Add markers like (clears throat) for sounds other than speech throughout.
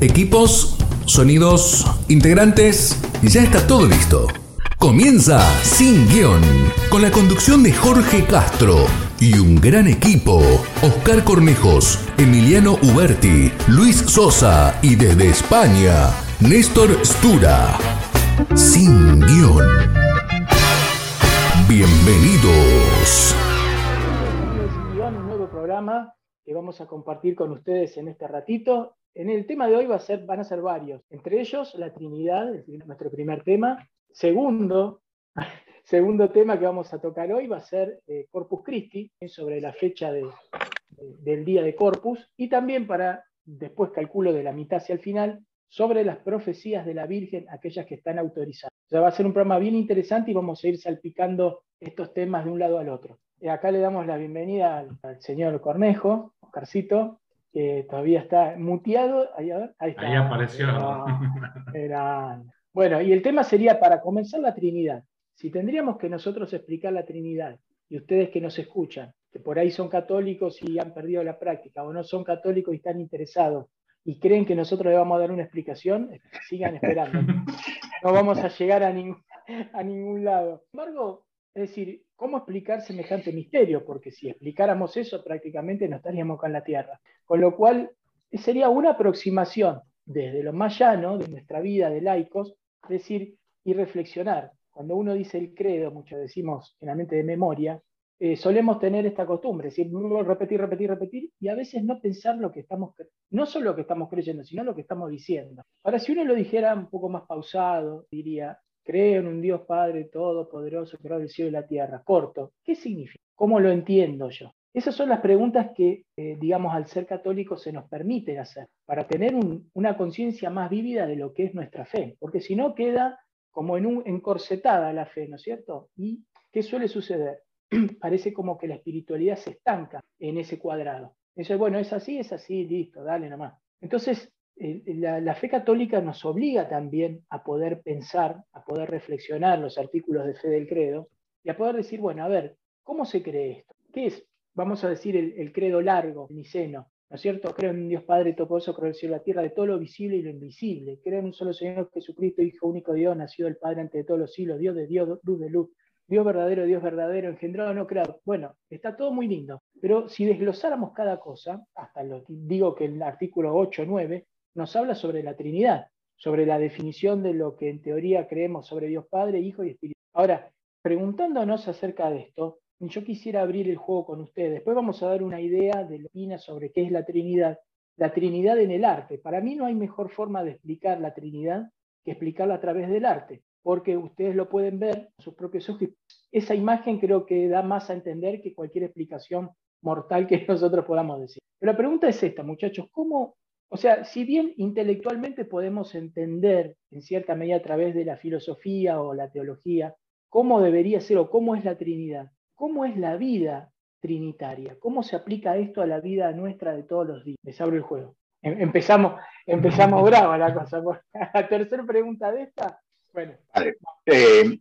Equipos, sonidos, integrantes, ya está todo listo. Comienza Sin Guión, con la conducción de Jorge Castro y un gran equipo. Oscar Cornejos, Emiliano Uberti, Luis Sosa y desde España, Néstor Stura. Sin Guión. Bienvenidos. Sin Guión, un nuevo programa que vamos a compartir con ustedes en este ratito. En el tema de hoy va a ser, van a ser varios, entre ellos la Trinidad, nuestro primer tema. Segundo, (laughs) segundo tema que vamos a tocar hoy va a ser eh, Corpus Christi, sobre la fecha de, del día de Corpus, y también para, después calculo de la mitad hacia el final, sobre las profecías de la Virgen, aquellas que están autorizadas. Va a ser un programa bien interesante y vamos a ir salpicando estos temas de un lado al otro. Y acá le damos la bienvenida al, al señor Cornejo, Oscarcito, que todavía está muteado. Ahí, ahí, está. ahí apareció. Era, (laughs) bueno, y el tema sería para comenzar la Trinidad. Si tendríamos que nosotros explicar la Trinidad, y ustedes que nos escuchan, que por ahí son católicos y han perdido la práctica, o no son católicos y están interesados, y creen que nosotros le vamos a dar una explicación, sigan esperando. (laughs) No vamos a llegar a, ning a ningún lado. Sin embargo, es decir, ¿cómo explicar semejante misterio? Porque si explicáramos eso, prácticamente no estaríamos en la Tierra. Con lo cual, sería una aproximación desde lo más llano de nuestra vida de laicos, decir, y reflexionar. Cuando uno dice el credo, muchos decimos en la mente de memoria, eh, solemos tener esta costumbre, decir, repetir, repetir, repetir, y a veces no pensar lo que estamos, no solo lo que estamos creyendo, sino lo que estamos diciendo. Ahora, si uno lo dijera un poco más pausado, diría, Creo en un Dios Padre Todopoderoso, creador del cielo y la tierra. Corto. ¿Qué significa? ¿Cómo lo entiendo yo? Esas son las preguntas que, eh, digamos, al ser católico se nos permite hacer, para tener un, una conciencia más vívida de lo que es nuestra fe, porque si no queda como en un, encorsetada la fe, ¿no es cierto? ¿Y qué suele suceder? (clears throat) Parece como que la espiritualidad se estanca en ese cuadrado. Eso bueno, es así, es así, listo, dale nomás. Entonces, la, fe católica nos obliga también a poder pensar, a poder reflexionar los artículos de fe del credo y a poder decir, bueno, a ver, ¿cómo se cree esto? ¿Qué es, vamos a decir, el, credo largo, niceno? ¿No es cierto? Creo en Dios Padre Todopoderoso, creo en el cielo y la tierra, de todo lo visible y lo invisible. Creo en un solo Señor Jesucristo, Hijo único de Dios, nacido del Padre ante todos los siglos, Dios de Dios, luz de luz, Dios verdadero, Dios verdadero, engendrado, no creado. Bueno, está todo muy lindo, pero si desglosáramos cada cosa, hasta lo digo que el artículo 8, 9, nos habla sobre la Trinidad, sobre la definición de lo que en teoría creemos sobre Dios Padre, Hijo y Espíritu. Ahora, preguntándonos acerca de esto, yo quisiera abrir el juego con ustedes. Después vamos a dar una idea de lo que sobre qué es la Trinidad. La Trinidad en el arte. Para mí no hay mejor forma de explicar la Trinidad que explicarla a través del arte, porque ustedes lo pueden ver con sus propios ojos. Esa imagen creo que da más a entender que cualquier explicación mortal que (laughs) nosotros podamos decir. Pero la pregunta es esta, muchachos, ¿cómo o sea, si bien intelectualmente podemos entender en cierta medida a través de la filosofía o la teología cómo debería ser o cómo es la Trinidad, cómo es la vida trinitaria, cómo se aplica esto a la vida nuestra de todos los días. Les abro el juego. Em, empezamos, empezamos (laughs) brava la cosa. (laughs) La tercera pregunta de esta. Bueno. Vale. Eh,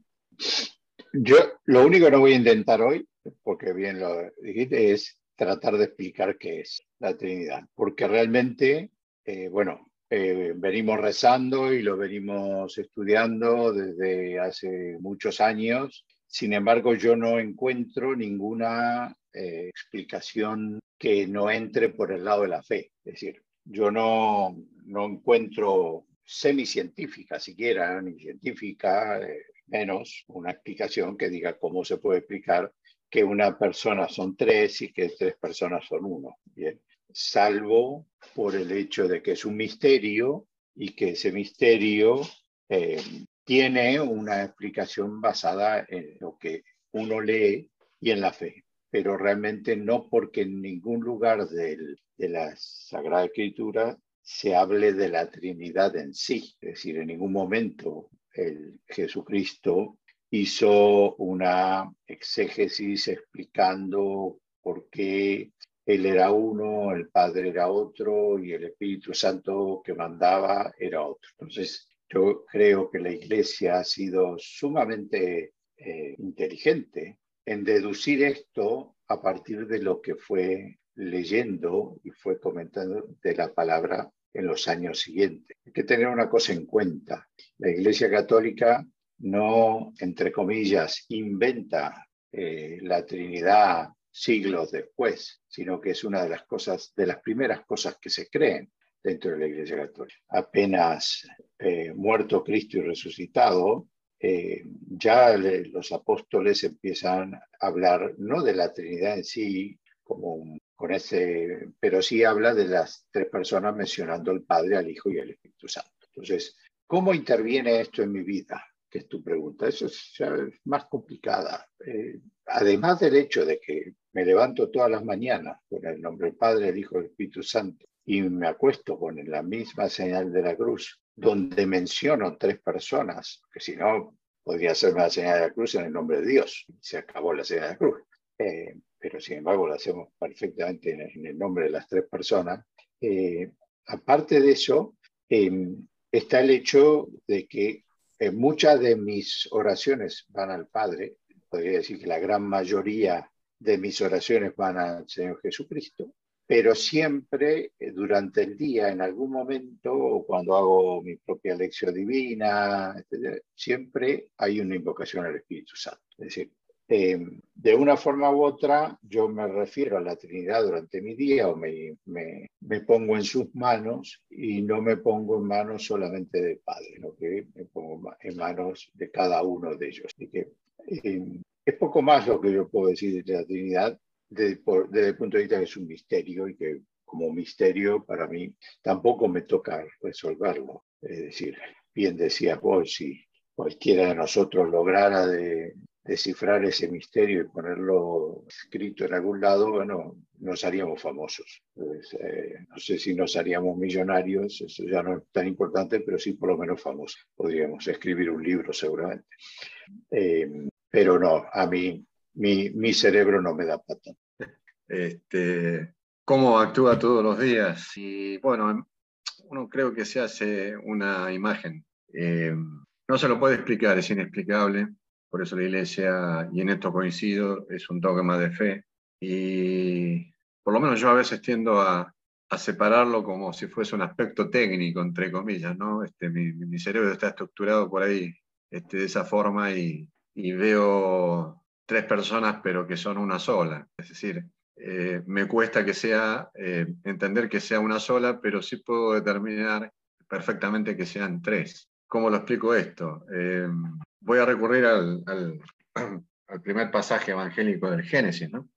yo lo único que no voy a intentar hoy, porque bien lo dijiste, es tratar de explicar qué es la Trinidad, porque realmente eh, bueno, eh, venimos rezando y lo venimos estudiando desde hace muchos años. Sin embargo, yo no encuentro ninguna eh, explicación que no entre por el lado de la fe. Es decir, yo no, no encuentro semicientífica siquiera, ni científica, menos una explicación que diga cómo se puede explicar que una persona son tres y que tres personas son uno. Bien, salvo por el hecho de que es un misterio y que ese misterio eh, tiene una explicación basada en lo que uno lee y en la fe, pero realmente no porque en ningún lugar del, de la Sagrada Escritura se hable de la Trinidad en sí, es decir, en ningún momento el Jesucristo hizo una exégesis explicando por qué él era uno, el Padre era otro y el Espíritu Santo que mandaba era otro. Entonces, yo creo que la Iglesia ha sido sumamente eh, inteligente en deducir esto a partir de lo que fue leyendo y fue comentando de la palabra en los años siguientes. Hay que tener una cosa en cuenta. La Iglesia Católica no, entre comillas, inventa eh, la Trinidad siglos después, sino que es una de las cosas, de las primeras cosas que se creen dentro de la Iglesia Católica. Apenas eh, muerto Cristo y resucitado, eh, ya los apóstoles empiezan a hablar no de la Trinidad en sí, como con ese, pero sí habla de las tres personas mencionando al Padre, al Hijo y al Espíritu Santo. Entonces, ¿cómo interviene esto en mi vida? Es tu pregunta. Eso es, más complicada. Eh, además del hecho de que me levanto todas las mañanas con el nombre del Padre, el Hijo y el Espíritu Santo y me acuesto con la misma señal de la cruz, donde menciono tres personas, que si no, podría ser una señal de la cruz en el nombre de Dios. Se acabó la señal de la cruz. Eh, pero sin embargo lo hacemos perfectamente en, el nombre de las tres personas. Eh, aparte de eso, está el hecho de que muchas de mis oraciones van al Padre, podría decir que la gran mayoría de mis oraciones van al Señor Jesucristo, pero siempre eh, durante el día, en algún momento, cuando hago mi propia lección divina, siempre hay una invocación al Espíritu Santo. Es decir, eh, de una forma u otra, yo me refiero a la Trinidad durante mi día o me, me, me, pongo en sus manos y no me pongo en manos solamente del Padre, sino que me pongo en manos de cada uno de ellos. Así que eh, es poco más lo que yo puedo decir de la Trinidad desde, el punto de vista que es un misterio y que como misterio para mí tampoco me toca resolverlo. Es decir, bien decía vos, si cualquiera de nosotros lograra descifrar ese misterio y ponerlo escrito en algún lado, bueno, nos haríamos famosos. Eh, no sé si nos haríamos millonarios, eso ya no es tan importante, pero sí por lo menos famosos. Podríamos escribir un libro seguramente. Eh, pero no, a mí mi, mi, cerebro no me da pata. Este, ¿Cómo actúa todos los días? Bueno, uno creo que se hace una imagen. Eh, no se lo puede explicar, es inexplicable por eso la iglesia, y en esto coincido, es un dogma de fe. Y por lo menos yo a veces tiendo a, separarlo como si fuese un aspecto técnico, entre comillas, ¿no? Este, mi, cerebro está estructurado por ahí este, de esa forma y, veo tres personas, pero que son una sola. Es decir, eh, me cuesta que sea, eh, entender que sea una sola, pero sí puedo determinar perfectamente que sean tres. ¿Cómo lo explico esto? Eh, voy a recurrir al, (clears throat) al, primer pasaje evangélico del Génesis, ¿no?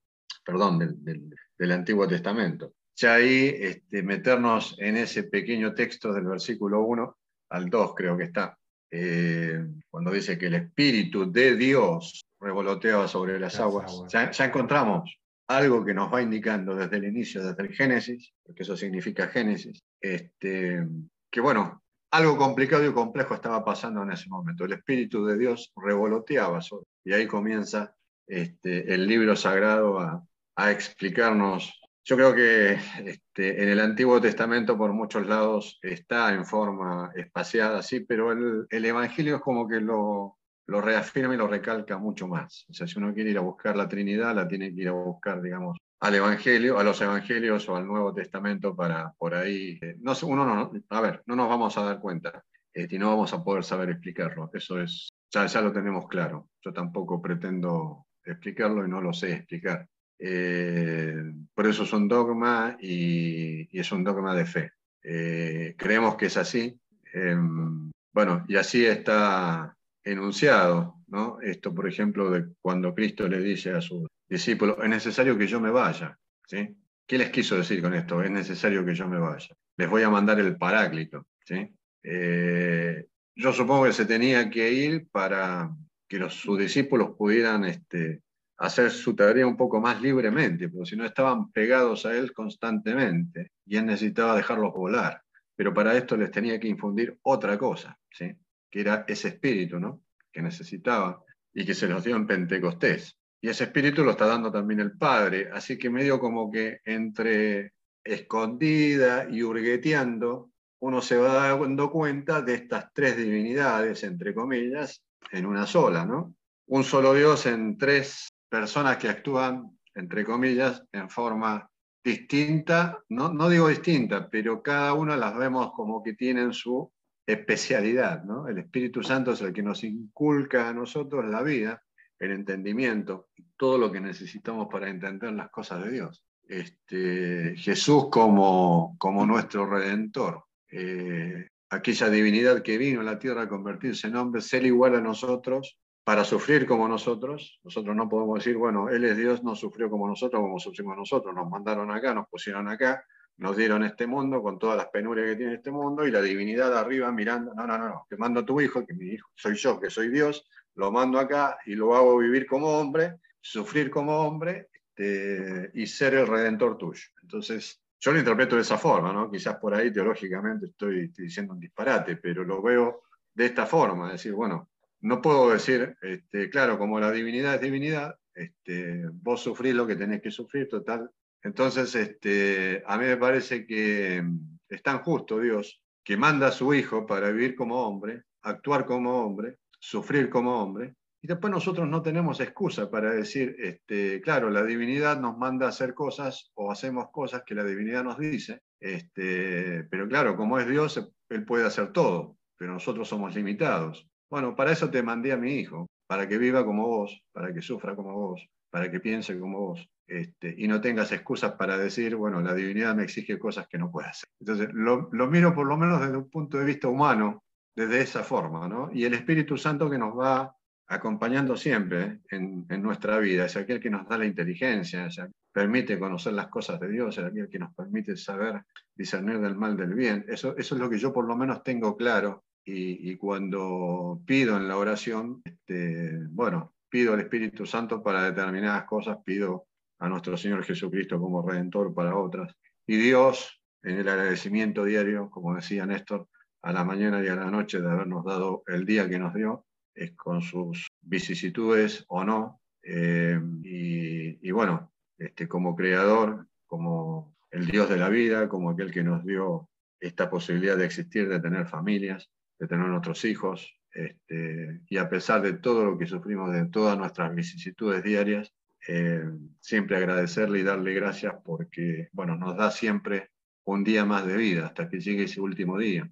perdón, del, del, Antiguo Testamento. Ya ahí este, meternos en ese pequeño texto del versículo 1 al 2 creo que está, eh, cuando dice que el Espíritu de Dios revoloteaba sobre las, aguas. Ya, ya, encontramos algo que nos va indicando desde el inicio, desde el Génesis, porque eso significa Génesis, este, que bueno, algo complicado y complejo estaba pasando en ese momento. El Espíritu de Dios revoloteaba y ahí comienza este, el libro sagrado a, explicarnos. Yo creo que este, en el Antiguo Testamento por muchos lados está en forma espaciada, sí, pero el, Evangelio es como que lo, lo reafirma y lo recalca mucho más. O sea, si uno quiere ir a buscar la Trinidad, la tiene que ir a buscar, digamos, al Evangelio, a los Evangelios o al Nuevo Testamento para por ahí. Eh, no, uno no, a ver, no nos vamos a dar cuenta eh, y no vamos a poder saber explicarlo. Eso es, ya, ya lo tenemos claro. Yo tampoco pretendo explicarlo y no lo sé explicar. Eh, por eso es un dogma y, y, es un dogma de fe. creemos que es así. Em, bueno, y así está enunciado, ¿no? Esto, por ejemplo, de cuando Cristo le dice a sus discípulos, es necesario que yo me vaya, ¿sí? ¿Qué les quiso decir con esto? Es necesario que yo me vaya. Les voy a mandar el paráclito, ¿sí? Eh, yo supongo que se tenía que ir para que los, sus discípulos pudieran este, hacer su tarea un poco más libremente, porque si no estaban pegados a él constantemente y él necesitaba dejarlos volar. Pero para esto les tenía que infundir otra cosa, ¿sí? que era ese espíritu ¿no? que necesitaba y que se los dio en Pentecostés. Y ese espíritu lo está dando también el Padre. Así que medio como que entre escondida y hurgueteando, uno se va dando cuenta de estas tres divinidades, entre comillas, en una sola, ¿no? Un solo Dios en tres personas que actúan, entre comillas, en forma distinta, no, no digo distinta, pero cada una las vemos como que tienen su especialidad. ¿no? El Espíritu Santo es el que nos inculca a nosotros la vida, el entendimiento, todo lo que necesitamos para entender las cosas de Dios. Este, Jesús como, como nuestro redentor, eh, aquella divinidad que vino a la tierra a convertirse en hombre, ser igual a nosotros, para sufrir como nosotros. Nosotros no podemos decir, bueno, Él es Dios, no sufrió como nosotros, como sufrimos nosotros. Nos mandaron acá, nos pusieron acá, nos dieron este mundo con todas las penurias que tiene este mundo y la divinidad arriba mirando, no, no, no, no, te mando a tu hijo, que mi hijo soy yo, que soy Dios, lo mando acá y lo hago vivir como hombre, sufrir como hombre este, y ser el redentor tuyo. Entonces, yo lo interpreto de esa forma, ¿no? Quizás por ahí teológicamente estoy, diciendo un disparate, pero lo veo de esta forma, es decir, bueno, no puedo decir, este, claro, como la divinidad es divinidad, este, vos sufrís lo que tenés que sufrir, total. Entonces, a mí me parece que mm, es tan justo Dios que manda a su Hijo para vivir como hombre, actuar como hombre, sufrir como hombre, y después nosotros no tenemos excusa para decir, este, claro, la divinidad nos manda a hacer cosas o hacemos cosas que la divinidad nos dice, este, pero claro, como es Dios, Él puede hacer todo, pero nosotros somos limitados. Bueno, para eso te mandé a mi hijo, para que viva como vos, para que sufra como vos, para que piense como vos, este, y no tengas excusas para decir, bueno, la divinidad me exige cosas que no puedo hacer. Entonces, lo, miro por lo menos desde un punto de vista humano, desde esa forma, ¿no? Y el Espíritu Santo que nos va acompañando siempre en, nuestra vida, es aquel que nos da la inteligencia, es aquel que permite conocer las cosas de Dios, es aquel que nos permite saber discernir del mal del bien. Eso, es lo que yo por lo menos tengo claro y, cuando pido en la oración, este, bueno, pido al Espíritu Santo para determinadas cosas, pido a nuestro Señor Jesucristo como redentor para otras. Y Dios, en el agradecimiento diario, como decía Néstor, a la mañana y a la noche de habernos dado el día que nos dio, es con sus vicisitudes o no. Eh, y, bueno, este, como creador, como el Dios de la vida, como aquel que nos dio esta posibilidad de existir, de tener familias, de tener nuestros hijos, este, y a pesar de todo lo que sufrimos, de todas nuestras vicisitudes diarias, eh, siempre agradecerle y darle gracias porque, bueno, nos da siempre un día más de vida hasta que llegue ese último día,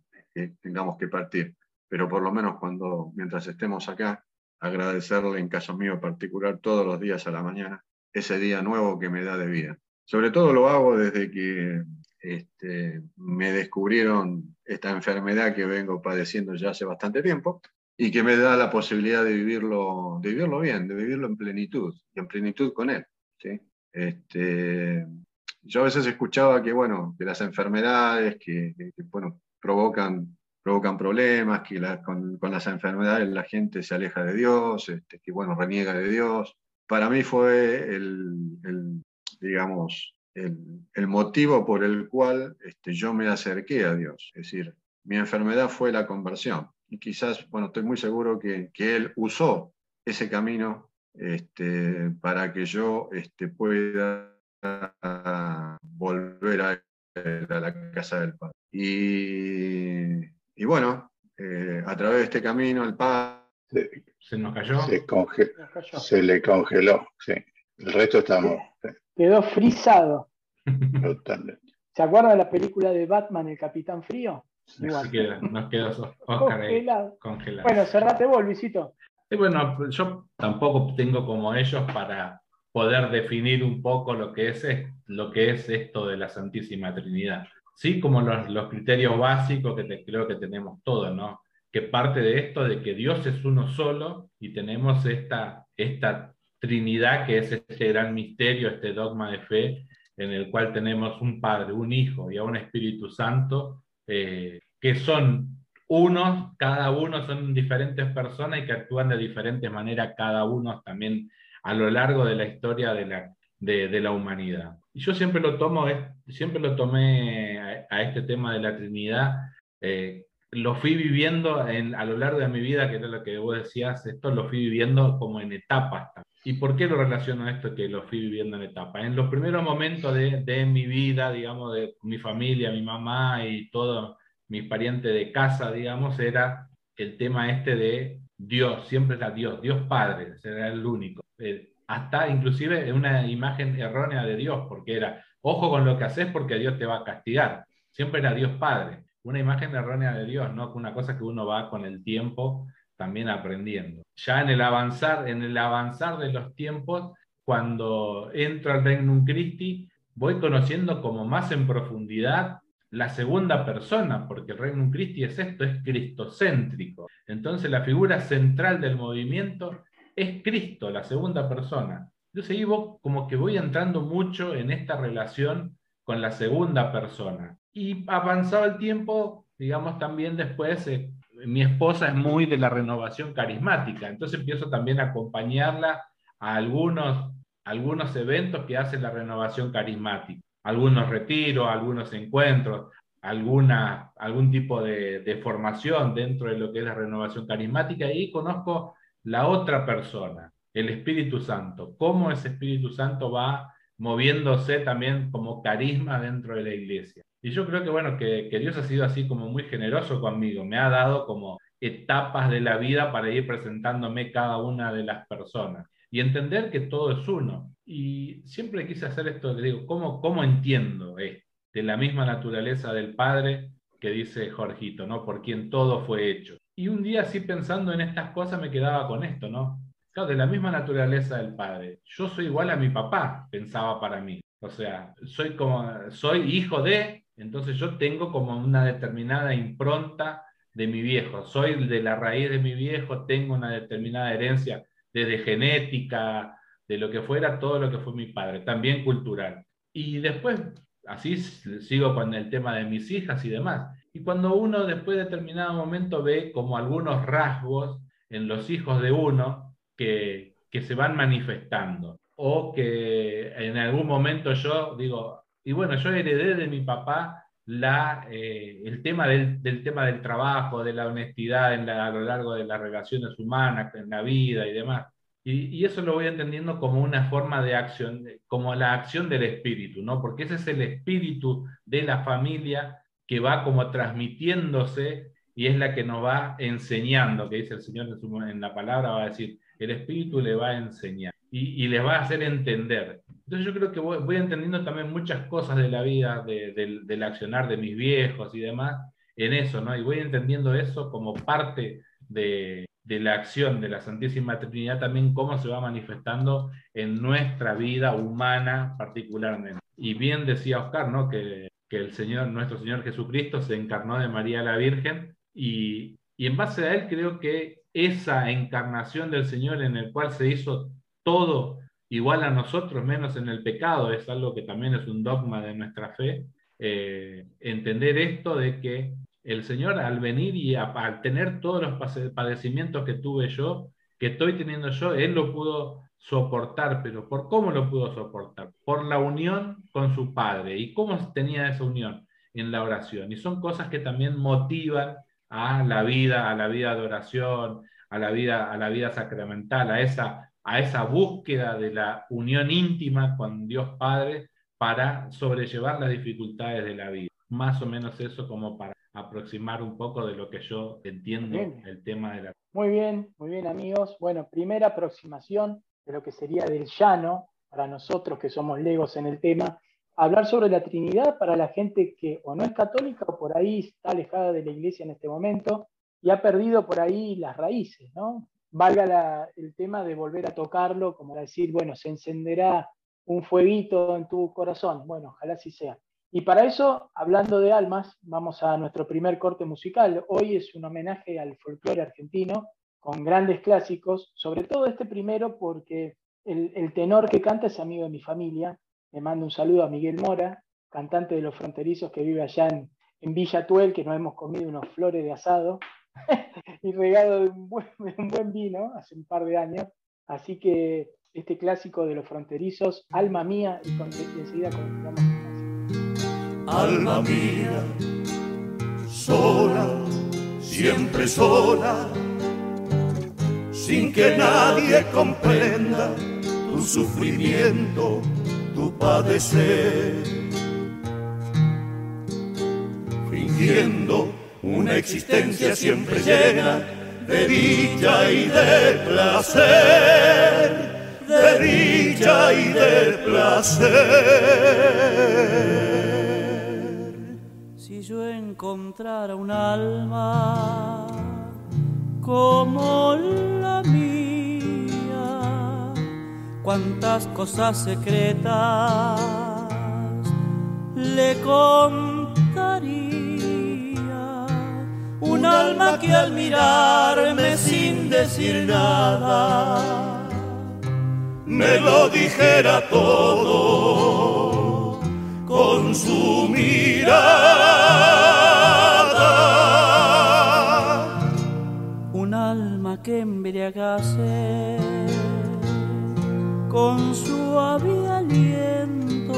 tengamos que partir. Pero por lo menos cuando, mientras estemos acá, agradecerle en caso mío particular todos los días a la mañana, ese día nuevo que me da de vida. Sobre todo lo hago desde que este, me descubrieron esta enfermedad que vengo padeciendo ya hace bastante tiempo y que me da la posibilidad de vivirlo, de vivirlo bien, de vivirlo en plenitud y en plenitud con él. ¿sí? Este, yo a veces escuchaba que, bueno, que las enfermedades que, bueno, provocan, provocan problemas, que con, con, las enfermedades la gente se aleja de Dios, este, que, bueno, reniega de Dios. Para mí fue el, digamos, el, motivo por el cual este, yo me acerqué a Dios. Es decir, mi enfermedad fue la conversión. Y quizás, bueno, estoy muy seguro que, Él usó ese camino este, para que yo este, pueda volver a, la casa del Padre. Y, bueno, eh, a través de este camino el Padre... Se, nos cayó. Se, le congeló, sí. El resto estamos. Quedó frisado. ¿Se acuerda de la película de Batman, El Capitán Frío? Igual. nos quedó congelado. Bueno, cerrate vos, Luisito. bueno, yo tampoco tengo como ellos para poder definir un poco lo que es, lo que es esto de la Santísima Trinidad. Sí, como los, los criterios básicos que creo que tenemos todos, ¿no? Que parte de esto de que Dios es uno solo y tenemos esta, esta Trinidad, que es este gran misterio, este dogma de fe, en el cual tenemos un Padre, un Hijo y a un Espíritu Santo, eh, que son unos, cada uno son diferentes personas y que actúan de diferentes maneras cada uno también a lo largo de la historia de la, de, la humanidad. Y yo siempre lo tomo, siempre lo tomé a, este tema de la Trinidad, eh, lo fui viviendo en, a lo largo de mi vida, que era lo que vos decías, esto lo fui viviendo como en etapas ¿Y por qué lo relaciono a esto que lo fui viviendo en etapa? En los primeros momentos de, de, mi vida, digamos, de mi familia, mi mamá y todos mis parientes de casa, digamos, era el tema este de Dios, siempre era Dios, Dios Padre, era el único. Eh, hasta inclusive una imagen errónea de Dios, porque era ojo con lo que haces porque Dios te va a castigar. Siempre era Dios Padre, una imagen errónea de Dios, ¿no? Una cosa que uno va con el tiempo también aprendiendo. Ya en el avanzar, en el avanzar de los tiempos, cuando entro al Regnum Christi, voy conociendo como más en profundidad la segunda persona, porque el Regnum Christi es esto, es cristocéntrico. Entonces la figura central del movimiento es Cristo, la segunda persona. Entonces ahí como que voy entrando mucho en esta relación con la segunda persona. Y avanzado el tiempo, digamos también después, eh, mi esposa es muy de la renovación carismática, entonces empiezo también a acompañarla a algunos, algunos eventos que hace la renovación carismática, algunos retiros, algunos encuentros, alguna, algún tipo de, de formación dentro de lo que es la renovación carismática y conozco la otra persona, el Espíritu Santo, cómo ese Espíritu Santo va moviéndose también como carisma dentro de la iglesia. Y yo creo que, bueno, que, Dios ha sido así como muy generoso conmigo, me ha dado como etapas de la vida para ir presentándome cada una de las personas y entender que todo es uno. Y siempre quise hacer esto, digo, ¿cómo, cómo entiendo esto? De la misma naturaleza del Padre que dice Jorgito, ¿no? Por quien todo fue hecho. Y un día así pensando en estas cosas me quedaba con esto, ¿no? Claro, de la misma naturaleza del Padre. Yo soy igual a mi papá, pensaba para mí. O sea, soy como, soy hijo de, entonces yo tengo como una determinada impronta de mi viejo. Soy de la raíz de mi viejo, tengo una determinada herencia desde genética, de lo que fuera, todo lo que fue mi padre, también cultural. Y después, así sigo con el tema de mis hijas y demás. Y cuando uno después de determinado momento ve como algunos rasgos en los hijos de uno que, que se van manifestando, o que en algún momento yo digo, y bueno, yo heredé de mi papá la, eh, el tema del, del, tema del trabajo, de la honestidad en a lo largo de las relaciones humanas, en la vida y demás. Y, y, eso lo voy entendiendo como una forma de acción, como la acción del espíritu, ¿no? Porque ese es el espíritu de la familia que va como transmitiéndose y es la que nos va enseñando, que dice el Señor en, su, en la palabra, va a decir, el espíritu le va a enseñar y, y les va a hacer entender. Entonces yo creo que voy, entendiendo también muchas cosas de la vida, de, de, del accionar de mis viejos y demás, en eso, ¿no? Y voy entendiendo eso como parte de, de, la acción de la Santísima Trinidad, también cómo se va manifestando en nuestra vida humana particularmente. Y bien decía Oscar, ¿no? Que, que el Señor, nuestro Señor Jesucristo, se encarnó de María la Virgen y, y en base a él creo que esa encarnación del Señor en el cual se hizo todo igual a nosotros, menos en el pecado, es algo que también es un dogma de nuestra fe, eh, entender esto de que el Señor al venir y al tener todos los padecimientos que tuve yo, que estoy teniendo yo, Él lo pudo soportar, pero ¿por cómo lo pudo soportar? Por la unión con su Padre. ¿Y cómo tenía esa unión? En la oración. Y son cosas que también motivan a la vida, a la vida de oración, a la vida, a la vida sacramental, a esa a esa búsqueda de la unión íntima con Dios Padre para sobrellevar las dificultades de la vida. Más o menos eso como para aproximar un poco de lo que yo entiendo el tema de la... Muy bien, muy bien amigos. Bueno, primera aproximación de lo que sería del llano para nosotros que somos legos en el tema, hablar sobre la Trinidad para la gente que o no es católica o por ahí está alejada de la iglesia en este momento y ha perdido por ahí las raíces, ¿no? valga el tema de volver a tocarlo, como decir, bueno, se encenderá un fueguito en tu corazón. Bueno, ojalá así sea. Y para eso, hablando de almas, vamos a nuestro primer corte musical. Hoy es un homenaje al folclore argentino con grandes clásicos, sobre todo este primero porque el, tenor que canta es amigo de mi familia. Le mando un saludo a Miguel Mora, cantante de Los Fronterizos que vive allá en, Villa Tuel, que nos hemos comido unos flores de asado. (laughs) y regado de un, buen, vino hace un par de años. Así que este clásico de los fronterizos, Alma Mía, y, con, y enseguida continuamos con Alma mía, sola, siempre sola, sin que nadie comprenda tu sufrimiento, tu padecer. Fingiendo una existencia siempre llena de dicha y de placer, de dicha y de placer. Si yo encontrara un alma como la mía, cuántas cosas secretas le contaría. Un alma que al mirarme sin decir nada me lo dijera todo con su mirada. Que embriagase con suave aliento,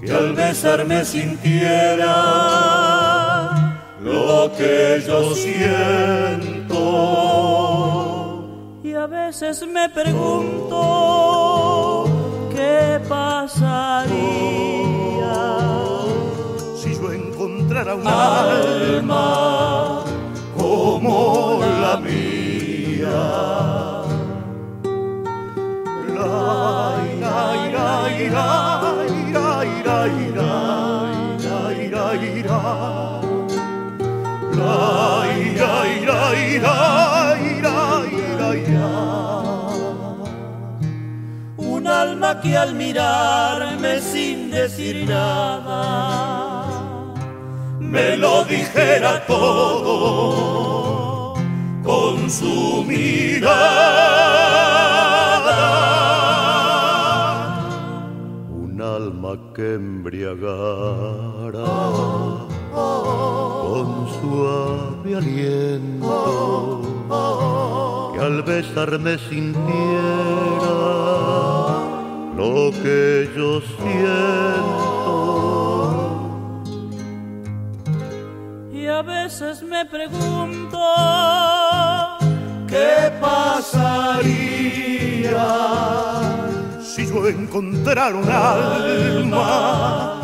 que al besarme sintiera lo que yo siento. A veces me pregunto qué pasaría si yo encontrara un alma como vida. Un alma que al mirarme sin decir nada me lo dijera todo con su mirada. Un alma que embriagara con suave aliento al besarme sintiera lo que yo siento. Y a veces me pregunto qué pasaría si yo encontrara un alma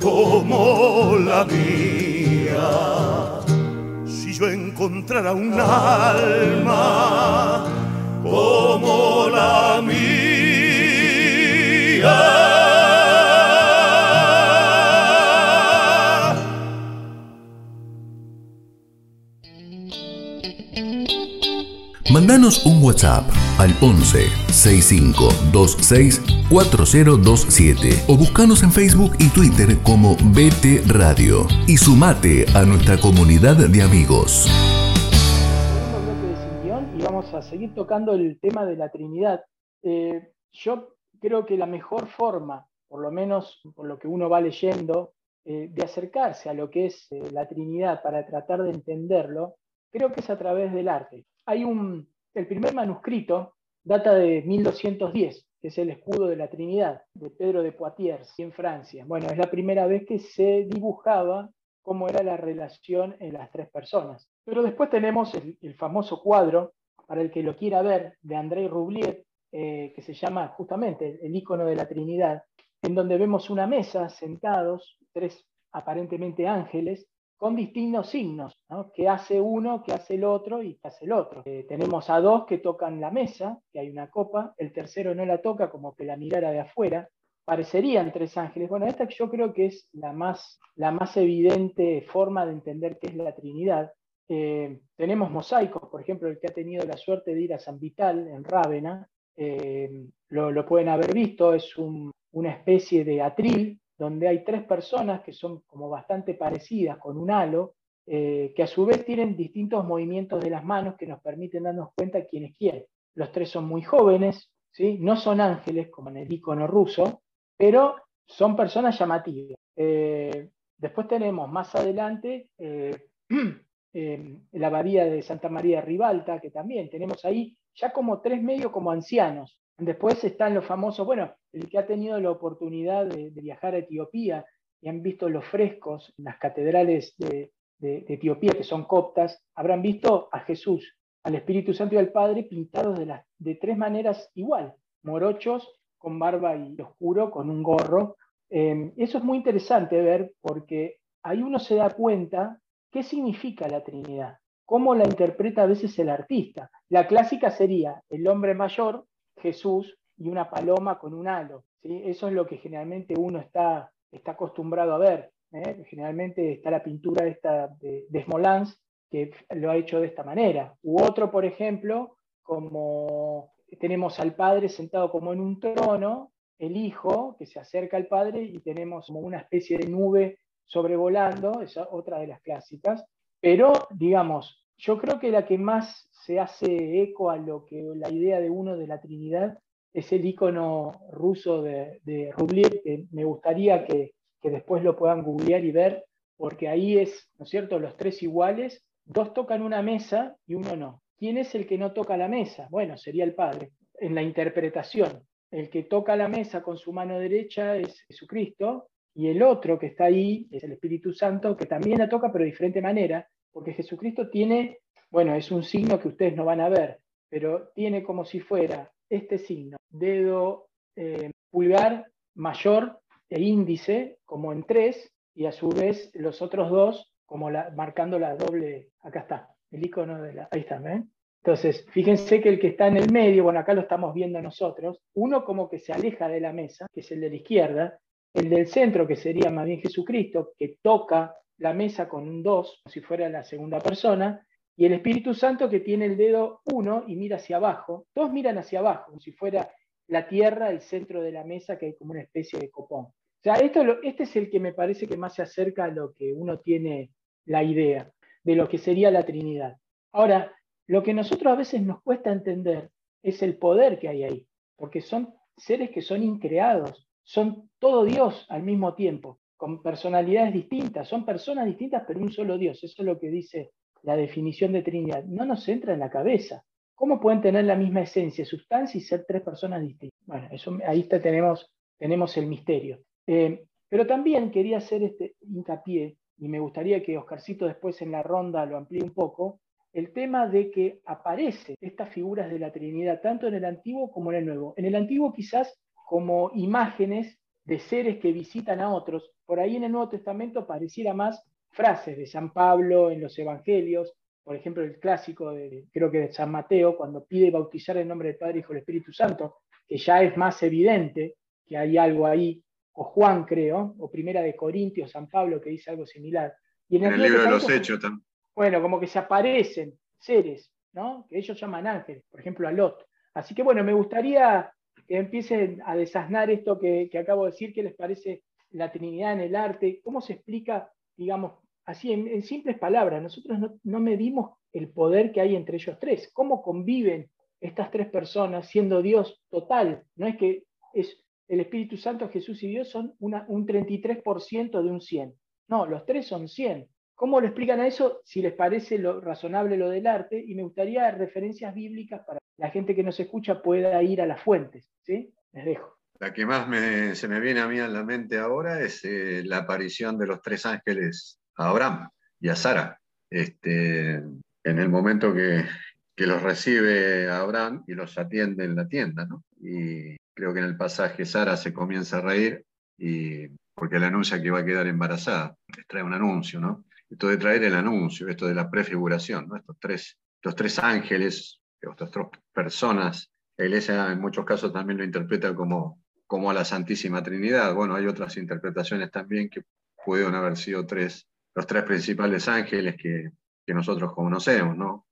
como la mía yo encontrara un alma como la mía. Mandanos un WhatsApp al 11 65 26 4027 o buscanos en Facebook y Twitter como BT Radio y sumate a nuestra comunidad de amigos. Y vamos a seguir tocando el tema de la Trinidad. Eh, yo creo que la mejor forma, por lo menos por lo que uno va leyendo, eh, de acercarse a lo que es eh, la Trinidad para tratar de entenderlo, creo que es a través del arte hay un, el primer manuscrito data de 1210, que es el escudo de la Trinidad, de Pedro de Poitiers, en Francia. Bueno, es la primera vez que se dibujaba cómo era la relación en las tres personas. Pero después tenemos el, famoso cuadro, para el que lo quiera ver, de André Roublier, eh, que se llama justamente el icono de la Trinidad, en donde vemos una mesa sentados, tres aparentemente ángeles, con distintos signos, ¿no? que hace uno, que hace el otro y que hace el otro. Eh, tenemos a dos que tocan la mesa, que hay una copa, el tercero no la toca como que la mirara de afuera. Parecerían tres ángeles. Bueno, esta yo creo que es la más, la más evidente forma de entender qué es la Trinidad. Eh, tenemos mosaicos, por ejemplo, el que ha tenido la suerte de ir a San Vital, en Rávena, eh, lo, pueden haber visto, es una especie de atril donde hay tres personas que son como bastante parecidas con un halo, eh, que a su vez tienen distintos movimientos de las manos que nos permiten darnos cuenta quién es quién. Los tres son muy jóvenes, ¿sí? no son ángeles como en el icono ruso, pero son personas llamativas. Eh, después tenemos más adelante eh, (clears throat) la abadía de Santa María de Ribalta, que también tenemos ahí ya como tres medios como ancianos, Después están los famosos, bueno, el que ha tenido la oportunidad de, viajar a Etiopía y han visto los frescos en las catedrales de, Etiopía, que son coptas, habrán visto a Jesús, al Espíritu Santo y al Padre pintados de, tres maneras igual, morochos, con barba y oscuro, con un gorro. Em, eso es muy interesante ver porque ahí uno se da cuenta qué significa la Trinidad, cómo la interpreta a veces el artista. La clásica sería el hombre mayor Jesús y una paloma con un halo. ¿sí? Eso es lo que generalmente uno está, está acostumbrado a ver. ¿eh? Generalmente está la pintura esta de, de Smolans, que lo ha hecho de esta manera. U otro, por ejemplo, como tenemos al Padre sentado como en un trono, el Hijo que se acerca al Padre y tenemos como una especie de nube sobrevolando, esa otra de las clásicas, pero digamos, yo creo que la que más se hace eco a lo que la idea de uno de la Trinidad es el icono ruso de, de Rublev, que me gustaría que, que después lo puedan googlear y ver, porque ahí es, ¿no es cierto?, los tres iguales, dos tocan una mesa y uno no. ¿Quién es el que no toca la mesa? Bueno, sería el Padre. En la interpretación, el que toca la mesa con su mano derecha es Jesucristo y el otro que está ahí es el Espíritu Santo, que también la toca, pero de diferente manera, porque Jesucristo tiene, bueno, es un signo que ustedes no van a ver, pero tiene como si fuera este signo, dedo eh, pulgar mayor e índice, como en tres, y a su vez los otros dos, como la, marcando la doble, acá está, el icono de la, ahí está, ¿ven? Entonces, fíjense que el que está en el medio, bueno, acá lo estamos viendo nosotros, uno como que se aleja de la mesa, que es el de la izquierda, el del centro, que sería más bien Jesucristo, que toca la mesa con un 2, como si fuera la segunda persona, y el Espíritu Santo que tiene el dedo 1 y mira hacia abajo. Todos miran hacia abajo, como si fuera la tierra, el centro de la mesa, que hay como una especie de copón. O sea, esto, este es el que me parece que más se acerca a lo que uno tiene la idea de lo que sería la Trinidad. Ahora, lo que nosotros a veces nos cuesta entender es el poder que hay ahí, porque son seres que son increados, son todo Dios al mismo tiempo, con personalidades distintas, son personas distintas, pero un solo Dios. Eso es lo que dice la definición de Trinidad. No nos entra en la cabeza. ¿Cómo pueden tener la misma esencia, sustancia y ser tres personas distintas? Bueno, eso, ahí tenemos, tenemos el misterio. Eh, pero también quería hacer este hincapié, y me gustaría que Oscarcito después en la ronda lo amplíe un poco, el tema de que aparecen estas figuras de la Trinidad tanto en el Antiguo como en el Nuevo. En el Antiguo quizás como imágenes de seres que visitan a otros. Por ahí en el Nuevo Testamento pareciera más frases de San Pablo en los Evangelios, por ejemplo el clásico de, creo que de San Mateo, cuando pide bautizar en nombre del Padre, Hijo y Espíritu Santo, que ya es más evidente que hay algo ahí, o Juan creo, o Primera de Corintios, San Pablo que dice algo similar. Y en el, libro de los Hechos también. Bueno, como que se aparecen seres, ¿no? Que ellos llaman ángeles, por ejemplo a Lot. Así que bueno, me gustaría empiecen a desasnar esto que, acabo de decir, qué les parece la Trinidad en el arte, cómo se explica, digamos, así en, simples palabras, nosotros no, medimos el poder que hay entre ellos tres, cómo conviven estas tres personas siendo Dios total, no es que es el Espíritu Santo, Jesús y Dios son una, un 33% de un 100, no, los tres son 100. ¿Cómo lo explican a eso? Si les parece lo razonable lo del arte, y me gustaría referencias bíblicas para la gente que nos escucha pueda ir a las fuentes. ¿sí? Les dejo. La que más se me viene a mí a la mente ahora es eh, la aparición de los tres ángeles a Abraham y a Sara. Este, en el momento que, que los recibe Abraham y los atiende en la tienda. ¿no? Y creo que en el pasaje Sara se comienza a reír y, porque le anuncia que va a quedar embarazada. Les trae un anuncio, ¿no? Esto de traer el anuncio, esto de la prefiguración, ¿no? Estos tres, estos tres ángeles tres personas. La iglesia en muchos casos también lo interpreta como, como a la Santísima Trinidad. Bueno, hay otras interpretaciones también que pueden haber sido tres, los tres principales ángeles que, que nosotros conocemos, ¿no?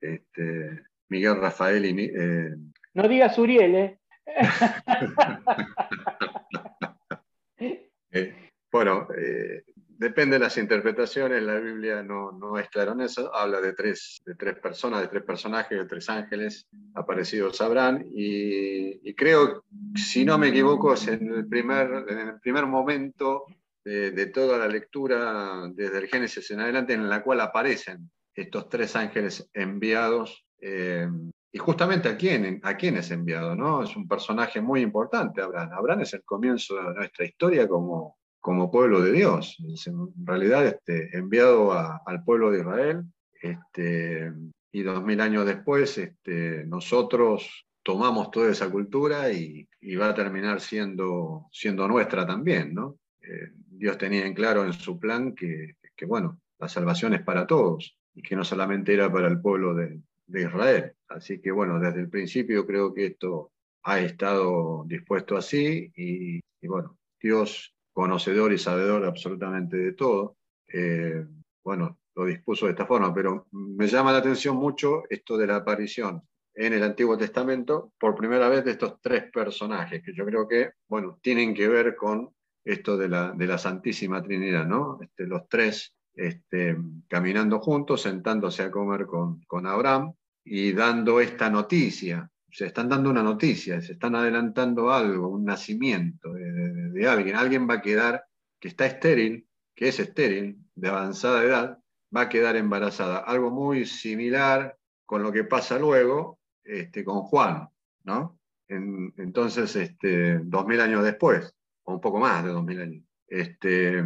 Este, Miguel, Rafael y... Eh... No digas Uriel, ¿eh? (laughs) eh bueno, eh, Depende de las interpretaciones, la Biblia no, no es clara en eso, habla de tres, de tres personas, de tres personajes, de tres ángeles aparecidos sabrán, y, y creo, si no me equivoco, es en el primer, en el primer momento de, de, toda la lectura, desde el Génesis en adelante, en la cual aparecen estos tres ángeles enviados. Eh, y justamente a quién, a quién es enviado, ¿no? Es un personaje muy importante, Abraham. Abraham es el comienzo de nuestra historia como, como pueblo de Dios. en realidad este, enviado al pueblo de Israel. Este, y dos mil años después este, nosotros tomamos toda esa cultura y, va a terminar siendo, siendo nuestra también. ¿no? Eh, Dios tenía en claro en su plan que, que, bueno, la salvación es para todos y que no solamente era para el pueblo de, de Israel. Así que bueno, desde el principio creo que esto ha estado dispuesto así y, bueno, Dios conocedor y sabedor absolutamente de todo, eh, bueno, lo dispuso de esta forma, pero me llama la atención mucho esto de la aparición en el Antiguo Testamento por primera vez de estos tres personajes, que yo creo que, bueno, tienen que ver con esto de la, de la Santísima Trinidad, ¿no? Este, los tres este, caminando juntos, sentándose a comer con, con Abraham y dando esta noticia. Se están dando una noticia, se están adelantando algo, un nacimiento de, alguien. Alguien va a quedar que está estéril, que es estéril, de avanzada edad, va a quedar embarazada. Algo muy similar con lo que pasa luego este, con Juan, ¿no? entonces, este, dos mil años después, o un poco más de dos mil años. Este,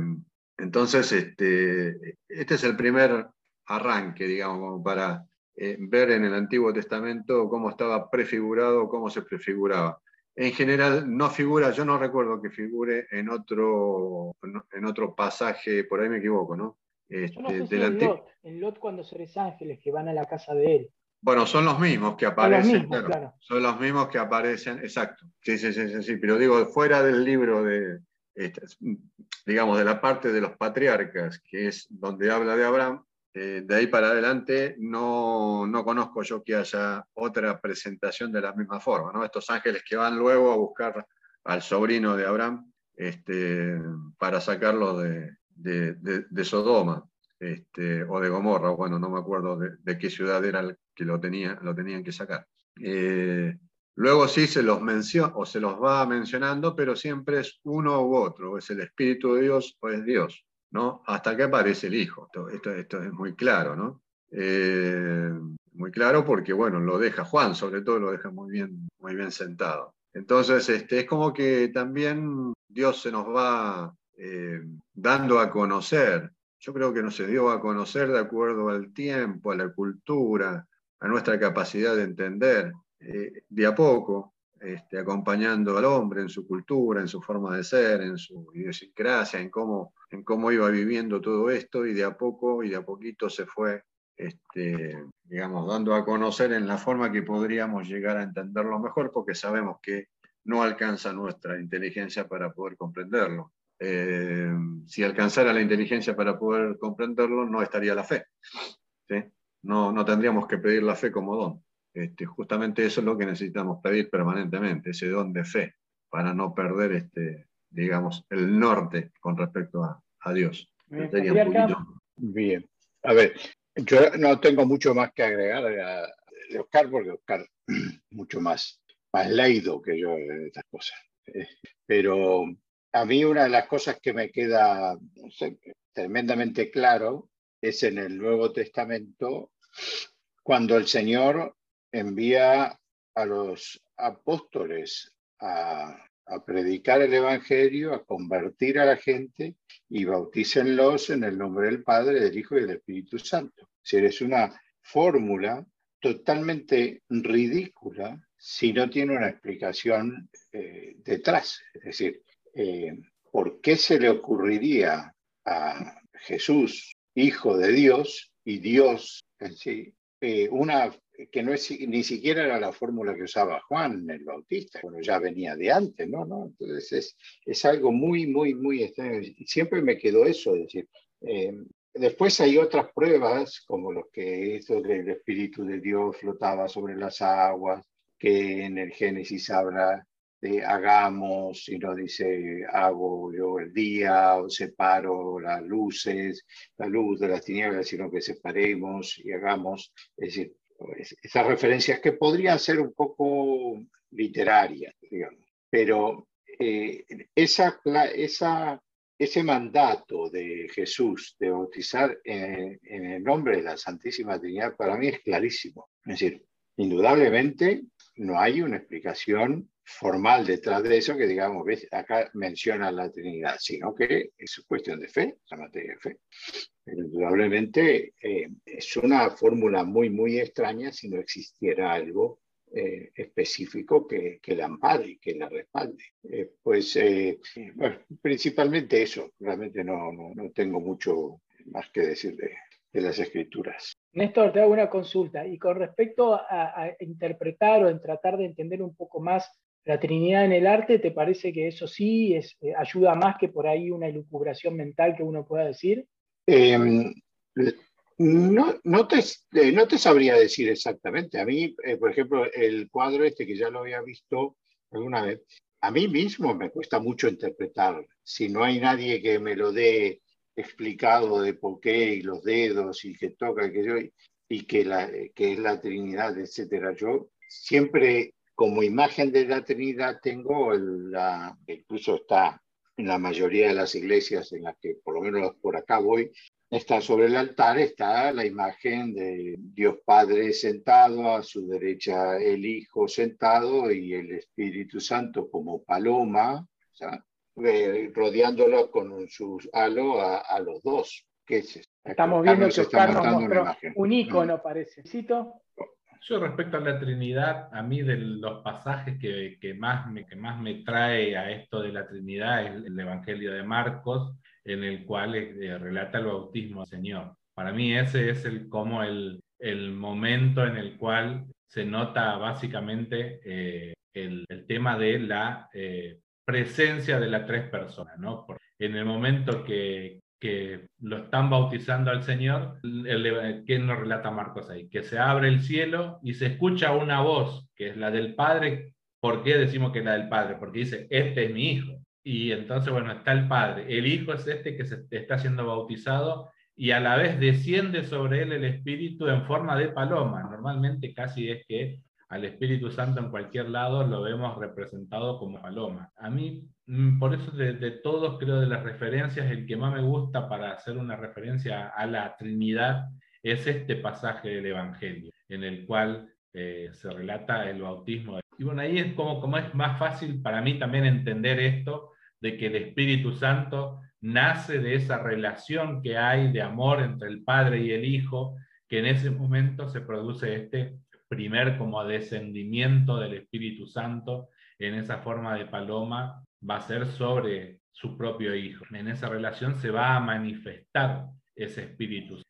entonces, este, este es el primer arranque, digamos, para eh, ver en el Antiguo Testamento cómo estaba prefigurado, cómo se prefiguraba. En general no figura, yo no recuerdo que figure en otro, en otro pasaje, por ahí me equivoco, ¿no? Este, en, Lot, en Lot cuando seres ángeles que van a la casa de él. Bueno, son los mismos que aparecen. Son los mismos, que aparecen, exacto. Sí, sí, sí, sí, pero digo, fuera del libro de, este, digamos, de la parte de los patriarcas, que es donde habla de Abraham, eh, de ahí para adelante no, no, conozco yo que haya otra presentación de la misma forma, ¿no? Estos ángeles que van luego a buscar al sobrino de Abraham este, para sacarlo de, de, Sodoma este, o de Gomorra, bueno, no me acuerdo de, qué ciudad era el que lo, lo tenían que sacar. Eh, luego sí se los menciona o se los va mencionando, pero siempre es uno u otro, es el Espíritu de Dios o es Dios, Hasta que aparece el Hijo. Esto, esto, es muy claro, ¿no? Eh, muy claro porque, bueno, lo deja Juan, sobre todo lo deja muy bien, muy bien sentado. Entonces, este, es como que también Dios se nos va eh, dando a conocer. Yo creo que no se dio a conocer de acuerdo al tiempo, a la cultura, a nuestra capacidad de entender, eh, de a poco, este, acompañando al hombre en su cultura, en su forma de ser, en su idiosincrasia, en cómo, en cómo iba viviendo todo esto, y de a poco y de a poquito se fue, este, digamos, dando a conocer en la forma que podríamos llegar a entenderlo mejor, porque sabemos que no alcanza nuestra inteligencia para poder comprenderlo. Eh, si alcanzara la inteligencia para poder comprenderlo, no estaría la fe. No, no tendríamos que pedir la fe como don. Este, justamente eso es lo que necesitamos pedir permanentemente, ese don de fe, para no perder, este, digamos, el norte con respecto a, Dios. Bien, a ver, yo no tengo mucho más que agregar a, de Oscar, porque Oscar (clears throat) mucho más, más leído que yo en estas cosas. Eh, pero a mí una de las cosas que me queda tremendamente claro es en el Nuevo Testamento cuando el Señor envía a los apóstoles a, predicar el Evangelio, a convertir a la gente y bautícenlos en el nombre del Padre, del Hijo y del Espíritu Santo. Si es una fórmula totalmente ridícula si no tiene una explicación eh, detrás. Es decir, eh, ¿por qué se le ocurriría a Jesús, hijo de Dios y Dios en sí, eh, una que no es ni siquiera era la fórmula que usaba Juan el Bautista, bueno, ya venía de antes, ¿no? ¿no? Entonces es, es algo muy, muy, muy extraño. Siempre me quedó eso, es decir, eh, después hay otras pruebas, como los que esto del Espíritu de Dios flotaba sobre las aguas, que en el Génesis habla hagamos, y no dice hago yo el día o separo las luces, la luz de las tinieblas, sino que separemos y hagamos. Es decir, esas referencias que podrían ser un poco literarias, digamos, pero eh, esa, esa, ese mandato de Jesús de bautizar en, en el nombre de la Santísima Trinidad para mí es clarísimo. Es decir, indudablemente no hay una explicación formal detrás de eso que digamos, ¿ves? acá menciona la Trinidad, sino que es cuestión de fe, la materia de fe. Indudablemente eh, es una fórmula muy, muy extraña si no existiera algo eh, específico que, que, la ampare, que la respalde. Eh, pues, bueno, principalmente eso, realmente no, no, no, tengo mucho más que decir de, de las escrituras. Néstor, te hago una consulta. Y con respecto a, a, interpretar o en tratar de entender un poco más la Trinidad en el arte, ¿te parece que eso sí es, eh, ayuda más que por ahí una elucubración mental que uno pueda decir? Em, no, no, te, eh, no te sabría decir exactamente. A mí, eh, por ejemplo, el cuadro este que ya lo había visto alguna vez, a mí mismo me cuesta mucho interpretar. Si no hay nadie que me lo dé explicado de por qué y los dedos y que toca que yo, y que, la, que es la Trinidad, etcétera. Yo siempre como imagen de la Trinidad tengo la, incluso está en la mayoría de las iglesias en las que por lo menos por acá voy, está sobre el altar, está la imagen de Dios Padre sentado, a su derecha el Hijo sentado y el Espíritu Santo como paloma, eh, rodeándolo con su halo a, los dos. ¿Qué es Estamos viendo que Oscar nos mostró un icono, parece. ¿Cito? Yo respecto a la Trinidad, a mí de los pasajes que, que, más me, que más me trae a esto de la Trinidad es el Evangelio de Marcos, en el cual eh, relata el bautismo del Señor. Para mí ese es el, como el, el momento en el cual se nota básicamente eh, el, el, tema de la eh, presencia de las tres personas. ¿no? en el momento que, que lo están bautizando al Señor, ¿qué nos relata Marcos ahí? Que se abre el cielo y se escucha una voz, que es la del Padre. ¿Por qué decimos que es la del Padre? Porque dice, este es mi Hijo. Y entonces, bueno, está el Padre. El Hijo es este que se está siendo bautizado y a la vez desciende sobre él el Espíritu en forma de paloma. Normalmente casi es que al Espíritu Santo en cualquier lado lo vemos representado como paloma. A mí, mm, por eso de, todos, creo, de las referencias, el que más me gusta para hacer una referencia a la Trinidad es este pasaje del Evangelio, en el cual eh, se relata el bautismo. Y bueno, ahí es como, como es más fácil para mí también entender esto, de que el Espíritu Santo nace de esa relación que hay de amor entre el Padre y el Hijo, que en ese momento se produce este primer como descendimiento del Espíritu Santo en esa forma de paloma va a ser sobre su propio hijo. En esa relación se va a manifestar ese espíritu.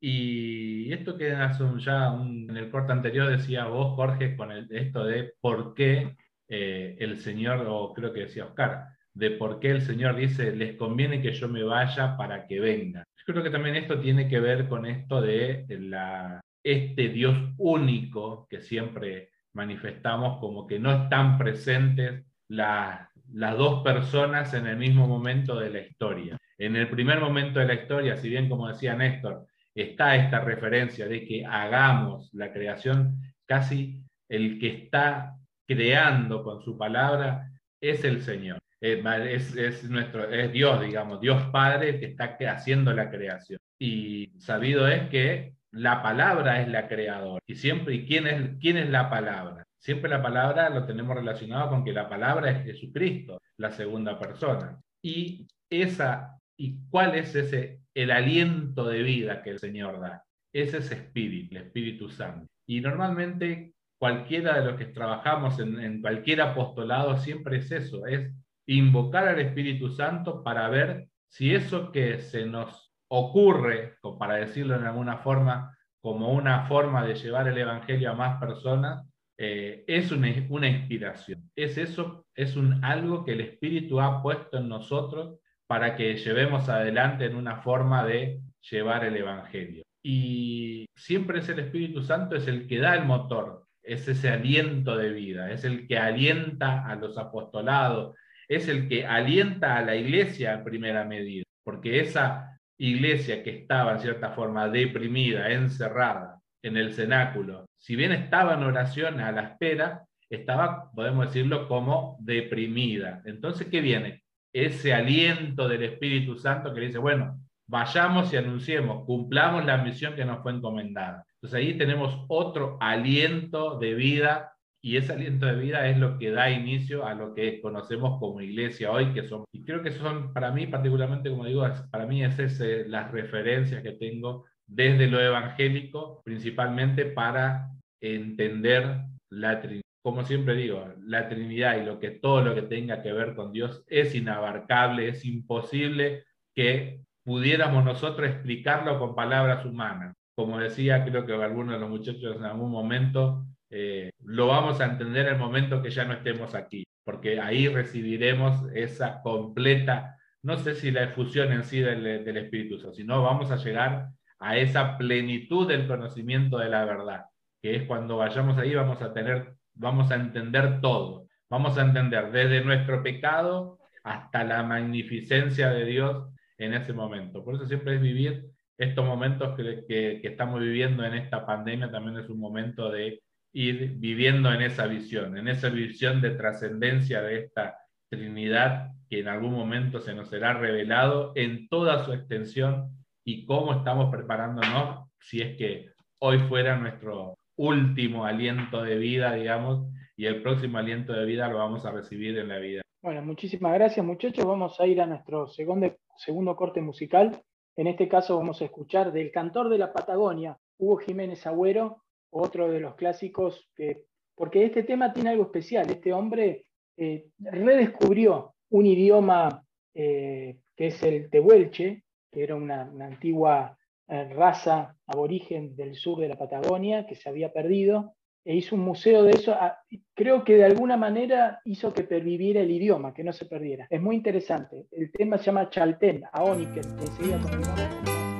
Y esto que hace ya en el corte anterior decía vos, Jorge, con el, esto de por qué eh, el Señor, o creo que decía Oscar, de por qué el Señor dice, les conviene que yo me vaya para que vengan. Yo creo que también esto tiene que ver con esto de la, este Dios único que siempre manifestamos como que no están presentes las dos personas en el mismo momento de la historia. En el primer momento de la historia, si bien como decía Néstor, está esta referencia de que hagamos la creación, casi el que está creando con su palabra es el Señor. Es, es, nuestro, es Dios, digamos, Dios Padre que está haciendo la creación. Y sabido es que la palabra es la creadora. Y siempre, ¿y quién es, quién es la palabra? Siempre la palabra lo tenemos relacionado con que la palabra es Jesucristo, la segunda persona. Y esa, ¿y cuál es ese, el aliento de vida que el Señor da? Es ese espíritu, el Espíritu Santo. Y normalmente cualquiera de los que trabajamos en, en cualquier apostolado siempre es eso, es invocar al Espíritu Santo para ver si eso que se nos ocurre, para decirlo de alguna forma, como una forma de llevar el Evangelio a más personas, eh, es una, una, inspiración. Es eso, es un, algo que el Espíritu ha puesto en nosotros para que llevemos adelante en una forma de llevar el Evangelio. Y siempre es el Espíritu Santo, es el que da el motor, es ese aliento de vida, es el que alienta a los apostolados, es el que alienta a la iglesia en primera medida, porque esa iglesia que estaba en cierta forma deprimida, encerrada en el cenáculo, si bien estaba en oración a la espera, estaba, podemos decirlo, como deprimida. Entonces, ¿qué viene? Ese aliento del Espíritu Santo que dice, bueno, vayamos y anunciemos, cumplamos la misión que nos fue encomendada. Entonces ahí tenemos otro aliento de vida y ese aliento de vida es lo que da inicio a lo que conocemos como iglesia hoy, que son, y creo que son para mí particularmente, como digo, para mí es ese, las referencias que tengo desde lo evangélico, principalmente para entender la Trinidad. Como siempre digo, la Trinidad y lo que todo lo que tenga que ver con Dios es inabarcable, es imposible que pudiéramos nosotros explicarlo con palabras humanas. Como decía, creo que alguno de los muchachos en algún momento, eh, lo vamos a entender en el momento que ya no estemos aquí, porque ahí recibiremos esa completa, no sé si la efusión en sí del, del Espíritu sino vamos a llegar a esa plenitud del conocimiento de la verdad, que es cuando vayamos ahí vamos a tener, vamos a entender todo, vamos a entender desde nuestro pecado hasta la magnificencia de Dios en ese momento. Por eso siempre es vivir estos momentos que estamos viviendo en esta pandemia, también es un momento de ir viviendo en esa visión, en esa visión de trascendencia de esta Trinidad que en algún momento se nos será revelado en toda su extensión y cómo estamos preparándonos si es que hoy fuera nuestro último aliento de vida, digamos, y el próximo aliento de vida lo vamos a recibir en la vida. Bueno, muchísimas gracias muchachos. Vamos a ir a nuestro segundo, segundo corte musical. En este caso vamos a escuchar del cantor de la Patagonia, Hugo Jiménez Agüero, otro de los clásicos, que, porque este tema tiene algo especial. Este hombre eh, redescubrió un idioma eh, que es el tehuelche, que era una, una antigua eh, raza aborigen del sur de la Patagonia que se había perdido, e hizo un museo de eso. Ah, creo que de alguna manera hizo que perviviera el idioma, que no se perdiera. Es muy interesante. El tema se llama Chaltén, Aoniken. Enseguida continuamos.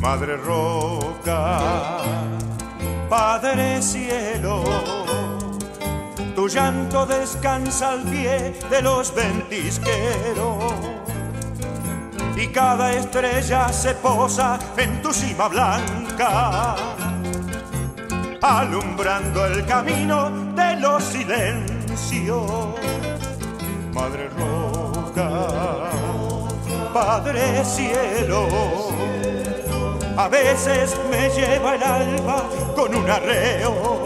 Madre Roca, Padre Cielo, tu llanto descansa al pie de los ventisqueros y cada estrella se posa en tu cima blanca, alumbrando el camino de los silencios. Madre Roca, Padre Cielo a veces me lleva el alba con un arreo.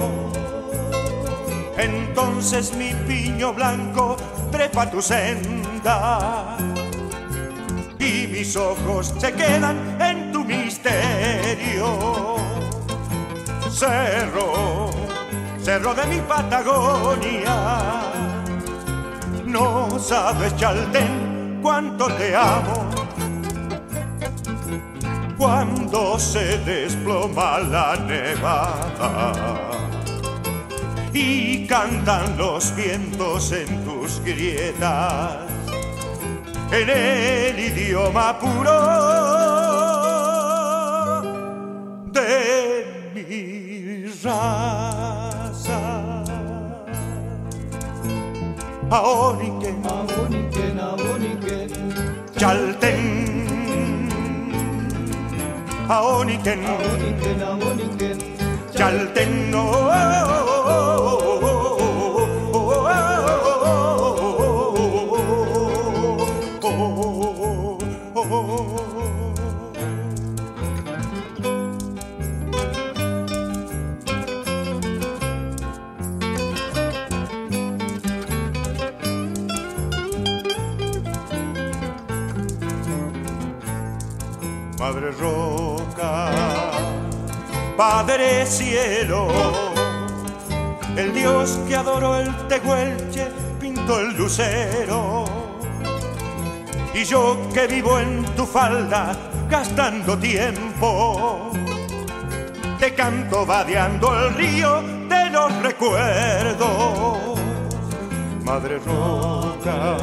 Entonces mi piño blanco trepa tu senda y mis ojos se quedan en tu misterio. Cerro, cerro de mi Patagonia, no sabes, Chaltén, cuánto te amo cuando se desploma la nevada y cantan los vientos en tus grietas. En el idioma puro de mi raza. Aoniken, Aboniken, Aboniken, Chalten, Aoniken, Aboniken, Aboniken, Chalten, oh, oh, Padre Cielo, el Dios que adoró el tehuelche pintó el lucero. Y yo que vivo en tu falda gastando tiempo, te canto vadeando el río de los recuerdos. Madre Roca,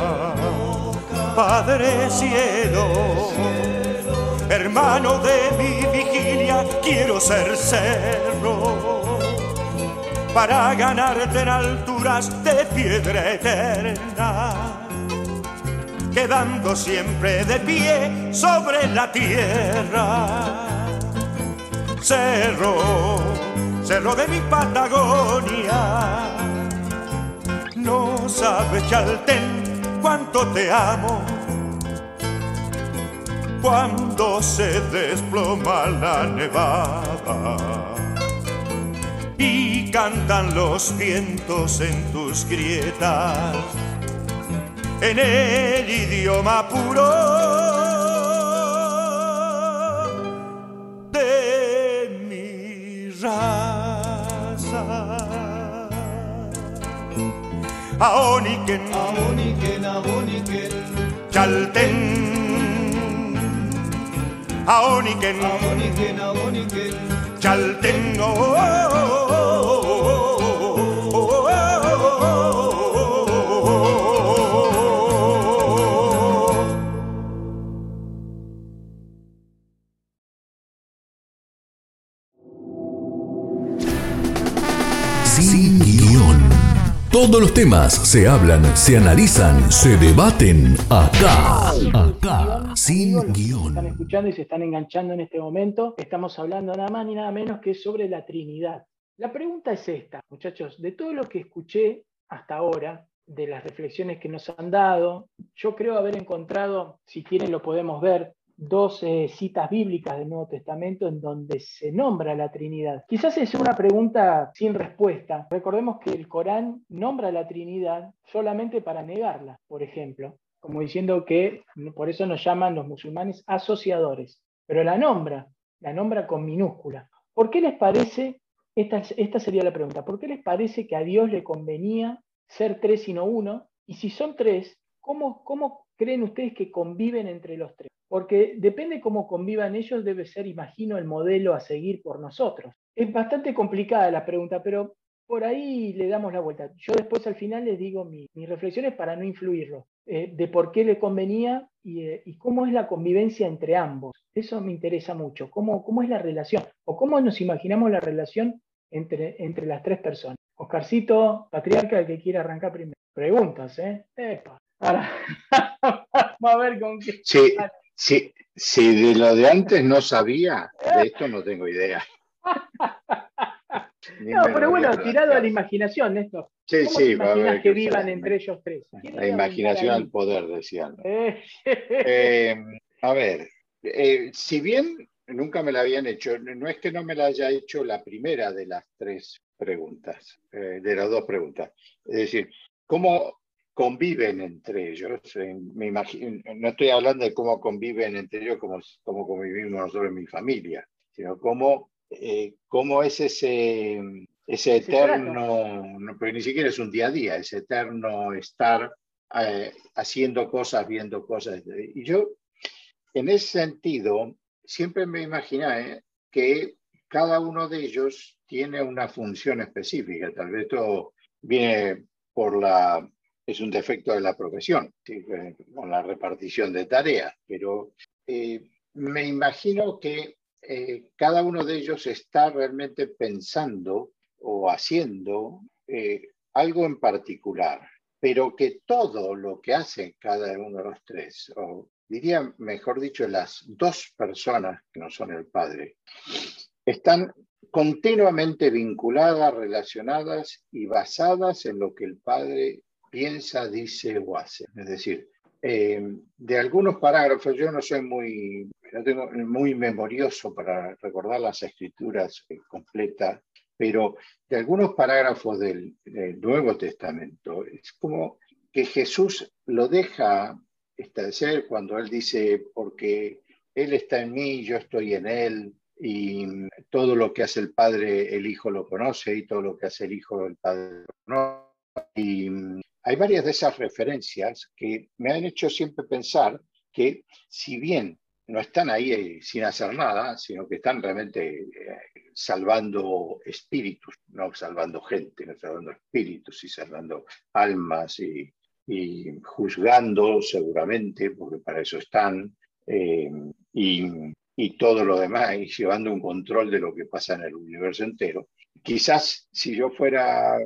Padre Cielo hermano de mi vigilia, quiero ser cerro para ganarte en alturas de piedra eterna, quedando siempre de pie sobre la tierra. Cerro, cerro de mi Patagonia, no sabes, Chaltén, cuánto te amo cuando se desploma la nevada y cantan los vientos en tus grietas en el idioma puro de mi raza. Aoniken, aoniken, aoniken, chalten aoniken, aoniken, aoniken, chaltengo. Todos los temas se hablan, se analizan, se debaten acá. Acá, sin los que Están guion. escuchando y se están enganchando en este momento. Estamos hablando nada más ni nada menos que sobre la Trinidad. La pregunta es esta, muchachos, de todo lo que escuché hasta ahora, de las reflexiones que nos han dado, yo creo haber encontrado, si quieren lo podemos ver, dos eh, citas bíblicas del Nuevo Testamento en donde se nombra la Trinidad. Quizás es una pregunta sin respuesta. Recordemos que el Corán nombra la Trinidad solamente para negarla, por ejemplo, como diciendo que por eso nos llaman los musulmanes asociadores, pero la nombra, la nombra con minúscula. ¿Por qué les parece, esta, esta sería la pregunta, ¿por qué les parece que a Dios le convenía ser tres y no uno? Y si son tres, ¿cómo, cómo creen ustedes que conviven entre los tres? Porque depende cómo convivan ellos, debe ser, imagino, el modelo a seguir por nosotros. Es bastante complicada la pregunta, pero por ahí le damos la vuelta. Yo después al final les digo mi- mis reflexiones para no influirlo, eh, de por qué le convenía y, eh, y cómo es la convivencia entre ambos. Eso me interesa mucho, cómo, cómo es la relación o cómo nos imaginamos la relación entre, entre las tres personas. Oscarcito, patriarca, el que quiera arrancar primero. Preguntas, ¿eh? Epa. Ahora, vamos (laughs) a ver con qué. Sí, sí, si de lo de antes no sabía, de esto no tengo idea. (laughs) No, pero bueno, tirado a la imaginación, Néstor. Sí, ¿Cómo sí, va a haber que vivan entre ellos tres? ¿Quién La imaginación al poder, decían. Eh, Eh, a ver, eh, si bien nunca me la habían hecho, no es que no me la haya hecho la primera de las tres preguntas, de las dos preguntas. Es decir, ¿cómo conviven entre ellos? Eh, me imagino, no estoy hablando de cómo conviven entre ellos como, como convivimos nosotros en mi familia, sino cómo, eh, cómo es ese, ese eterno, no, porque ni siquiera es un día a día, ese eterno estar eh, haciendo cosas, viendo cosas. Y yo, en ese sentido, siempre me imaginé que cada uno de ellos tiene una función específica. Tal vez esto viene por la, es un defecto de la profesión. Eh, con la repartición de tareas, pero eh, me imagino que eh, cada uno de ellos está realmente pensando o haciendo algo en particular pero que todo lo que hacen cada uno de los tres, o diría mejor dicho, las dos personas que no son el padre, están continuamente vinculadas, relacionadas y basadas en lo que el padre piensa, dice o hace. Es decir, eh, de algunos parágrafos, yo no soy muy, no tengo muy memorioso para recordar las escrituras eh, completas, pero de algunos parágrafos del, del Nuevo Testamento, es como que Jesús lo deja establecer cuando él dice, porque Él está en mí, yo estoy en Él, y todo lo que hace el Padre, el Hijo lo conoce, y todo lo que hace el Hijo, el Padre lo conoce. Y hay varias de esas referencias que me han hecho siempre pensar que si bien no están ahí eh, sin hacer nada, sino que están realmente eh, salvando espíritus, no salvando gente, no salvando espíritus y salvando almas y, juzgando seguramente, porque para eso están, eh, y, y todo lo demás, y llevando un control de lo que pasa en el universo entero. Quizás si yo fuera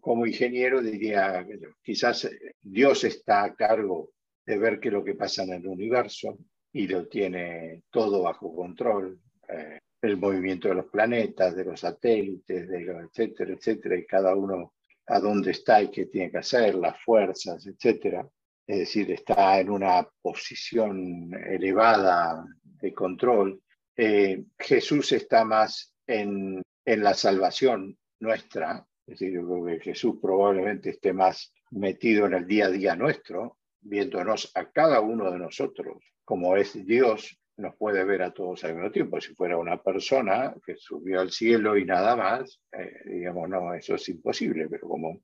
como ingeniero diría, quizás Dios está a cargo de ver qué es lo que pasa en el universo y lo tiene todo bajo control. Eh, el movimiento de los planetas, de los satélites, de los, etcétera, etcétera, y cada uno a dónde está y qué tiene que hacer, las fuerzas, etcétera. Es decir, está en una posición elevada de control. Eh, Jesús está más en, en la salvación nuestra, es decir, yo creo que Jesús probablemente esté más metido en el día a día nuestro, viéndonos a cada uno de nosotros, como es Dios, nos puede ver a todos al mismo tiempo. Si fuera una persona que subió al cielo y nada más, eh, digamos, no, eso es imposible, pero como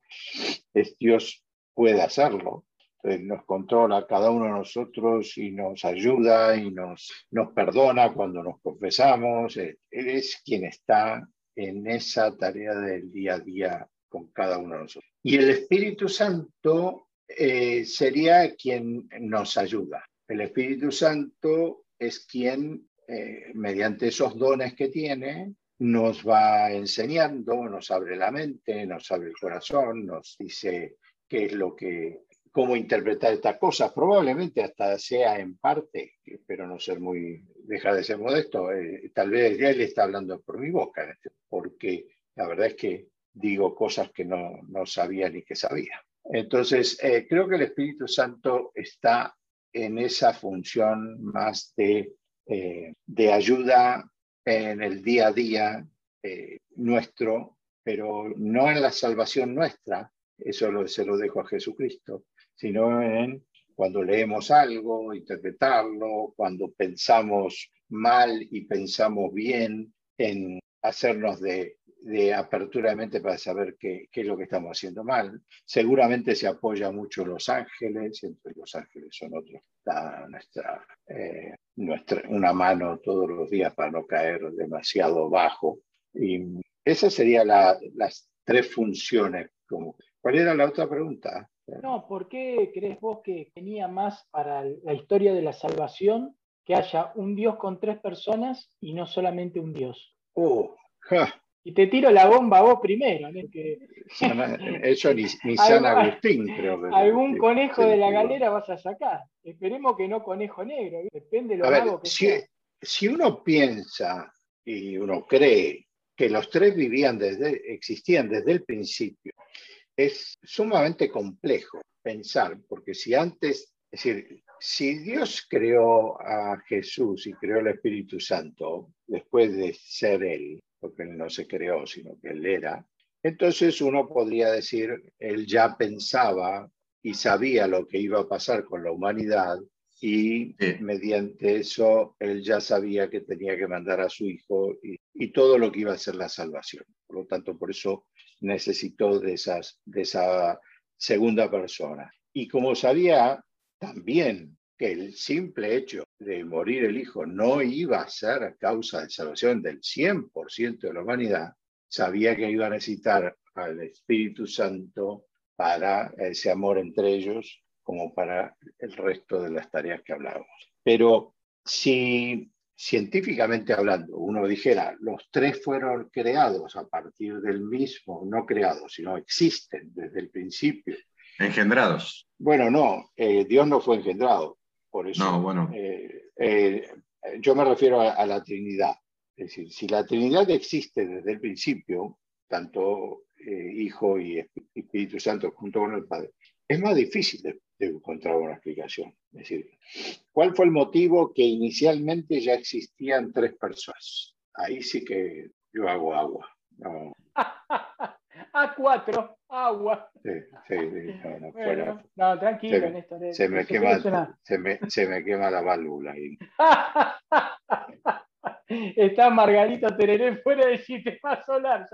es Dios puede hacerlo. nos controla a cada uno de nosotros y nos ayuda y nos, nos perdona cuando nos confesamos. Él es quien está en esa tarea del día a día con cada uno de nosotros. Y el Espíritu Santo eh, sería quien nos ayuda. El Espíritu Santo es quien, eh, mediante esos dones que tiene, nos va enseñando, nos abre la mente, nos abre el corazón, nos dice qué es lo que, cómo interpretar estas cosas. Probablemente hasta sea en parte, espero no ser muy, dejar de ser modesto, eh, tal vez él está hablando por mi boca, este, porque la verdad es que digo cosas que no, no sabía ni que sabía. Entonces, eh, creo que el Espíritu Santo está en esa función más de, eh, de ayuda en el día a día eh, nuestro, pero no en la salvación nuestra, eso se lo dejo a Jesucristo, sino en cuando leemos algo, interpretarlo, cuando pensamos mal y pensamos bien, en hacernos de de apertura de mente para saber qué, qué, es lo que estamos haciendo mal. Seguramente se apoya mucho Los Ángeles, entre Los Ángeles son otros, está nuestra, eh, nuestra, una mano todos los días para no caer demasiado bajo. Y esas serían las tres funciones. Como, ¿Cuál era la otra pregunta? No, ¿por qué crees vos que tenía más para la historia de la salvación que haya un Dios con tres personas y no solamente un Dios? Oh, y te tiro la bomba vos primero. Eso ni, (laughs) San Agustín, creo que. Algún conejo de la galera vas a sacar. Esperemos que no conejo negro, depende de lo que si, Si uno piensa y uno cree que los tres vivían desde, existían desde el principio, es sumamente complejo pensar, porque si antes, es decir, si Dios creó a Jesús y creó el Espíritu Santo después de ser Él, porque Él no se creó, sino que Él era, entonces uno podría decir, Él ya pensaba y sabía lo que iba a pasar con la humanidad y mediante eso Él ya sabía que tenía que mandar a su Hijo y, y, todo lo que iba a ser la salvación. Por lo tanto, por eso necesitó de, esas, de esa segunda persona. Y como sabía también que el simple hecho de morir el Hijo no iba a ser causa de salvación del 100% de la humanidad, sabía que iba a necesitar al Espíritu Santo para ese amor entre ellos, como para el resto de las tareas que hablábamos. Pero si científicamente hablando uno dijera, los tres fueron creados a partir del mismo, no creados, sino existen desde el principio. Engendrados. Bueno, no, eh, Dios no fue engendrado. Por eso, no, bueno. Eh, eh, yo me refiero a, la Trinidad. Es decir, si la Trinidad existe desde el principio, tanto Hijo y Espíritu Santo junto con el Padre, es más difícil de, encontrar una explicación. Es decir, ¿cuál fue el motivo que inicialmente ya existían tres personas? Ahí sí que yo hago agua. No. (laughs) A4, agua. Sí, sí, no, no, tranquilo, se, Néstor. Se me, quema, se, me, se me quema la válvula ahí. (laughs) Está Margarito Tereré fuera del sistema solar.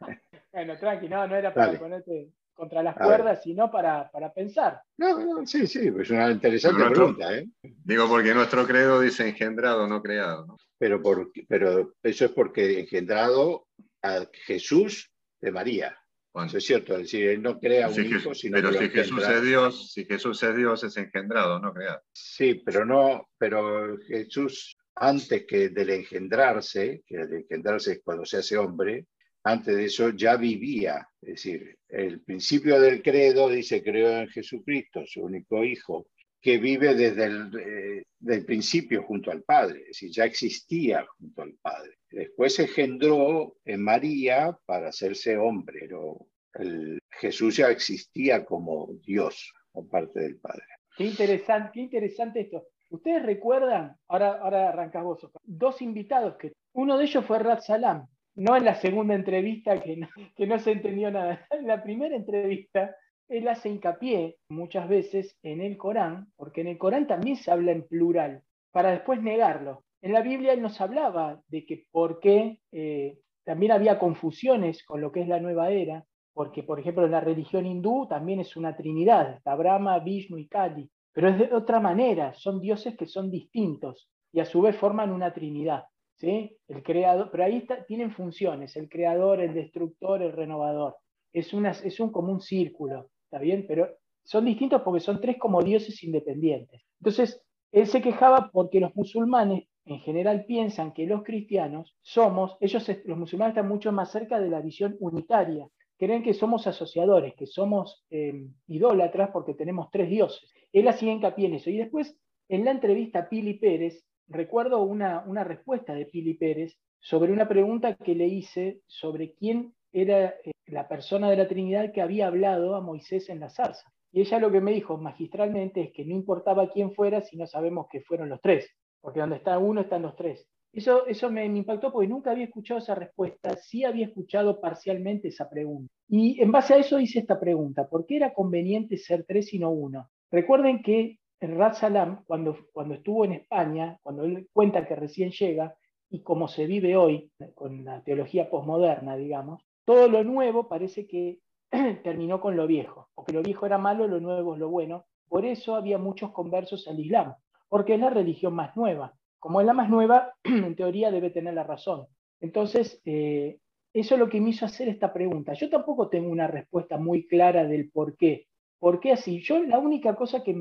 (laughs) bueno, tranqui, no, no era para ponerte contra las cuerdas, sino para, para pensar. No, no, sí, sí, es una interesante pregunta. ¿eh? Digo, porque nuestro credo dice engendrado, no creado. ¿no? Pero, por, pero eso es porque engendrado a Jesús de María. Eso es cierto, es decir, él no crea un hijo, sino pero que si Jesús es Dios, si Jesús es Dios, es engendrado, no creado. Sí, pero no, pero Jesús, antes que del engendrarse, que el engendrarse es cuando se hace hombre, antes de eso ya vivía. Es decir, el principio del credo dice, creó en Jesucristo, su único hijo, que vive desde el eh, principio junto al Padre, es decir, ya existía junto al Padre. Después se engendró en María para hacerse hombre, pero el, Jesús ya existía como Dios, como parte del Padre. Qué interesante, qué interesante esto. ¿Ustedes recuerdan, ahora, ahora arrancas vos, dos invitados que uno de ellos fue Rad Salam, no en la segunda entrevista que no, se entendió nada, (laughs) en la primera entrevista él hace hincapié muchas veces en el Corán, porque en el Corán también se habla en plural, para después negarlo. En la Biblia él nos hablaba de que por qué eh, también había confusiones con lo que es la nueva era, porque por ejemplo en la religión hindú también es una trinidad, está Brahma, Vishnu y Kali, pero es de otra manera, son dioses que son distintos y a su vez forman una trinidad. ¿Sí? El creador, pero ahí tienen funciones, el creador, el destructor, el renovador. Es, un como un círculo, ¿está bien? Pero son distintos porque son tres como dioses independientes. Entonces, él se quejaba porque los musulmanes en general piensan que los cristianos somos, ellos, los musulmanes están mucho más cerca de la visión unitaria, creen que somos asociadores, que somos eh, idólatras porque tenemos tres dioses. Él hacía hincapié en eso. Y después, en la entrevista Pili Pérez, recuerdo una, respuesta de Pili Pérez sobre una pregunta que le hice sobre quién era eh, la persona de la Trinidad que había hablado a Moisés en la zarza. Y ella lo que me dijo magistralmente es que no importaba quién fuera si no sabemos que fueron los tres, porque donde está uno están los tres. Eso, eso me, impactó porque nunca había escuchado esa respuesta, sí había escuchado parcialmente esa pregunta. Y en base a eso hice esta pregunta, ¿por qué era conveniente ser tres y no uno? Recuerden que Rat Salam, cuando, cuando estuvo en España, cuando él cuenta que recién llega, y como se vive hoy, con la teología posmoderna, digamos, todo lo nuevo parece que (clears throat) terminó con lo viejo, porque lo viejo era malo, lo nuevo es lo bueno. Por eso había muchos conversos al Islam, porque es la religión más nueva. Como es la más nueva, (clears throat) en teoría debe tener la razón. Entonces, eh, eso es lo que me hizo hacer esta pregunta. Yo tampoco tengo una respuesta muy clara del por qué. ¿Por qué así? Yo la única cosa que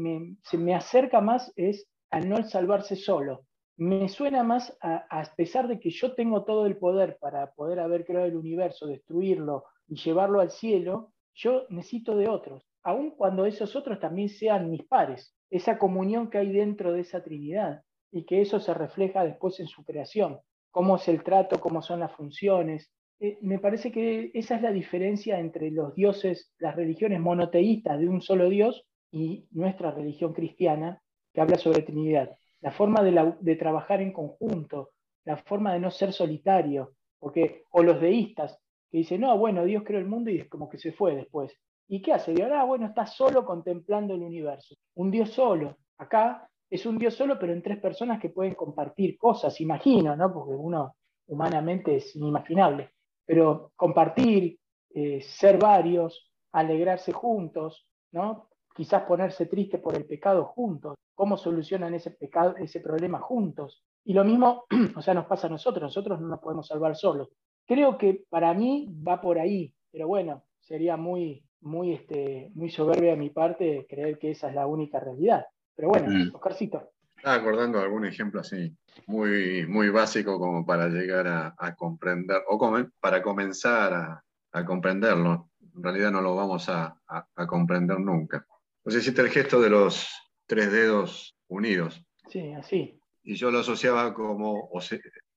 se me acerca más es al no salvarse solo. Me suena más a, a pesar de que yo tengo todo el poder para poder haber creado el universo, destruirlo, y llevarlo al cielo, yo necesito de otros, aun cuando esos otros también sean mis pares, esa comunión que hay dentro de esa Trinidad y que eso se refleja después en su creación, cómo es el trato, cómo son las funciones. Eh, me parece que esa es la diferencia entre los dioses, las religiones monoteístas de un solo Dios y nuestra religión cristiana que habla sobre Trinidad. La forma de, de trabajar en conjunto, la forma de no ser solitario, porque, o los deístas, que dice, no, bueno, Dios creó el mundo y es como que se fue después. ¿Y qué hace Dios? Ah, bueno, está solo contemplando el universo. Un Dios solo. Acá es un Dios solo, pero en tres personas que pueden compartir cosas, imagino, ¿no? Porque uno humanamente es inimaginable. Pero compartir, eh, ser varios, alegrarse juntos, ¿no? Quizás ponerse triste por el pecado juntos. ¿Cómo solucionan ese pecado, ese problema juntos? Y lo mismo, (clears throat) o sea, nos pasa a nosotros. Nosotros no nos podemos salvar solos. Creo que para mí va por ahí, pero bueno, sería muy, muy, este, muy soberbia de mi parte creer que esa es la única realidad. Pero bueno, mm. Oscarcito. Estaba acordando algún ejemplo así, muy, muy básico como para llegar a, comprender, o para comenzar a, a, comprenderlo. En realidad no lo vamos a, a comprender nunca. Si hiciste el gesto de los tres dedos unidos. Sí, así. Y yo lo asociaba como,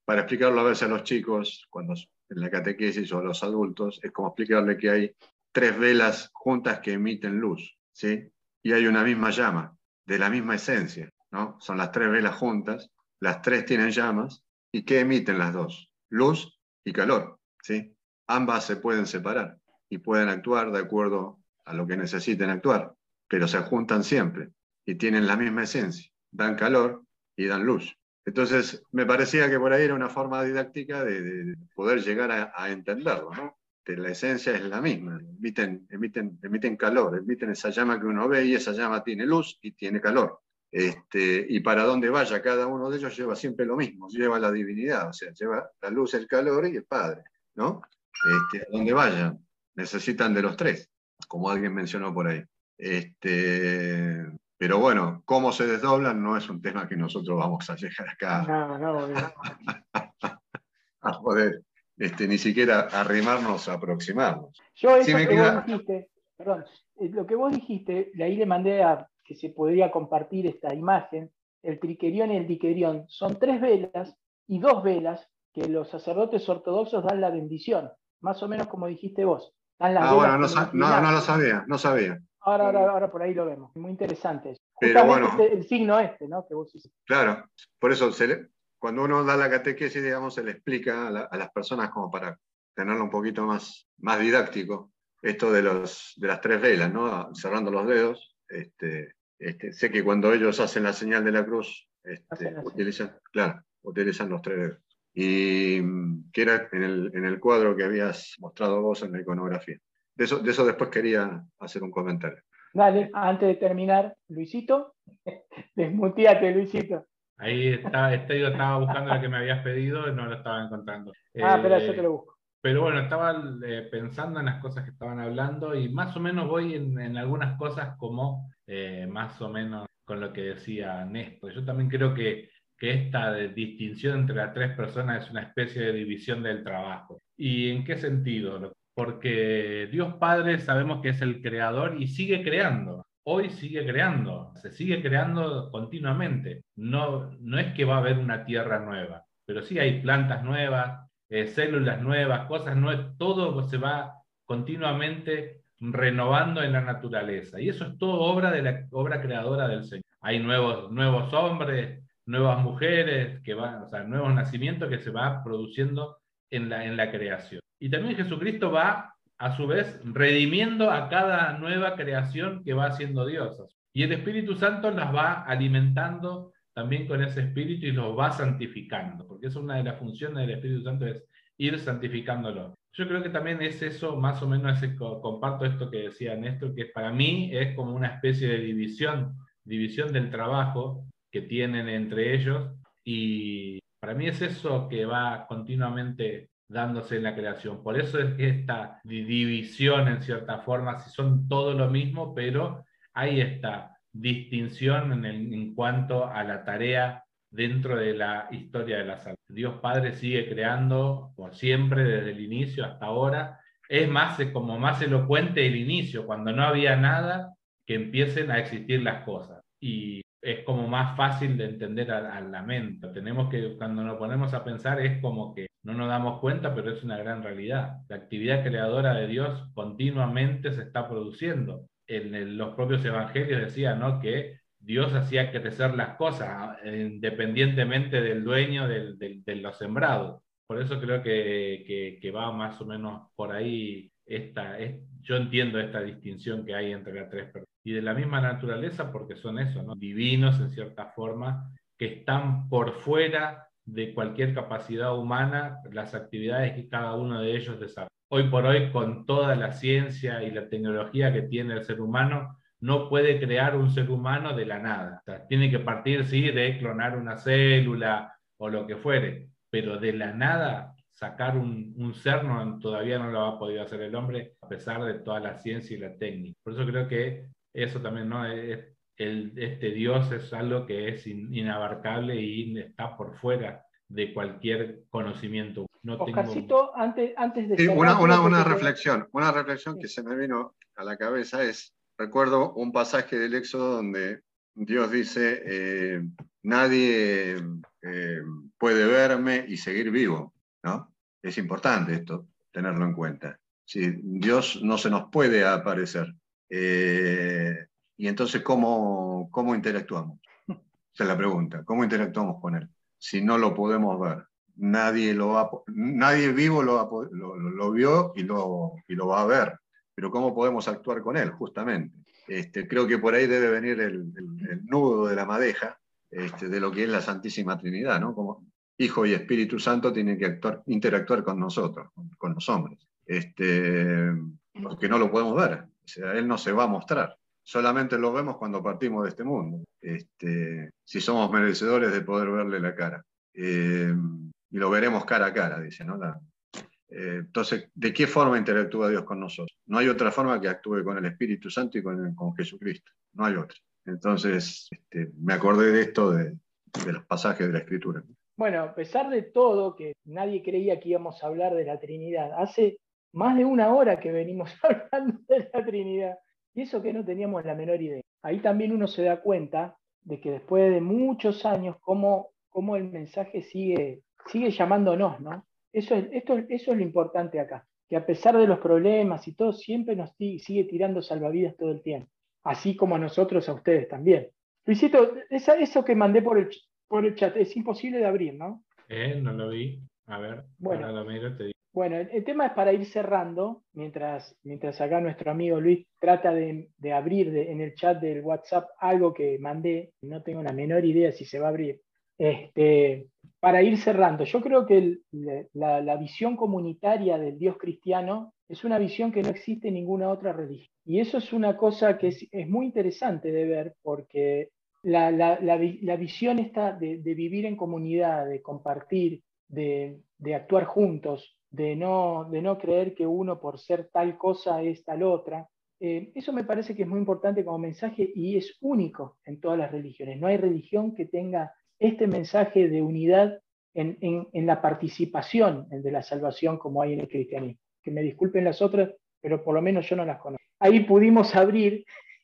para explicarlo a veces a los chicos, cuando en la catequesis o a los adultos, es como explicarle que hay tres velas juntas que emiten luz, ¿sí? Y hay una misma llama, de la misma esencia, ¿no? Son las tres velas juntas, las tres tienen llamas, ¿y qué emiten las dos? Luz y calor, ¿sí? Ambas se pueden separar y pueden actuar de acuerdo a lo que necesiten actuar, pero se juntan siempre y tienen la misma esencia, dan calor y dan luz. Entonces, me parecía que por ahí era una forma didáctica de, poder llegar a, entenderlo. Que la esencia es la misma, emiten, emiten, emiten calor, emiten esa llama que uno ve y esa llama tiene luz y tiene calor. Este, y para donde vaya cada uno de ellos lleva siempre lo mismo, lleva la divinidad, o sea, lleva la luz, el calor y el Padre, ¿no? Este, a donde vayan, necesitan de los tres, como alguien mencionó por ahí. Este, pero bueno, cómo se desdoblan no es un tema que nosotros vamos a llegar acá no, no, no. (laughs) a poder este, ni siquiera arrimarnos, aproximarnos. Yo eso que vos dijiste, perdón, eh, lo que vos dijiste, de ahí le mandé a que se podría compartir esta imagen, el triquerión y el diquerión, son tres velas y dos velas que los sacerdotes ortodoxos dan la bendición, más o menos como dijiste vos. ah, bueno, no, no, no, lo sabía, no sabía. Ahora, ahora, por ahí lo vemos. Muy interesante. Pero bueno. Este, el signo este, ¿no? Que vos Claro, por eso cuando uno da la catequesis, digamos, se le explica a, las personas como para tenerlo un poquito más, más didáctico, esto de, los, de las tres velas, ¿no? Cerrando los dedos. Este, este, sé que cuando ellos hacen la señal de la cruz, este, utilizan, claro, utilizan los tres dedos. Y que era en el, en el cuadro que habías mostrado vos en la iconografía. de eso, de eso después quería hacer un comentario. Dale, antes de terminar, Luisito, (laughs) desmuteate, Luisito. Ahí está, este, yo estaba buscando la que me habías pedido y no lo estaba encontrando. Ah, pero Eh, yo te lo busco. Pero bueno, estaba eh, pensando en las cosas que estaban hablando y más o menos voy en, algunas cosas como eh, más o menos con lo que decía Néstor. Yo también creo que, que esta distinción entre las tres personas es una especie de división del trabajo. ¿Y en qué sentido? Porque Dios Padre sabemos que es el creador y sigue creando. Hoy sigue creando, se sigue creando continuamente. No, no es que va a haber una tierra nueva, pero sí hay plantas nuevas, eh, células nuevas, cosas nuevas, todo se va continuamente renovando en la naturaleza. Y eso es todo obra de la obra creadora del Señor. Hay nuevos, nuevos hombres, nuevas mujeres, que van, o sea, nuevos nacimientos que se va produciendo en la, en la creación. Y también Jesucristo va, a su vez, redimiendo a cada nueva creación que va haciendo Dios. Y el Espíritu Santo las va alimentando también con ese espíritu y los va santificando, porque es una de las funciones del Espíritu Santo, es ir santificándolo. Yo creo que también es eso, más o menos, comparto esto que decía Néstor, que para mí es como una especie de división, división del trabajo que tienen entre ellos, y para mí es eso que va continuamente dándose en la creación. Por eso es que esta di- división, en cierta forma, si son todo lo mismo, pero hay esta distinción en, el- en cuanto a la tarea dentro de la historia de la salud. Dios Padre sigue creando por siempre, desde el inicio hasta ahora. Es más, como más elocuente el inicio, cuando no había nada, que empiecen a existir las cosas. Y es como más fácil de entender al, al lamento. Tenemos que, cuando nos ponemos a pensar, es como que no nos damos cuenta, pero es una gran realidad. La actividad creadora de Dios continuamente se está produciendo. En los propios evangelios decían ¿no? que Dios hacía crecer las cosas independientemente del dueño del- del- de los sembrados. Por eso creo que, que- que va más o menos por ahí. Esta, es- yo entiendo esta distinción que hay entre las tres personas. Y de la misma naturaleza, porque son eso, ¿no? divinos en cierta forma, que están por fuera de cualquier capacidad humana las actividades que cada uno de ellos desarrolla. Hoy por hoy, con toda la ciencia y la tecnología que tiene el ser humano, no puede crear un ser humano de la nada. O tiene que partir, sí, de clonar una célula o lo que fuere, pero de la nada sacar un, ser no, todavía no lo ha podido hacer el hombre, a pesar de toda la ciencia y la técnica. Por eso creo que eso también, ¿no? Es- este Dios es algo que es in- inabarcable y está por fuera de cualquier conocimiento. No tengo- Oscarcito, antes, antes de Sí, cerrar, una, una, reflexión, una reflexión que se me vino a la cabeza es, recuerdo un pasaje del Éxodo donde Dios dice, eh, nadie eh, puede verme y seguir vivo, ¿no? Es importante esto, tenerlo en cuenta. Sí, Dios no se nos puede aparecer. Eh, y entonces, ¿cómo, ¿cómo interactuamos? (laughs) Esa es la pregunta, ¿cómo interactuamos con Él? Si no lo podemos ver nadie, lo va, nadie vivo lo, va lo, vio y lo, y lo va a ver. Pero ¿cómo podemos actuar con él? Justamente. Este, creo que por ahí debe venir el, el- el nudo de la madeja este, de lo que es la Santísima Trinidad, ¿no? Como Hijo y Espíritu Santo tienen que actuar, interactuar con nosotros, con, con los hombres. Este, porque no lo podemos ver. O sea, él no se va a mostrar. Solamente lo vemos cuando partimos de este mundo. Este, si somos merecedores de poder verle la cara. Eh, y lo veremos cara a cara, dice, ¿no? Eh, entonces, ¿de qué forma interactúa Dios con nosotros? No hay otra forma que actúe con el Espíritu Santo y con, con Jesucristo. No hay otra. Entonces, este, me acordé de esto de, de los pasajes de la Escritura. Bueno, a pesar de todo, que nadie creía que íbamos a hablar de la Trinidad, hace más de una hora que venimos (laughs) hablando de la Trinidad, y eso que no teníamos la menor idea. Ahí también uno se da cuenta de que después de muchos años, cómo, cómo el mensaje sigue, sigue llamándonos, ¿no? Eso es, esto, eso es lo importante acá, que a pesar de los problemas y todo, siempre nos sigue tirando salvavidas todo el tiempo, así como a nosotros, a ustedes también. Luisito, esa- eso que mandé por el, por el chat es imposible de abrir, ¿no? Eh, no lo vi. A ver, Bueno. ahora lo miro te digo. Bueno, el, el tema es para ir cerrando, mientras, mientras acá nuestro amigo Luis trata de, de abrir de- en el chat del WhatsApp algo que mandé, no tengo la menor idea si se va a abrir. Este, para ir cerrando, yo creo que la, visión comunitaria del Dios cristiano es una visión que no existe en ninguna otra religión. Y eso es una cosa que es, muy interesante de ver porque la, visión está de, vivir en comunidad, de compartir, de, actuar juntos, de no, de no creer que uno por ser tal cosa es tal otra. Eh, eso me parece que es muy importante como mensaje y es único en todas las religiones. No hay religión que tenga este mensaje de unidad en, en la participación de la salvación como hay en el cristianismo que me disculpen las otras, pero por lo menos yo no las conozco. Ahí pudimos abrir, (laughs)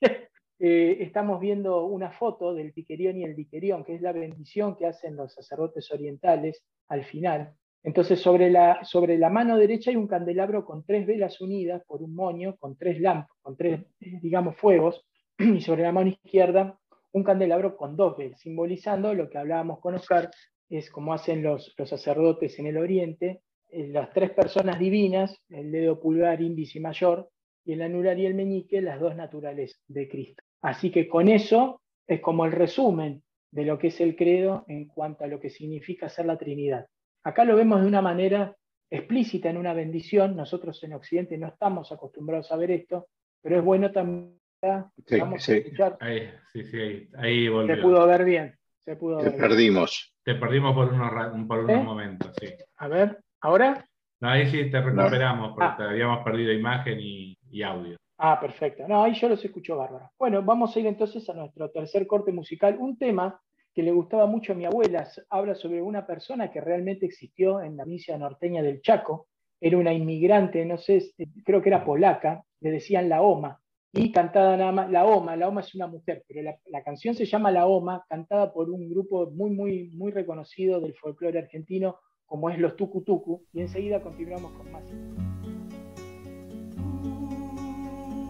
eh, estamos viendo una foto del piquerión y el diquerión, que es la bendición que hacen los sacerdotes orientales al final. Entonces, sobre la, sobre la mano derecha hay un candelabro con tres velas unidas por un moño, con tres lámparas, con tres, digamos, fuegos, (clears throat) y sobre la mano izquierda un candelabro con dos velas, simbolizando lo que hablábamos con Oscar, es como hacen los, los sacerdotes en el Oriente, eh, las tres personas divinas, el dedo pulgar, índice y mayor, y el anular y el meñique, las dos naturales de Cristo. Así que con eso es como el resumen de lo que es el credo en cuanto a lo que significa ser la Trinidad. Acá lo vemos de una manera explícita en una bendición. Nosotros en Occidente no estamos acostumbrados a ver esto, pero es bueno también. Vamos A escuchar. Ahí, sí, sí, ahí, volvió. Se pudo ver bien. Se pudo Te perdimos. Te perdimos por unos, por unos ¿Eh? momentos, sí. A ver. ¿Ahora? No, ahí sí te recuperamos, porque ah. habíamos perdido imagen y, audio. Ah, perfecto. No, ahí yo los escucho bárbaro. Bueno, vamos a ir entonces a nuestro tercer corte musical. Un tema que le gustaba mucho a mi abuela. Habla sobre una persona que realmente existió en la misia norteña del Chaco. Era una inmigrante, no sé, creo que era polaca, le decían la OMA. Y cantada nada más, la OMA, la OMA es una mujer, pero la, canción se llama La OMA, cantada por un grupo muy, muy, muy reconocido del folclore argentino, como es los tucu tucu, y enseguida continuamos con más.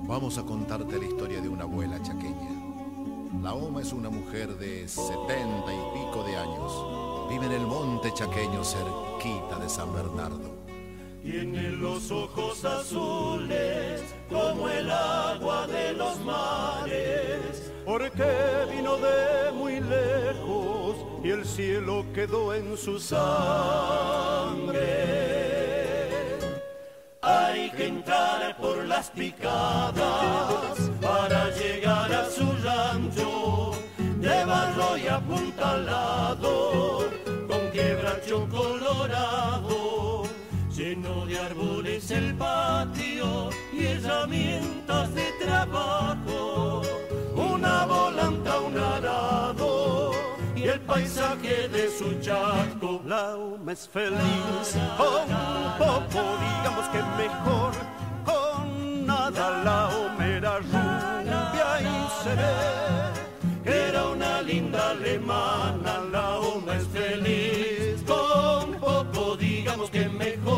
Vamos a contarte la historia de una abuela chaqueña. La Oma es una mujer de setenta y pico de años. Vive en el monte chaqueño cerquita de San Bernardo. Tiene los ojos azules como el agua de los mares. Porque vino de muy lejos y el cielo quedó en su sangre. Hay que entrar por las picadas para llegar a su rancho de barro y apuntalado con quebracho colorado lleno de árboles el patio y herramientas de trabajo una volanta, un arado y el paisaje de su chaco. La UMA es feliz con poco, digamos que mejor, con nada la homera rubia y se ve que era una linda alemana. La UMA es feliz con poco, digamos que mejor,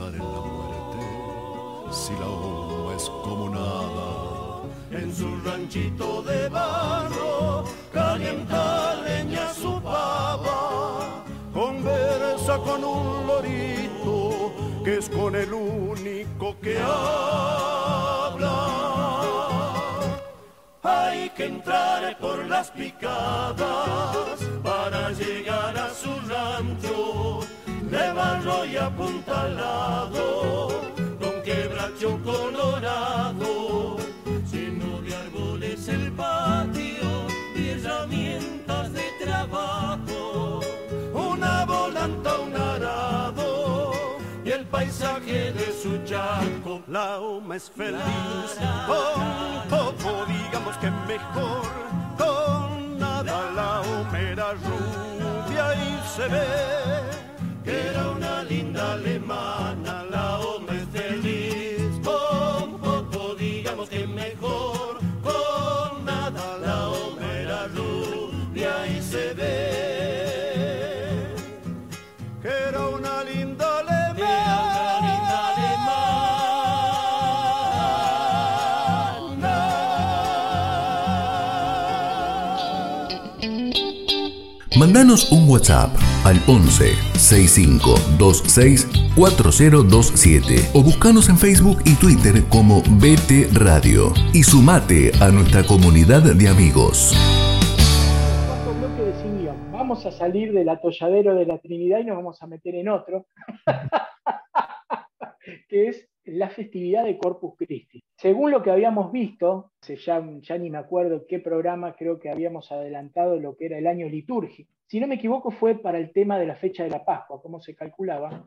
pensar en la muerte si la oma es como nada? En su ranchito de barro calienta leña su pava, conversa con un lorito que es con el único que habla. Hay que entrar por las picadas para llegar a su rancho barro y apuntalado con quebracho colorado lleno de árboles el patio y herramientas de trabajo. Una volanta, un arado y el paisaje de su chaco la UMA es feliz con poco digamos que mejor. Con nada la humera rubia y se ve alemana, la onda feliz, con poco digamos que mejor, con nada la onda era rubia y se ve. Que era una linda alemana. Mandanos un WhatsApp al 11 6526 4027 o buscanos en Facebook y Twitter como BT Radio y sumate a nuestra comunidad de amigos. Vamos a salir del atolladero de la Trinidad y nos vamos a meter en otro, (laughs) que es la festividad de Corpus Christi. Según lo que habíamos visto, ya, ya ni me acuerdo qué programa creo que habíamos adelantado lo que era el año litúrgico. Si no me equivoco fue para el tema de la fecha de la Pascua, cómo se calculaba.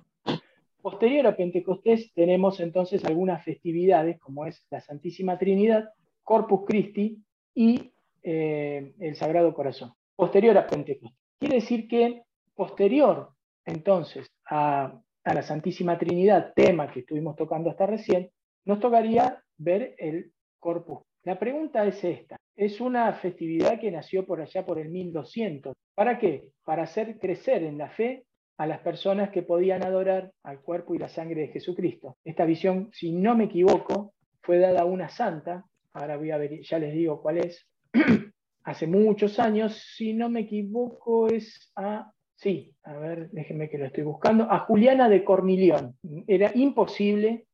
Posterior a Pentecostés tenemos entonces algunas festividades como es la Santísima Trinidad, Corpus Christi y eh, el Sagrado Corazón. Posterior a Pentecostés. Quiere decir que posterior entonces a a la Santísima Trinidad, tema que estuvimos tocando hasta recién, nos tocaría ver el Corpus. La pregunta es esta. Es una festividad que nació por allá por el 1200. ¿Para qué? Para hacer crecer en la fe a las personas que podían adorar al cuerpo y la sangre de Jesucristo. Esta visión, si no me equivoco, fue dada a una santa, ahora voy a ver, ya les digo cuál es, (clears throat) hace muchos años, si no me equivoco, es a Sí, a ver, déjenme que lo estoy buscando. A Juliana de Cornilión. Era imposible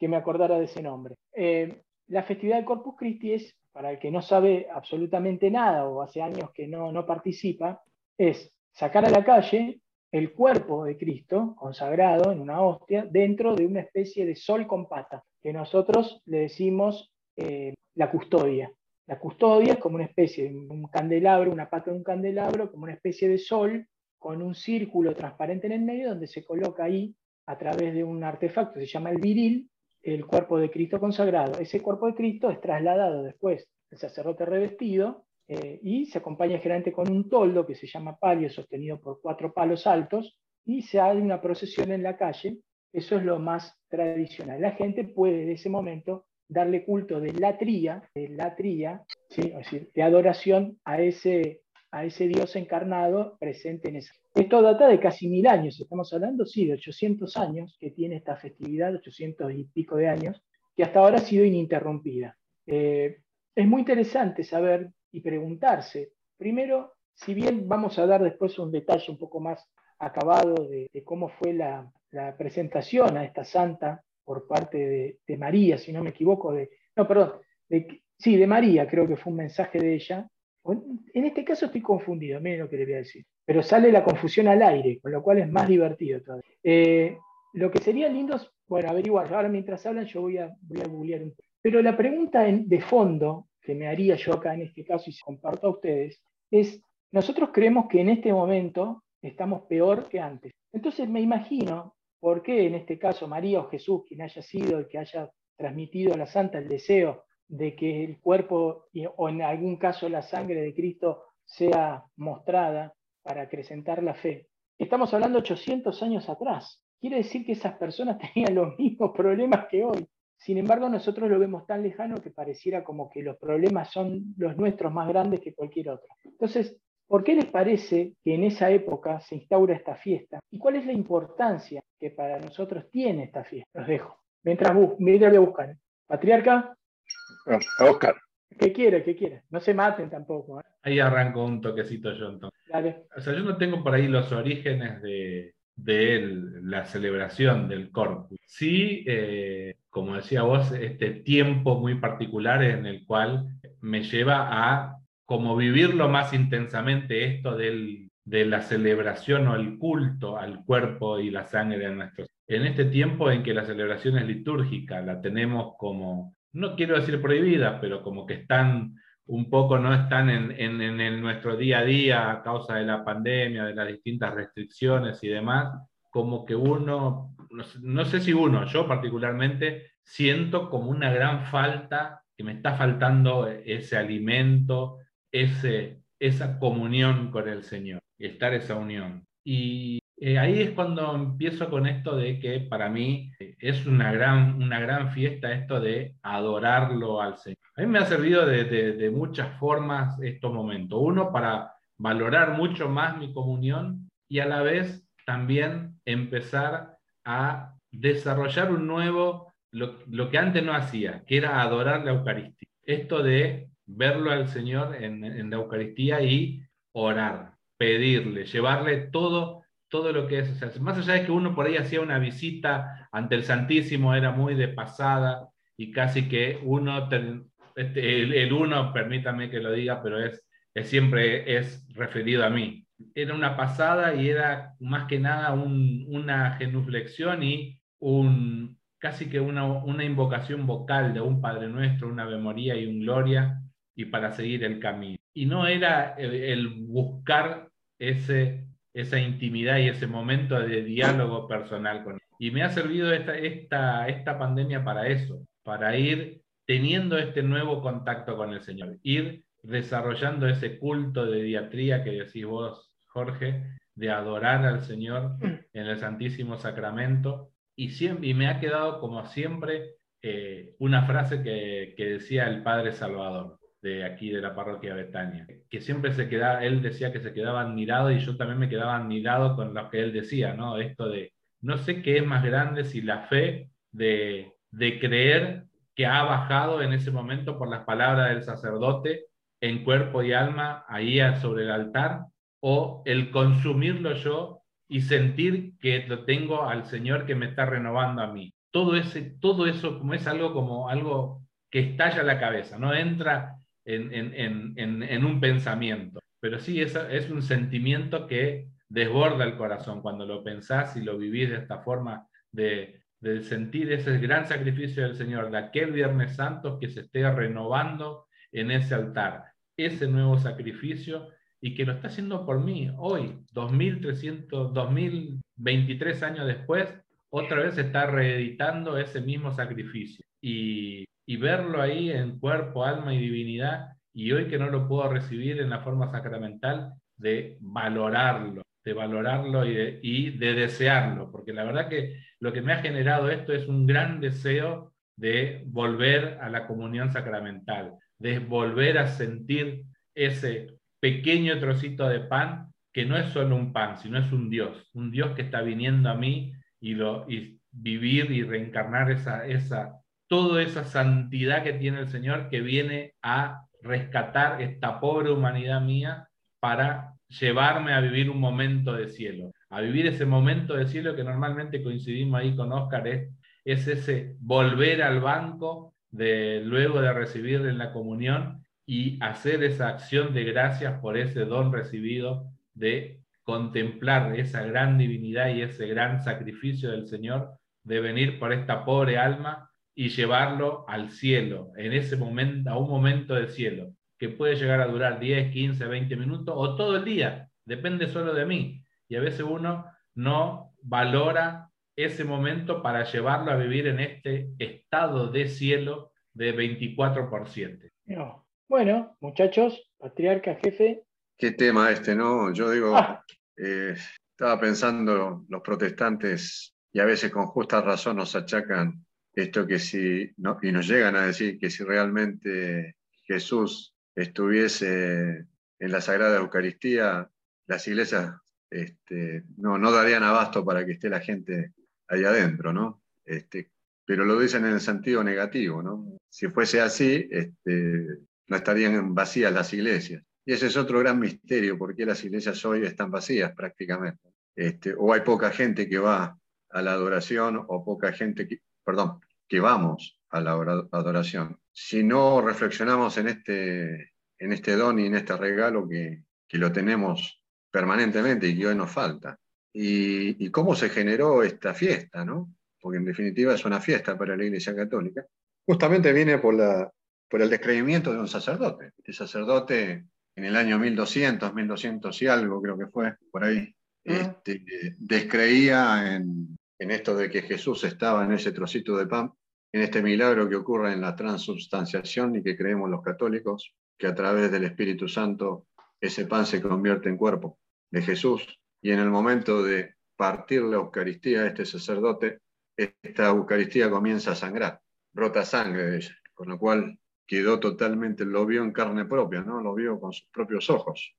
que me acordara de ese nombre. Eh, la festividad de Corpus Christi es, para el que no sabe absolutamente nada o hace años que no, no participa, es sacar a la calle el cuerpo de Cristo consagrado en una hostia dentro de una especie de sol con pata, que nosotros le decimos eh, la custodia. La custodia es como una especie de un candelabro, una pata de un candelabro, como una especie de sol con un círculo transparente en el medio donde se coloca ahí, a través de un artefacto se llama el viril, el cuerpo de Cristo consagrado. Ese cuerpo de Cristo es trasladado después el sacerdote revestido eh, y se acompaña generalmente con un toldo que se llama palio sostenido por cuatro palos altos y se hace una procesión en la calle. Eso es lo más tradicional. La gente puede en ese momento darle culto de latría, de latría, ¿sí? de adoración a ese a ese Dios encarnado presente en esa. Esto data de casi mil años, estamos hablando, sí, de 800 años que tiene esta festividad, 800 y pico de años, que hasta ahora ha sido ininterrumpida. Eh, es muy interesante saber y preguntarse, primero, si bien vamos a dar después un detalle un poco más acabado de, cómo fue la, presentación a esta santa por parte de, María, si no me equivoco, de, no, perdón, sí, de María, creo que fue un mensaje de ella, en este caso estoy confundido, miren lo que le voy a decir. Pero sale la confusión al aire, con lo cual es más divertido todavía. Eh, lo que sería lindo es, bueno, averiguar. Ahora mientras hablan yo voy a, voy a googlear un poco. Pero la pregunta de fondo que me haría yo acá en este caso y se comparto a ustedes es, nosotros creemos que en este momento estamos peor que antes. Entonces me imagino por qué en este caso María o Jesús, quien haya sido el que haya transmitido a la santa el deseo de que el cuerpo o en algún caso la sangre de Cristo sea mostrada para acrecentar la fe. Estamos hablando 800 años atrás. Quiere decir que esas personas (laughs) tenían los mismos problemas que hoy. Sin embargo, nosotros lo vemos tan lejano que pareciera como que los problemas son los nuestros más grandes que cualquier otro. Entonces, ¿por qué les parece que en esa época se instaura esta fiesta? ¿Y cuál es la importancia que para nosotros tiene esta fiesta? Los dejo. Mientras, mientras voy a buscar. Patriarca. Oscar. ¿Qué quiere? ¿Qué quiere? No se maten tampoco. ¿eh? Ahí arranco un toquecito yo entonces. O sea, yo no tengo por ahí los orígenes de, la celebración del corpus. Sí, eh, como decía vos, este tiempo muy particular en el cual me lleva a como vivirlo más intensamente esto del, de la celebración o el culto al cuerpo y la sangre de nuestros. En este tiempo en que la celebración es litúrgica, la tenemos como no quiero decir prohibidas, pero como que están un poco, no están en, en, nuestro día a día a causa de la pandemia, de las distintas restricciones y demás, como que uno, no, sé si uno, yo particularmente, siento como una gran falta, que me está faltando ese alimento, ese, esa comunión con el Señor, estar esa unión. Y eh, ahí es cuando empiezo con esto de que para mí es una gran, una gran fiesta esto de adorarlo al Señor. A mí me ha servido de, muchas formas estos momentos. Uno, para valorar mucho más mi comunión y a la vez también empezar a desarrollar un nuevo, lo, lo que antes no hacía, que era adorar la Eucaristía. Esto de verlo al Señor en, en la Eucaristía y orar pedirle, llevarle todo, todo lo que es. más allá de que uno por ahí hacía una visita ante el Santísimo, era muy de pasada y casi que uno, este, el, uno, permítame que lo diga, pero es, es, siempre es referido a mí. Era una pasada y era más que nada una genuflexión y un, casi que una, una invocación vocal de un Padre Nuestro, una memoria y un Gloria, y para seguir el camino. Y no era el, buscar ese, esa intimidad y ese momento de diálogo personal con él. Y me ha servido esta, esta, esta pandemia para eso, para ir teniendo este nuevo contacto con el Señor, ir desarrollando ese culto de diatría que decís vos, Jorge, de adorar al Señor en el Santísimo Sacramento. Y, siempre, y me ha quedado como siempre eh, una frase que, que decía el Padre Salvador de aquí de la parroquia Betania, que siempre se quedaba, él decía que se quedaba admirado y yo también me quedaba admirado con lo que él decía, ¿no? Esto de, no sé qué es más grande si la fe de, de creer que ha bajado en ese momento por las palabras del sacerdote en cuerpo y alma ahí sobre el altar, o el consumirlo yo y sentir que lo tengo al Señor que me está renovando a mí. Todo, ese, todo eso como es algo como algo que estalla la cabeza, no entra en, un pensamiento. Pero sí, es, es un sentimiento que desborda el corazón cuando lo pensás y lo vivís de esta forma de, de sentir ese gran sacrificio del Señor, de aquel Viernes Santo que se esté renovando en ese altar, ese nuevo sacrificio y que lo está haciendo por mí hoy, 2300, 2023 años después, otra vez está reeditando ese mismo sacrificio. Y y verlo ahí en cuerpo, alma y divinidad, y hoy que no lo puedo recibir en la forma sacramental, de valorarlo, de valorarlo y de, y de desearlo, porque la verdad que lo que me ha generado esto es un gran deseo de volver a la comunión sacramental, de volver a sentir ese pequeño trocito de pan que no es solo un pan, sino es un Dios, un Dios que está viniendo a mí y, lo, y vivir y reencarnar esa, esa, toda esa santidad que tiene el Señor que viene a rescatar esta pobre humanidad mía para llevarme a vivir un momento de cielo, a vivir ese momento de cielo que normalmente coincidimos ahí con Oscar, es, es ese volver al banco de, luego de recibir en la comunión y hacer esa acción de gracias por ese don recibido de contemplar esa gran divinidad y ese gran sacrificio del Señor de venir por esta pobre alma y llevarlo al cielo, en ese momento, a un momento del cielo, que puede llegar a durar 10, 15, 20 minutos o todo el día, depende solo de mí. Y a veces uno no valora ese momento para llevarlo a vivir en este estado de cielo de 24 por 7. Bueno, muchachos, patriarca, jefe. Qué tema este, ¿no? Yo digo, ah. eh, estaba pensando, los protestantes, y a veces con justa razón nos achacan esto que si, no, y nos llegan a decir que si realmente Jesús estuviese en la Sagrada Eucaristía, las iglesias este, no, no darían abasto para que esté la gente ahí adentro, ¿no? Este, pero lo dicen en el sentido negativo, ¿no? Si fuese así, este, no estarían vacías las iglesias. Y ese es otro gran misterio, porque las iglesias hoy están vacías prácticamente. Este, o hay poca gente que va a la adoración, o poca gente que, perdón, que vamos a la adoración. Si no reflexionamos en este, en este don y en este regalo que, que lo tenemos permanentemente y que hoy nos falta. Y, y, cómo se generó esta fiesta, ¿no? Porque en definitiva es una fiesta para la Iglesia Católica. Justamente viene por, la, por el descreimiento de un sacerdote. Este sacerdote en el año 1200, 1200 y algo creo que fue, por ahí, ah. este, descreía en, en esto de que Jesús estaba en ese trocito de pan, en este milagro que ocurre en la transubstanciación y que creemos los católicos, que a través del Espíritu Santo ese pan se convierte en cuerpo de Jesús. Y en el momento de partir la Eucaristía este sacerdote, esta Eucaristía comienza a sangrar, brota sangre de ella, con lo cual quedó totalmente, lo vio en carne propia, ¿no? lo vio con sus propios ojos.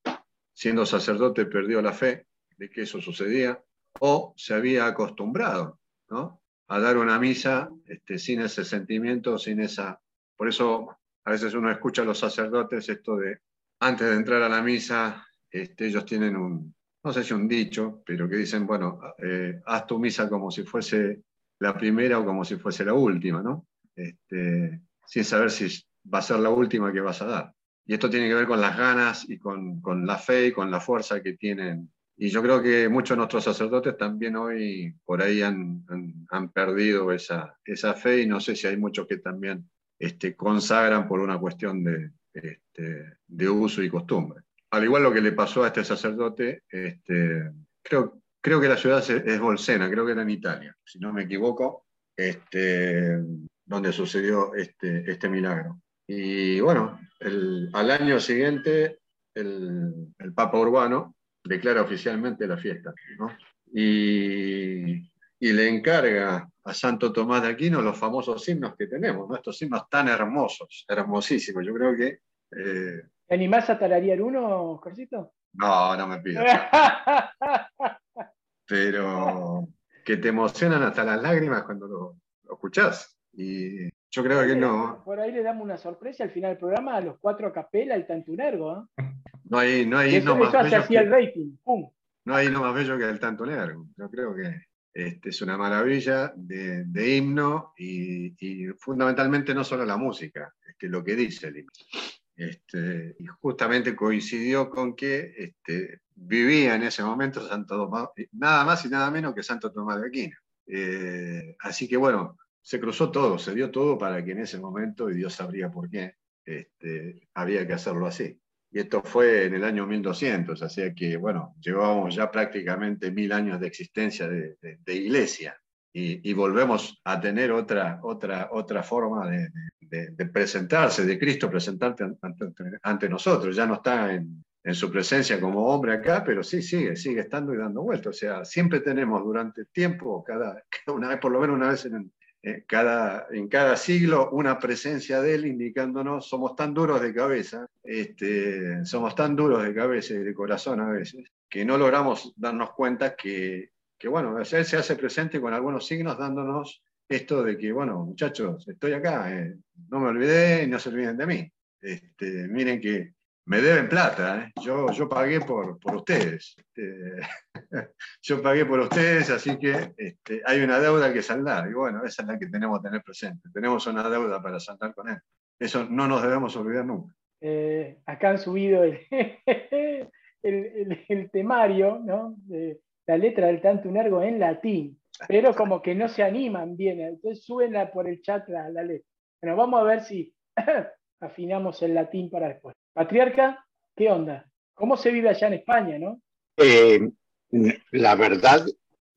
Siendo sacerdote perdió la fe de que eso sucedía o se había acostumbrado ¿no? A dar una misa este, sin ese sentimiento, sin esa... Por eso a veces uno escucha a los sacerdotes esto de, antes de entrar a la misa, este, ellos tienen un, no sé si un dicho, pero que dicen, bueno, eh, haz tu misa como si fuese la primera o como si fuese la última, ¿no? Este, sin saber si va a ser la última que vas a dar. Y esto tiene que ver con las ganas y con, con la fe y con la fuerza que tienen. Y yo creo que muchos de nuestros sacerdotes también hoy por ahí han, han, perdido esa, esa fe y no sé si hay muchos que también este, consagran por una cuestión de, este, de uso y costumbre. Al igual lo que le pasó a este sacerdote, este, creo, creo que la ciudad es Bolsena, creo que era en Italia, si no me equivoco, este, donde sucedió este, este milagro. Y bueno, el, al año siguiente el, el, Papa Urbano declara oficialmente la fiesta. ¿no? Y, y, le encarga a Santo Tomás de Aquino los famosos himnos que tenemos, ¿no? estos himnos tan hermosos, hermosísimos. Yo creo que... Eh... ¿Te animás a tararear uno, Oscarcito? No, no me pidas. (laughs) Pero que te emocionan hasta las lágrimas cuando lo, lo escuchás. Y yo creo que no. Por ahí le damos una sorpresa al final del programa a los cuatro a capela, el Tantunergo. ¿eh? No hay, no hay eso, más bello que, el rating. ¡Pum! No hay no más bello que el Tantunergo. Yo creo que este, es una maravilla de, de himno y, y, fundamentalmente no solo la música, este, lo que dice el himno. Este, y justamente coincidió con que este, vivía en ese momento Santo Tomás, nada más y nada menos que Santo Tomás de Aquino. Eh, así que bueno, se cruzó todo, se dio todo para que en ese momento, y Dios sabría por qué, este, había que hacerlo así. Y esto fue en el año 1200, así que, bueno, llevábamos ya prácticamente mil años de existencia de, de, iglesia. Y, y, volvemos a tener otra, otra, otra forma de, presentarse, de Cristo presentarte ante, nosotros. Ya no está en, su presencia como hombre acá, pero sí sigue, sigue estando y dando vueltas. O sea, siempre tenemos durante tiempo, cada (laughs) una vez, por lo menos una vez en, eh, cada, en cada siglo una presencia de él indicándonos, somos tan duros de cabeza, este, somos tan duros de cabeza y de corazón a veces, que no logramos darnos cuenta que, que, bueno, él se hace presente con algunos signos dándonos esto de que, bueno, muchachos, estoy acá, eh, no me olvidé no se olviden de mí. Este, miren que me deben plata, ¿eh? yo, yo pagué por, por ustedes. Este, (laughs) yo pagué por ustedes, así que este, hay una deuda que saldar. Y bueno, esa es la que tenemos que tener presente. Tenemos una deuda para saldar con él. Eso no nos debemos olvidar nunca. Eh, acá han subido el, (laughs) el, el, temario, ¿no? La letra del Tantunergo en latín, pero como que no se animan bien. Entonces suben por el chat la, la letra. Bueno, vamos a ver si (clears throat) afinamos el latín para después. Patriarca, ¿qué onda? ¿Cómo se vive allá en España, no? Eh, la verdad,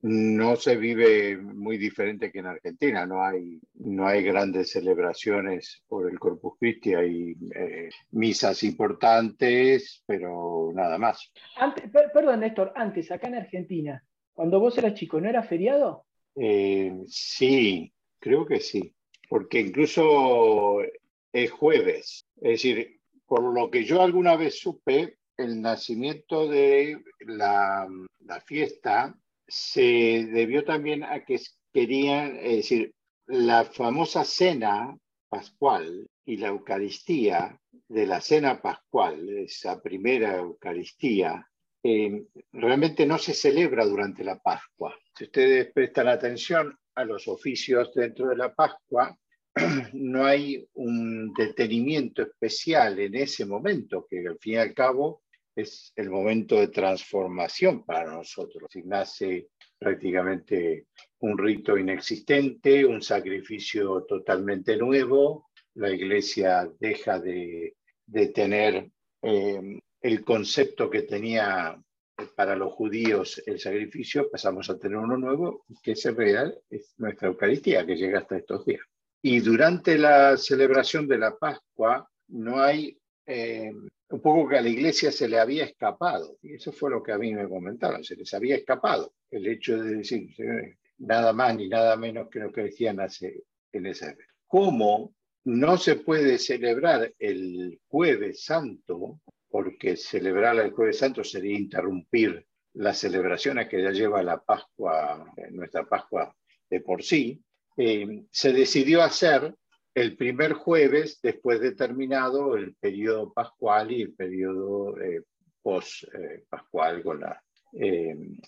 no se vive muy diferente que en Argentina. No hay, no hay grandes celebraciones por el Corpus Christi, hay eh, misas importantes, pero nada más. Antes, per perdón, Néstor, antes, acá en Argentina, cuando vos eras chico, ¿no era feriado? Eh, sí, creo que sí, porque incluso es jueves. Es decir, por lo que yo alguna vez supe, el nacimiento de la, fiesta se debió también a que querían, es decir, la famosa cena pascual y la Eucaristía de la cena pascual, esa primera Eucaristía, eh, realmente no se celebra durante la Pascua. Si ustedes prestan atención a los oficios dentro de la Pascua, (clears throat) no hay un detenimiento especial en ese momento, que al fin y al cabo es el momento de transformación para nosotros. Si nace prácticamente un rito inexistente, un sacrificio totalmente nuevo, la iglesia deja de, tener eh, el concepto que tenía para los judíos el sacrificio, pasamos a tener uno nuevo, que es el real, es nuestra Eucaristía, que llega hasta estos días. Y durante la celebración de la Pascua no hay eh, un poco que a la iglesia se le había escapado. Y eso fue lo que a mí me comentaron, se les había escapado el hecho de decir nada más ni nada menos que lo que decían hace, en esa época. ¿Cómo no se puede celebrar el jueves santo? Porque celebrar el jueves santo sería interrumpir las celebraciones que ya lleva la Pascua, nuestra Pascua de por sí, eh, se decidió hacer el primer jueves después de terminado el periodo pascual y el periodo eh, post-pascual con la, el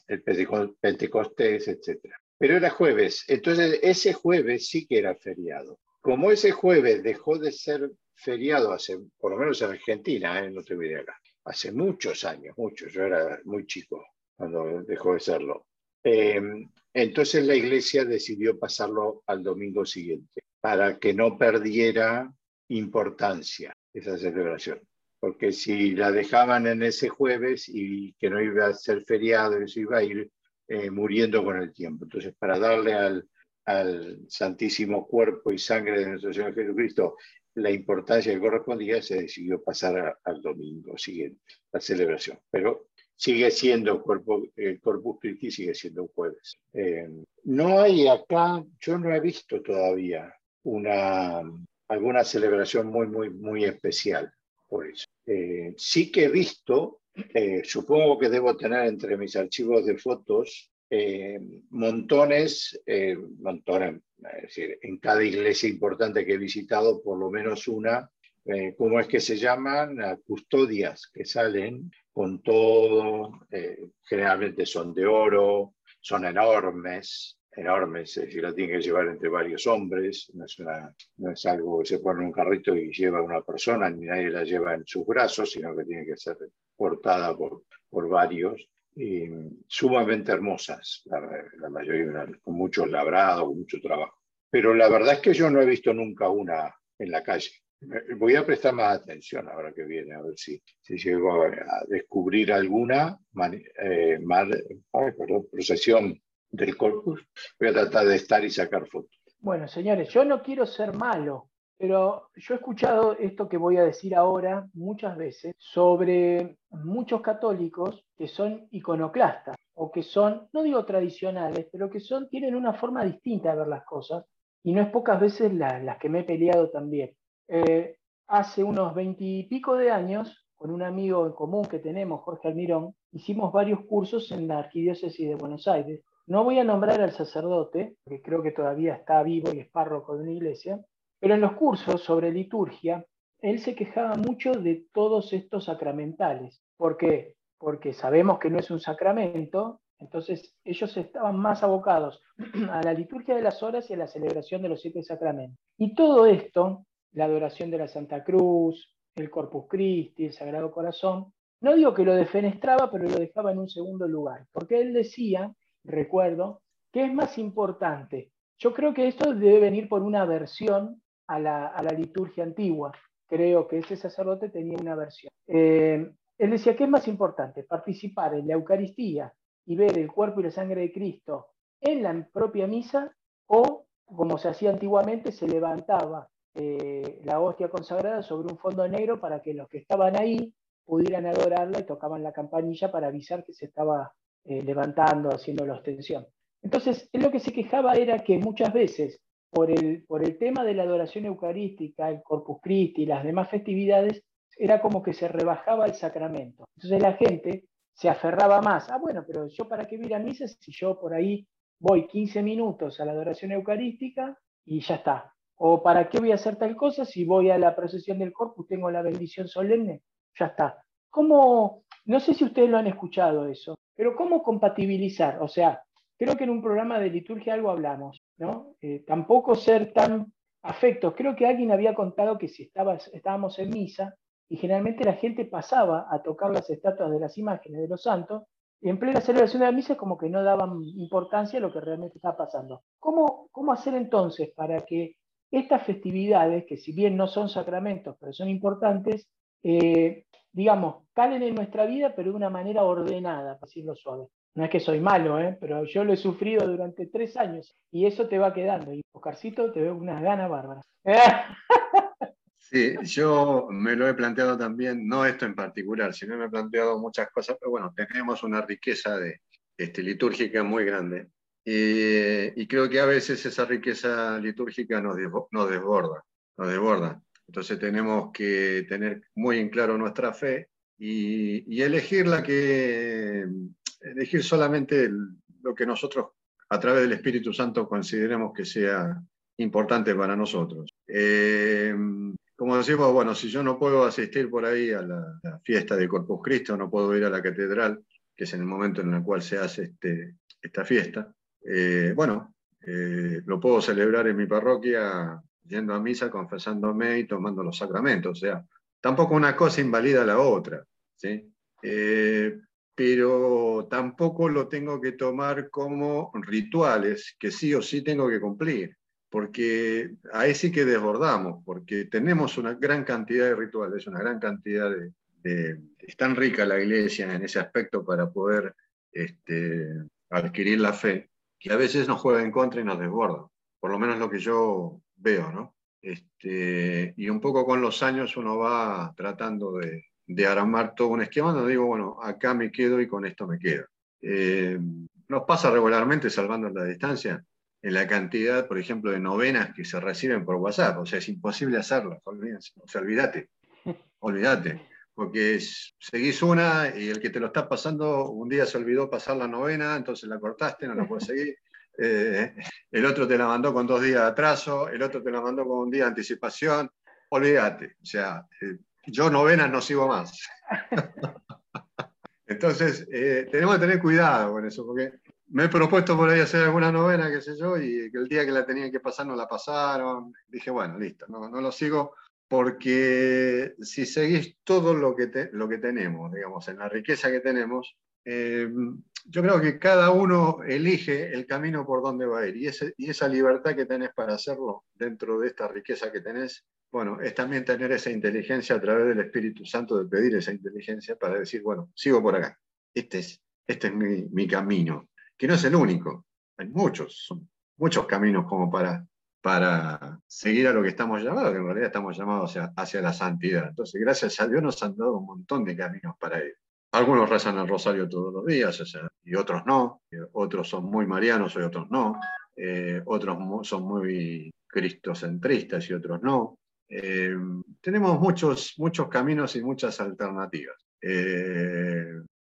Pentecostés, etc. Pero era jueves, entonces ese jueves sí que era feriado. Como ese jueves dejó de ser feriado hace, por lo menos en Argentina, ¿eh? no te voy acá, hace muchos años, muchos, yo era muy chico cuando dejó de serlo. Em, entonces la iglesia decidió pasarlo al domingo siguiente para que no perdiera importancia esa celebración. Porque si la dejaban en ese jueves y que no iba a ser feriado, eso iba a ir eh, muriendo con el tiempo. Entonces, para darle al, al Santísimo Cuerpo y Sangre de nuestro Señor Jesucristo la importancia que correspondía, se decidió pasar al domingo siguiente, la celebración. Pero sigue siendo el Corpus Christi sigue siendo un jueves. Eh, no hay acá, yo no he visto todavía una, alguna celebración muy, muy, muy especial por eso. Eh, sí que he visto, eh, supongo que debo tener entre mis archivos de fotos montones, montones, es decir, en cada iglesia importante que he visitado, por lo menos una, ¿cómo es que se llaman? Custodias que salen con todo, eh, generalmente son de oro, son enormes, enormes, es decir, la tienen que llevar entre varios hombres, no es, algo que se pone en un carrito y lleva una persona, ni nadie la lleva en sus brazos, sino que tiene que ser portada por, varios, y sumamente hermosas, la, la mayoría con muchos labrados, con mucho trabajo. Pero la verdad es que yo no he visto nunca una en la calle. Voy a prestar más atención ahora que viene, a ver si, si llego a descubrir alguna eh, procesión del corpus. Voy a tratar de estar y sacar fotos. Bueno, señores, yo no quiero ser malo, pero yo he escuchado esto que voy a decir ahora muchas veces sobre muchos católicos que son iconoclastas o que son, no digo tradicionales, pero que son, tienen una forma distinta de ver las cosas y no es pocas veces las que me he peleado también. Eh, hace unos veintipico de años, con un amigo en común que tenemos, Jorge Almirón, hicimos varios cursos en la Arquidiócesis de Buenos Aires. No voy a nombrar al sacerdote, porque creo que todavía está vivo y es párroco de una iglesia, pero en los cursos sobre liturgia, él se quejaba mucho de todos estos sacramentales. ¿Por qué? Porque sabemos que no es un sacramento, entonces ellos estaban más abocados (clears throat) a la liturgia de las horas y a la celebración de los siete sacramentos. Y todo esto la adoración de la Santa Cruz, el Corpus Christi, el Sagrado Corazón. No digo que lo defenestraba, pero lo dejaba en un segundo lugar, porque él decía, recuerdo, que es más importante. Yo creo que esto debe venir por una versión a la, liturgia antigua. Creo que ese sacerdote tenía una versión. Eh, él decía, ¿qué es más importante? Participar en la Eucaristía y ver el cuerpo y la sangre de Cristo en la propia misa o, como se hacía antiguamente, se levantaba eh, la hostia consagrada sobre un fondo negro para que los que estaban ahí pudieran adorarla y tocaban la campanilla para avisar que se estaba eh, levantando, haciendo la ostensión. Entonces, él lo que se quejaba era que muchas veces, por el, por el tema de la adoración eucarística, el Corpus Christi y las demás festividades, era como que se rebajaba el sacramento. Entonces la gente se aferraba más. Ah, bueno, pero yo para qué voy a misa si yo por ahí voy 15 minutos a la adoración eucarística y ya está. ¿O para qué voy a hacer tal cosa si voy a la procesión del corpus, tengo la bendición solemne? Ya está. ¿Cómo, no sé si ustedes lo han escuchado eso, pero cómo compatibilizar? O sea, creo que en un programa de liturgia algo hablamos, ¿no? Eh, tampoco ser tan afectos. Creo que alguien había contado que si estábamos en misa y generalmente la gente pasaba a tocar las estatuas de las imágenes de los santos, y en plena celebración de la misa como que no daban importancia a lo que realmente estaba pasando. ¿Cómo, cómo hacer entonces para que estas festividades, que si bien no son sacramentos, pero son importantes, eh, digamos, calen en nuestra vida, pero de una manera ordenada, para decirlo suave. No es que soy malo, ¿eh? pero yo lo he sufrido durante tres años y eso te va quedando. Y Oscarcito te veo unas ganas bárbaras. (laughs) Sí, yo me lo he planteado también, no esto en particular, sino me he planteado muchas cosas, pero bueno, tenemos una riqueza de, este, litúrgica muy grande. Y, creo que a veces esa riqueza litúrgica nos, nos desborda, nos desborda. Entonces tenemos que tener muy en claro nuestra fe y, elegir la que elegir solamente lo que nosotros a través del Espíritu Santo consideremos que sea importante para nosotros. Eh, como decimos, bueno, si yo no puedo asistir por ahí a la, la fiesta de Corpus Christi, no puedo ir a la catedral, que es en el momento en el cual se hace este, esta fiesta, eh, bueno, eh, lo puedo celebrar en mi parroquia yendo a misa, confesándome y tomando los sacramentos. O sea, tampoco una cosa invalida la otra, ¿sí? Eh, pero tampoco lo tengo que tomar como rituales que sí o sí tengo que cumplir, porque ahí sí que desbordamos, porque tenemos una gran cantidad de rituales, una gran cantidad de... es tan rica la iglesia en ese aspecto para poder este, adquirir la fe, que a veces nos juega en contra y nos desborda, por lo menos lo que yo veo, ¿no? Este, y un poco con los años uno va tratando de, de armar todo un esquema donde digo, bueno, acá me quedo y con esto me quedo. Eh, nos pasa regularmente, salvando la distancia, en la cantidad, por ejemplo, de novenas que se reciben por WhatsApp. O sea, es imposible hacerlas, olvídense. O sea, olvídate, (laughs) olvídate. Porque seguís una y el que te lo está pasando un día se olvidó pasar la novena, entonces la cortaste, no la puedes (laughs) seguir. Eh, el otro te la mandó con dos días de atraso, el otro te la mandó con un día de anticipación. Olvídate. O sea, eh, yo novenas no sigo más. (laughs) Entonces, eh, tenemos que tener cuidado con eso, porque me he propuesto por ahí hacer alguna novena, qué sé yo, y el día que la tenían que pasar no la pasaron. Dije, bueno, listo, no, no lo sigo, porque si seguís todo lo que, lo que tenemos, digamos, en la riqueza que tenemos, eh, yo creo que cada uno elige el camino por donde va a ir, y esa libertad que tenés para hacerlo dentro de esta riqueza que tenés, bueno, es también tener esa inteligencia a través del Espíritu Santo, de pedir esa inteligencia para decir, bueno, sigo por acá. Este es, este es mi, mi camino, que no es el único. Hay muchos, son muchos caminos como para, para seguir a lo que estamos llamados, que en realidad estamos llamados hacia, la santidad. Entonces, gracias a Dios nos han dado un montón de caminos para ir. Algunos rezan el rosario todos los días, y otros no. Eh, Otros son muy marianos y otros no. Eh, otros son muy cristocentristas y otros no. Eh, tenemos muchos, muchos caminos y muchas alternativas.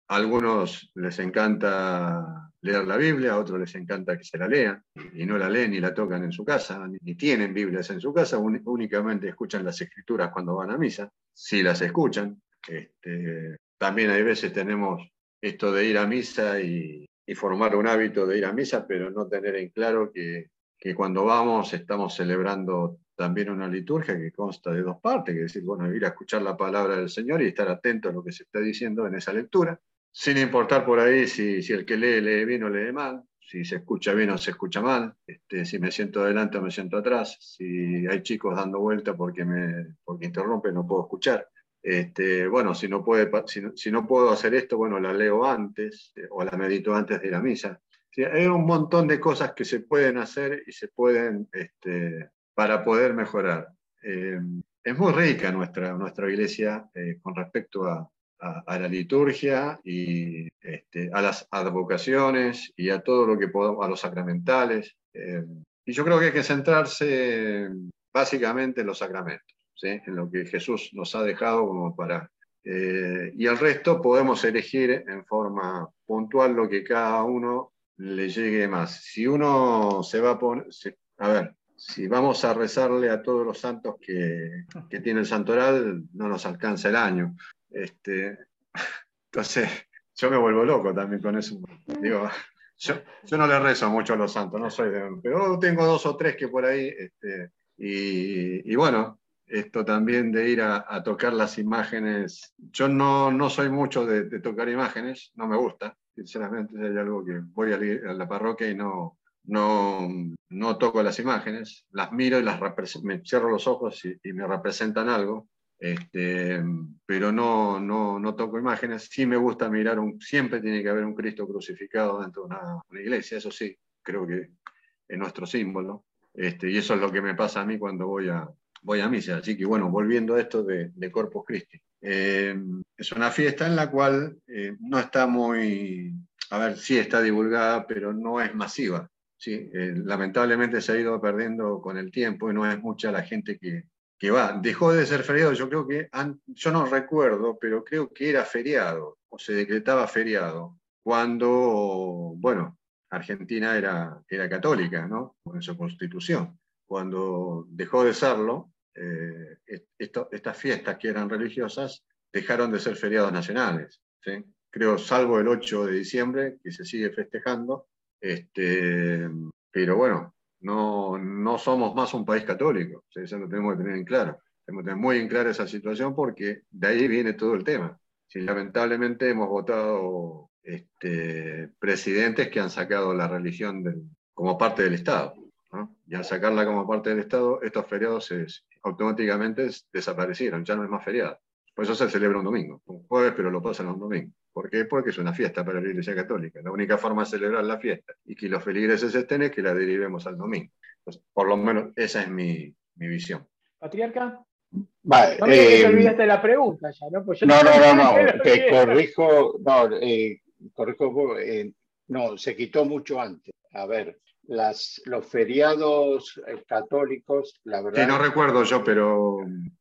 Algunos les encanta leer la Biblia, a otros les encanta que se la lean y no la leen ni la tocan en su casa, ni, tienen Biblias en su casa, uni- únicamente escuchan las escrituras cuando van a misa, si las escuchan. Este, también hay veces tenemos esto de ir a misa y, y formar un hábito de ir a misa, pero no tener en claro que, que cuando vamos estamos celebrando también una liturgia que consta de dos partes, que es decir, bueno, ir a escuchar la palabra del Señor y estar atento a lo que se está diciendo en esa lectura, sin importar por ahí si, si el que lee lee bien o lee mal, si se escucha bien o se escucha mal, este, si me siento adelante o me siento atrás, si hay chicos dando vuelta porque, me, porque interrumpen, no puedo escuchar. Este, bueno, si no, puede, si, si no puedo hacer esto, bueno, la leo antes eh, o la medito antes de ir a misa. Sí, hay un montón de cosas que se pueden hacer y se pueden este, para poder mejorar. Eh, es muy rica nuestra, nuestra iglesia eh, con respecto a, a- a la liturgia y este, a las advocaciones y a todo lo que podamos, a los sacramentales. Eh, y yo creo que hay que centrarse básicamente en los sacramentos, ¿sí? en lo que Jesús nos ha dejado como para... eh, y el resto podemos elegir en forma puntual lo que cada uno le llegue más. Si uno se va a poner... se- a ver, si vamos a rezarle a todos los santos que, que tiene el santoral, no nos alcanza el año. Este, entonces, (laughs) yo me vuelvo loco también con eso. Digo, yo, yo no le rezo mucho a los santos, no soy de, pero tengo dos o tres que por ahí, este, y, y bueno, esto también de ir a, a tocar las imágenes, yo no, no soy mucho de, de tocar imágenes, no me gusta, sinceramente hay algo que voy a, la- parroquia y no, no, no toco las imágenes, las miro y las me cierro los ojos y, y me representan algo, este, pero no, no, no toco imágenes. Sí me gusta mirar, un, siempre tiene que haber un Cristo crucificado dentro de una, iglesia, eso sí, creo que es nuestro símbolo. Este, y eso es lo que me pasa a mí cuando voy a, voy a misa. Así que bueno, volviendo a esto de, de Corpus Christi. Eh, es una fiesta en la cual eh, no está muy, a ver, sí está divulgada, pero no es masiva. ¿sí? Eh, lamentablemente se ha ido perdiendo con el tiempo y no es mucha la gente que, que va. Dejó de ser feriado, yo creo que, yo no recuerdo, pero creo que era feriado, o se decretaba feriado, cuando, bueno, Argentina era, era católica, ¿no? Con su constitución. Cuando dejó de serlo, eh, esto, estas fiestas que eran religiosas dejaron de ser feriados nacionales. ¿sí? Creo, salvo el 8 de diciembre, que se sigue festejando. Este, pero bueno, no, no somos más un país católico. Eso lo tenemos que tener en claro. Tenemos que tener muy en claro esa situación porque de ahí viene todo el tema. Si lamentablemente hemos votado este, presidentes que han sacado la religión como parte del Estado. Y al sacarla como parte del Estado, estos feriados automáticamente desaparecieron, ya no es más feriado. Por eso se celebra un domingo, un jueves, pero lo pasan un domingo. ¿Por qué? Porque es una fiesta para la Iglesia Católica. La única forma de celebrar la fiesta y que los feligreses estén es que la derivemos al domingo. por lo menos esa es mi, mi visión. Patriarca. Vale, no te eh, olvidaste la pregunta ya, ¿no? Pues no, no, no, no, te corrijo, no, eh, corrijo, eh, no, se quitó mucho antes. A ver, las, los feriados eh, católicos, la verdad. Que no recuerdo yo, pero.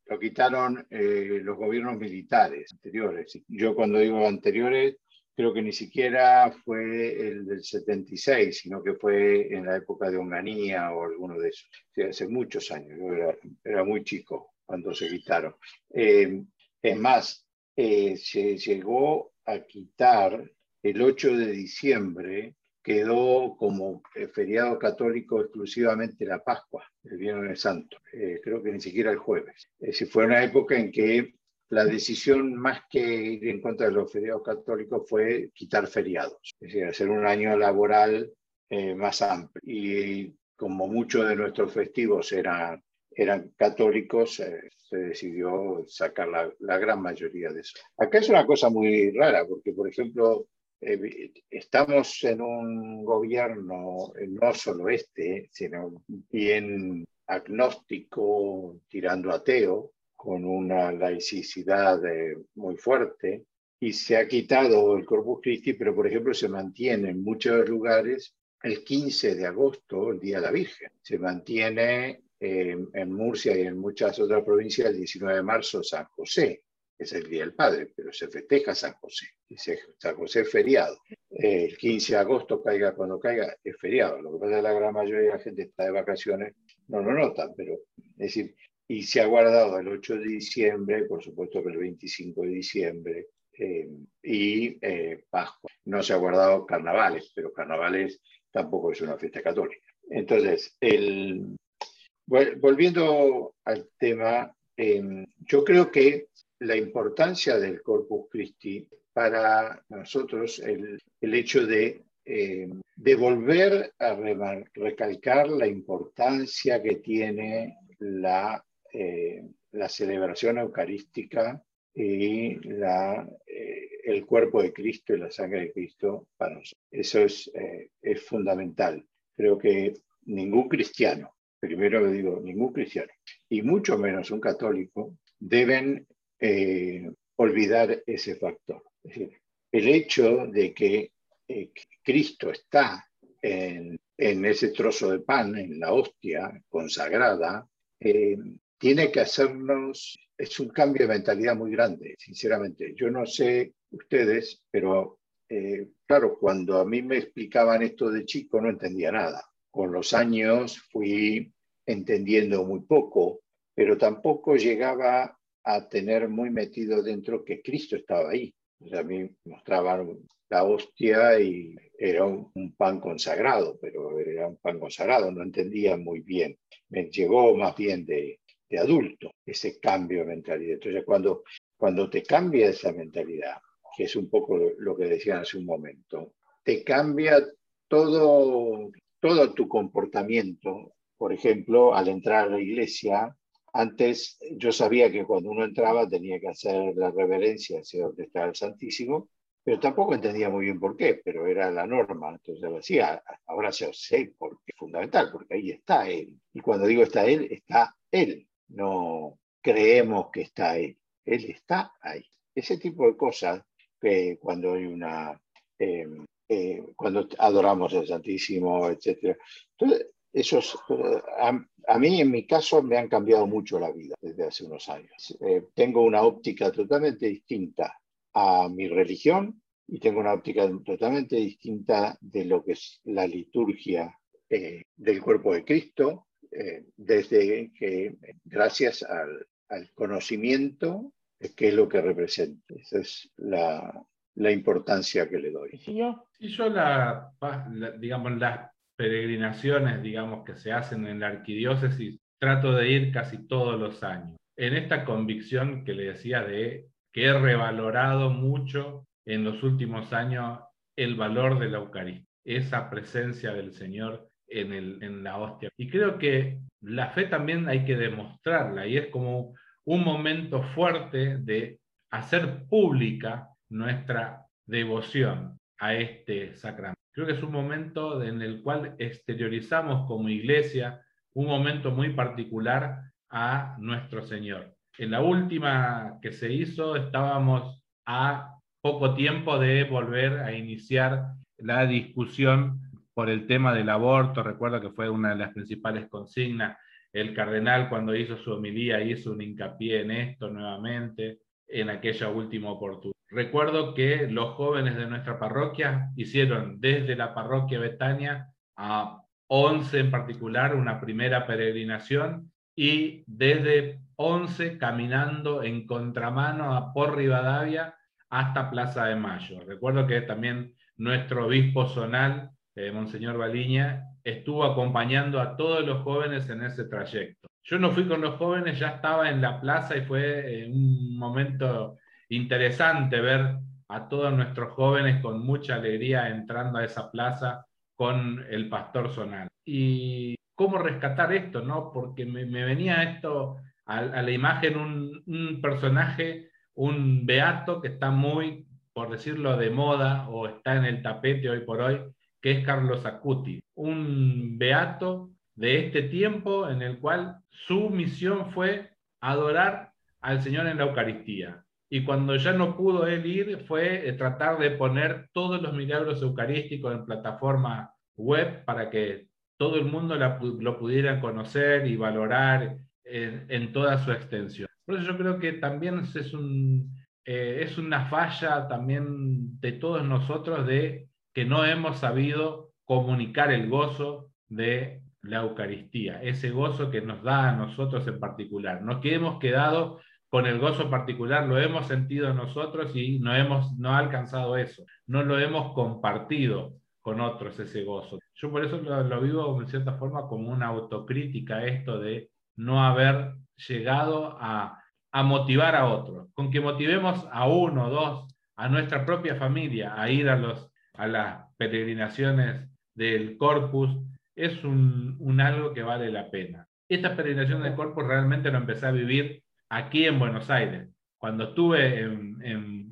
Lo quitaron eh, los gobiernos militares anteriores. Yo cuando digo anteriores, creo que ni siquiera fue el del 76, sino que fue en la época de Onganía o alguno de esos. hace muchos años, yo era, muy chico cuando se quitaron. Eh, es más, se llegó a quitar el 8 de diciembre quedó como eh, feriado católico exclusivamente la Pascua, el Viernes Santo, eh, creo que ni siquiera el jueves. Es decir, fue una época en que la decisión más que ir en contra de los feriados católicos fue quitar feriados, es decir, hacer un año laboral eh, más amplio. Y como muchos de nuestros festivos eran, eran católicos, se decidió sacar la, la gran mayoría de eso. Acá es una cosa muy rara, porque por ejemplo, eh, estamos en un gobierno no solo este, sino bien agnóstico, tirando ateo, con una laicidad eh, muy fuerte, y se ha quitado el Corpus Christi, pero por ejemplo se mantiene en muchos lugares el 15 de agosto, el Día de la Virgen. Se mantiene eh, en Murcia y en muchas otras provincias el 19 de marzo San José es el Día del Padre, pero se festeja San José. Dice San José es feriado. el 15 de agosto, caiga cuando caiga, es feriado. Lo que pasa es que la gran mayoría de la gente está de vacaciones, no lo notan, pero es decir, y se ha guardado el 8 de diciembre, por supuesto que el 25 de diciembre, eh, y eh, Pascua. No se ha guardado carnavales, pero carnavales tampoco es una fiesta católica. Entonces, el, volviendo al tema, eh, yo creo que la importancia del Corpus Christi para nosotros, el, hecho de, eh, volver a recalcar la importancia que tiene la, eh, la celebración eucarística y la, eh, el cuerpo de Cristo y la sangre de Cristo para nosotros. Eso es, es fundamental. Creo que ningún cristiano, primero digo, ningún cristiano, y mucho menos un católico, deben eh, olvidar ese factor. El hecho de que eh, Cristo está en, ese trozo de pan, en la hostia consagrada, eh, tiene que hacernos, es un cambio de mentalidad muy grande, sinceramente. Yo no sé ustedes, pero claro, cuando a mí me explicaban esto de chico no entendía nada. Con los años fui entendiendo muy poco, pero tampoco llegaba a tener muy metido dentro que Cristo estaba ahí. a mí mostraban la hostia y era un, pan consagrado, pero era un pan consagrado, no entendía muy bien. Me llegó más bien de, adulto ese cambio de mentalidad. Entonces, cuando, cuando te cambia esa mentalidad, que es un poco lo que decían hace un momento, te cambia todo, todo tu comportamiento. Por ejemplo, al entrar a la iglesia, antes yo sabía que cuando uno entraba tenía que hacer la reverencia hacia donde estaba el Santísimo, pero tampoco entendía muy bien por qué, pero era la norma, entonces lo. Ahora ya sé por qué es fundamental, porque ahí está Él. Y cuando digo está Él, está Él. No creemos que está Él. Él está ahí. Ese tipo de cosas que cuando hay una... Em, eh, cuando adoramos al Santísimo, etc. Entonces, esos, a, mí en mi caso me han cambiado mucho la vida desde hace unos años. Eh, tengo una óptica totalmente distinta a mi religión y tengo una óptica totalmente distinta de lo que es la liturgia eh, del cuerpo de Cristo. eh, desde que, gracias al, al conocimiento, qué es lo que representa. Esa es la, la importancia que le doy. ¿Y yo? Y yo la, la- digamos, las peregrinaciones, digamos, que se hacen en la arquidiócesis, trato de ir casi todos los años. En esta convicción que le decía de que he revalorado mucho en los últimos años el valor de la Eucaristía, esa presencia del Señor en, en la hostia. Y creo que la fe también hay que demostrarla y es como un momento fuerte de hacer pública nuestra devoción a este sacramento. Creo que es un momento en el cual exteriorizamos como iglesia un momento muy particular a nuestro Señor. En la última que se hizo estábamos a poco tiempo de volver a iniciar la discusión por el tema del aborto. Recuerdo que fue una de las principales consignas. El cardenal cuando hizo su homilía hizo un hincapié en esto nuevamente en aquella última oportunidad. Recuerdo que los jóvenes de nuestra parroquia hicieron desde la parroquia Betania a 11 en particular una primera peregrinación y desde 11 caminando en contramano a por Rivadavia hasta Plaza de Mayo. Recuerdo que también nuestro obispo zonal, eh, Monseñor Baliña, estuvo acompañando a todos los jóvenes en ese trayecto. Yo no fui con los jóvenes, ya estaba en la plaza y fue eh, un momento interesante ver a todos nuestros jóvenes con mucha alegría entrando a esa plaza con el pastor zonal. Y cómo rescatar esto, ¿no? Porque me, venía esto a, a la imagen un, un, personaje, un beato que está muy, por decirlo, de moda o está en el tapete hoy por hoy, que es Carlos Acuti, un beato de este tiempo en el cual su misión fue adorar al Señor en la Eucaristía. Y cuando ya no pudo él ir, fue tratar de poner todos los milagros eucarísticos en plataforma web para que todo el mundo lo pudiera conocer y valorar en, toda su extensión. Por eso yo creo que también es, un, eh, es una falla también de todos nosotros de que no hemos sabido comunicar el gozo de la Eucaristía, ese gozo que nos da a nosotros en particular. No que hemos quedado con el gozo particular, lo hemos sentido nosotros y no hemos no ha alcanzado eso, no lo hemos compartido con otros ese gozo. Yo por eso lo, lo vivo en cierta forma como una autocrítica esto de no haber llegado a, a motivar a otros, con que motivemos a uno, dos, a nuestra propia familia a ir a, los, a las peregrinaciones del Corpus, es un, un, algo que vale la pena. Esta peregrinación del Corpus realmente lo empecé a vivir aquí en Buenos Aires. Cuando estuve en,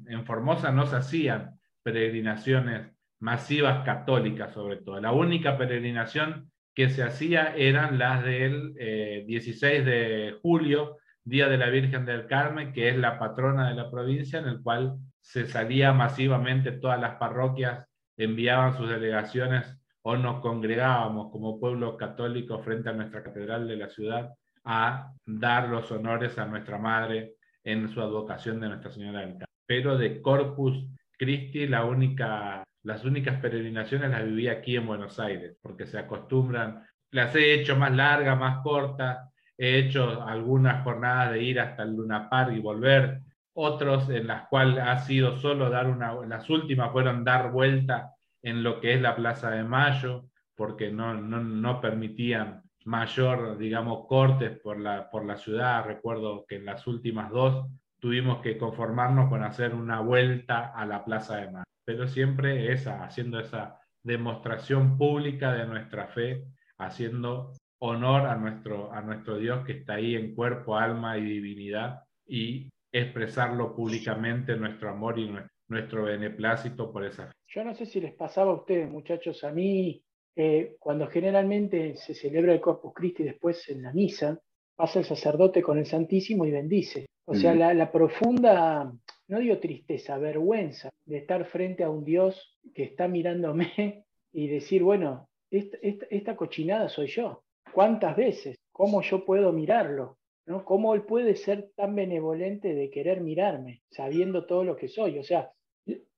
en, Formosa no se hacían peregrinaciones masivas católicas sobre todo. La única peregrinación que se hacía eran las del eh, 16 de julio, Día de la Virgen del Carmen, que es la patrona de la provincia, en el cual se salía masivamente todas las parroquias, enviaban sus delegaciones o nos congregábamos como pueblo católico frente a nuestra catedral de la ciudad a dar los honores a nuestra madre en su advocación de Nuestra Señora del Carmen. Pero de Corpus Christi, las únicas peregrinaciones las viví aquí en Buenos Aires, porque se acostumbran, las he hecho más largas, más cortas, he hecho algunas jornadas de ir hasta el Luna Park y volver, otros en las cuales ha sido solo dar una, las últimas fueron dar vuelta en lo que es la Plaza de Mayo, porque no, no permitían mayor, digamos, cortes por la, por la ciudad. Recuerdo que en las últimas dos tuvimos que conformarnos con hacer una vuelta a la Plaza de Mayo, pero siempre esa, haciendo esa demostración pública de nuestra fe, haciendo honor a nuestro, a nuestro Dios que está ahí en cuerpo, alma y divinidad y expresarlo públicamente nuestro amor y nuestro, nuestro beneplácito por esa fe. Yo no sé si les pasaba a ustedes, muchachos, a mí, eh, cuando generalmente se celebra el Corpus Christi después en la misa, pasa el sacerdote con el Santísimo y bendice. O sea, mm. la, la, profunda, no digo tristeza, vergüenza de estar frente a un Dios que está mirándome (laughs) y decir, bueno, esta, esta, esta cochinada soy yo. ¿Cuántas veces? ¿Cómo yo puedo mirarlo? ¿no? ¿Cómo él puede ser tan benevolente de querer mirarme, sabiendo todo lo que soy? O sea,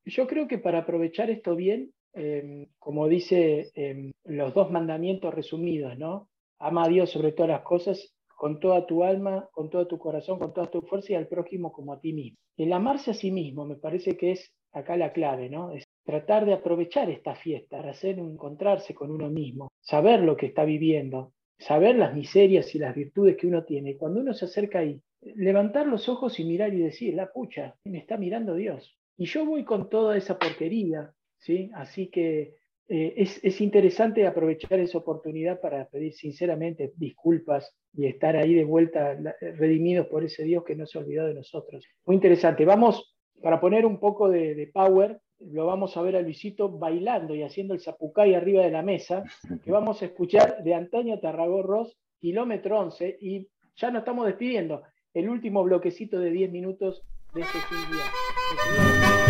yo creo que para aprovechar esto bien, eh, como dice eh, los dos mandamientos resumidos, ¿no? ama a Dios sobre todas las cosas, con toda tu alma, con todo tu corazón, con toda tu fuerza y al prójimo como a ti mismo. El amarse a sí mismo me parece que es acá la clave, ¿no? Es tratar de aprovechar esta fiesta para hacer encontrarse con uno mismo, saber lo que está viviendo, saber las miserias y las virtudes que uno tiene. Cuando uno se acerca ahí, levantar los ojos y mirar y decir, la pucha, me está mirando Dios. Y yo voy con toda esa porquería, ¿sí? Así que eh, es, interesante aprovechar esa oportunidad para pedir sinceramente disculpas y estar ahí de vuelta redimidos por ese Dios que no se olvidó de nosotros. Muy interesante. Vamos, para poner un poco de, power, lo vamos a ver a Luisito bailando y haciendo el zapucay arriba de la mesa, que vamos a escuchar de Antonio Tarragorros, kilómetro 11, y ya nos estamos despidiendo. El último bloquecito de 10 minutos de este día.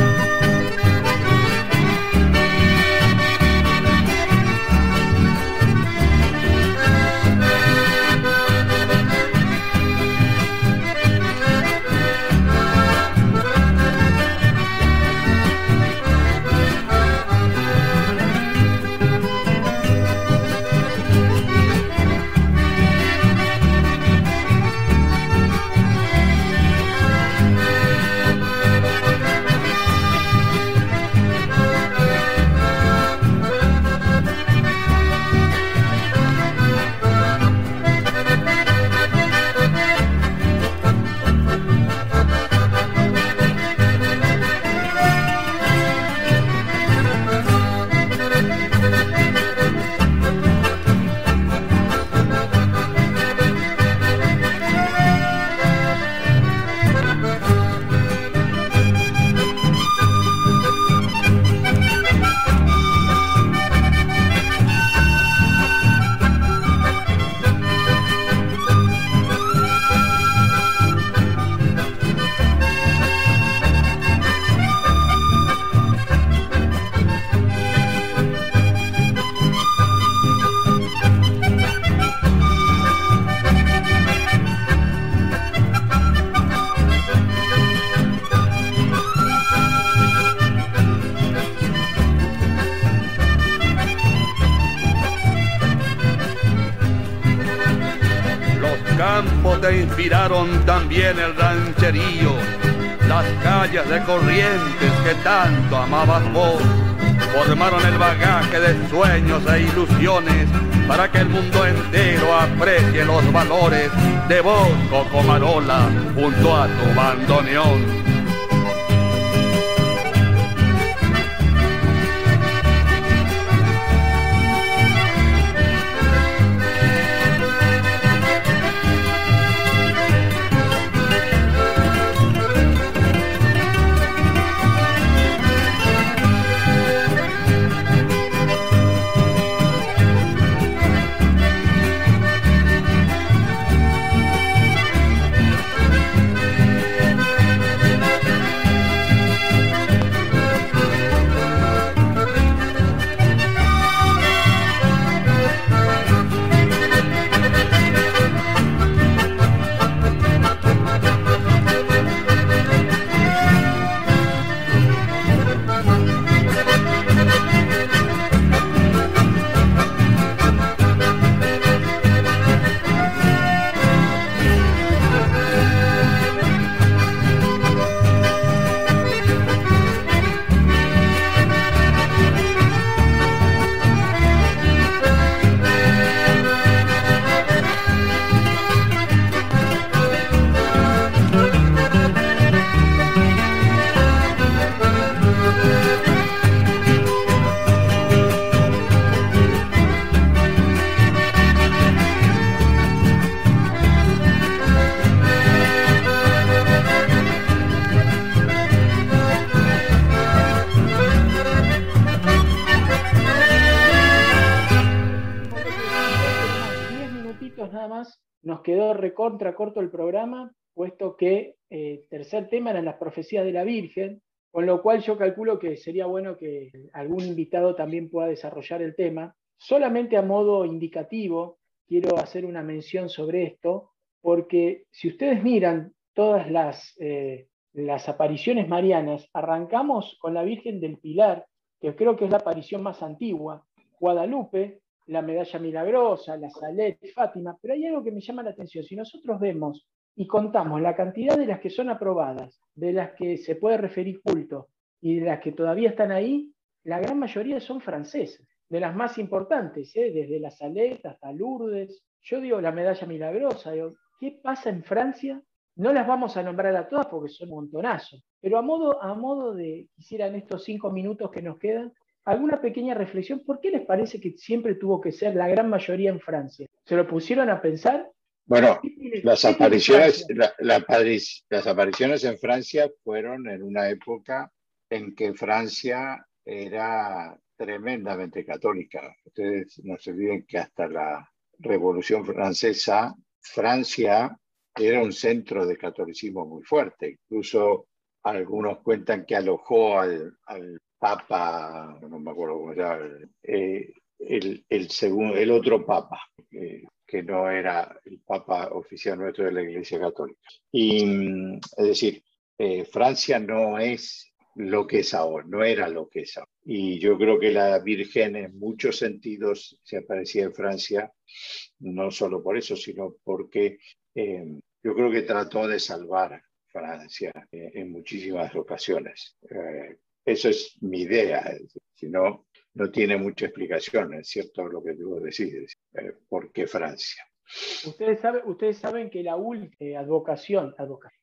Inspiraron también el rancherío, las calles de corrientes que tanto amabas vos, formaron el bagaje de sueños e ilusiones para que el mundo entero aprecie los valores de vos, Cocomarola, junto a tu bandoneón. Contra corto el programa, puesto que el eh, tercer tema eran las profecías de la Virgen, con lo cual yo calculo que sería bueno que algún invitado también pueda desarrollar el tema. Solamente a modo indicativo, quiero hacer una mención sobre esto, porque si ustedes miran todas las, eh, las apariciones marianas, arrancamos con la Virgen del Pilar, que creo que es la aparición más antigua, Guadalupe, la medalla milagrosa, la Salet, Fátima, pero hay algo que me llama la atención. Si nosotros vemos y contamos la cantidad de las que son aprobadas, de las que se puede referir culto y de las que todavía están ahí, la gran mayoría son francesas, de las más importantes, ¿eh? desde la Salet hasta Lourdes. Yo digo la medalla milagrosa, ¿qué pasa en Francia? No las vamos a nombrar a todas porque son un montonazo, pero a modo, a modo de, quisiera en estos cinco minutos que nos quedan, alguna pequeña reflexión, ¿por qué les parece que siempre tuvo que ser la gran mayoría en Francia? ¿Se lo pusieron a pensar? Bueno, las apariciones, las apariciones en Francia fueron en una época en que Francia era tremendamente católica. Ustedes no se olviden que hasta la Revolución Francesa, Francia era un centro de catolicismo muy fuerte. Incluso algunos cuentan que alojó al, Papa, no me acuerdo cómo se llama, eh, el, el, segundo, el otro Papa, que no era el Papa oficial nuestro de la Iglesia Católica. Y, mm, es decir, eh, Francia no es lo que es ahora, no era lo que es ahora. Y yo creo que la Virgen en muchos sentidos se aparecía en Francia, no solo por eso, sino porque eh, yo creo que trató de salvar Francia eh, en muchísimas ocasiones. Eso es mi idea, si no, no tiene mucha explicación, es cierto lo que tú decís, eh, ¿por qué Francia? Ustedes, ustedes saben que la, última advocación,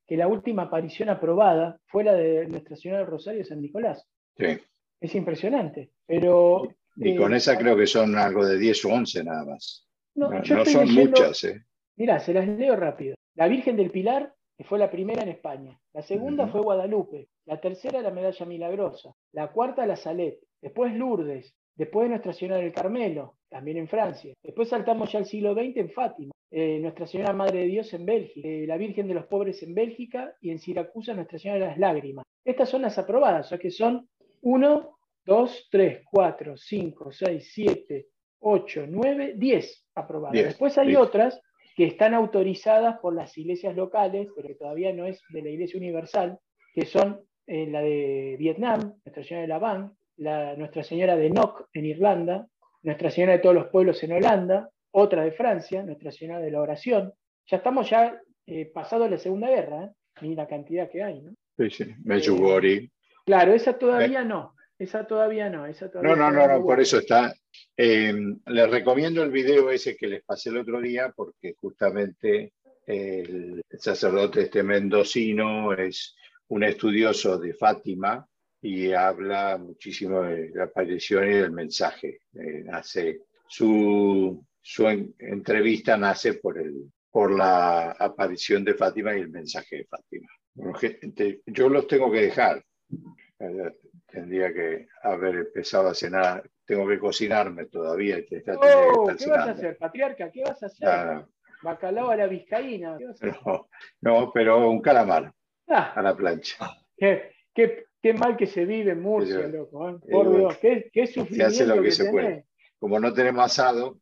que la última aparición aprobada fue la de Nuestra Señora del Rosario San Nicolás. Sí. Es impresionante, pero... Y, con eh, esa creo que son algo de 10 o 11 nada más. No, son muchas. ¿eh? Mirá, se las leo rápido. La Virgen del Pilar, que fue la primera en España. La segunda fue Guadalupe. La tercera la Medalla Milagrosa. La cuarta la Salet después Lourdes, después Nuestra Señora del Carmelo, también en Francia. Después saltamos ya al siglo XX en Fátima, eh, Nuestra Señora Madre de Dios en Bélgica, eh, la Virgen de los Pobres en Bélgica y en Siracusa Nuestra Señora de las Lágrimas. Estas son las aprobadas, o sea que son 1, 2, 3, 4, 5, 6, 7, 8, 9, 10 aprobadas. Después hay otras que están autorizadas por las iglesias locales, pero que todavía no es de la Iglesia Universal, que son eh, la de Vietnam, Nuestra Señora de la Van, nuestra Señora de Noc en Irlanda, Nuestra Señora de todos los pueblos en Holanda, otra de Francia, Nuestra Señora de la Oración. Ya estamos ya eh, pasado la Segunda Guerra, ¿eh? la cantidad que hay, ¿no? Sí, sí, Medjugorje. claro, esa todavía no, esa todavía no. Esa no, no, no, no, por eso está. Em, les recomiendo el video ese que les pasé el otro día, porque justamente el sacerdote este mendocino es un estudioso de Fátima y habla muchísimo de la aparición y del mensaje. Eh, hace su, su entrevista nace por, el, por la aparición de Fátima y el mensaje de Fátima. yo los tengo que dejar. Eh, tendría que haber empezado a cenar. Tengo que cocinarme todavía. Oh, ¿Qué vas a hacer, patriarca? ¿Qué vas a hacer? Bacalao a la vizcaína. No, pero un calamar ah. a la plancha. ¿Qué? Qué, qué, mal que se vive en Murcia, loco. ¿eh? Por Dios, qué, qué sufrimiento. Se hace lo que, se puede. Como no tenemos asado.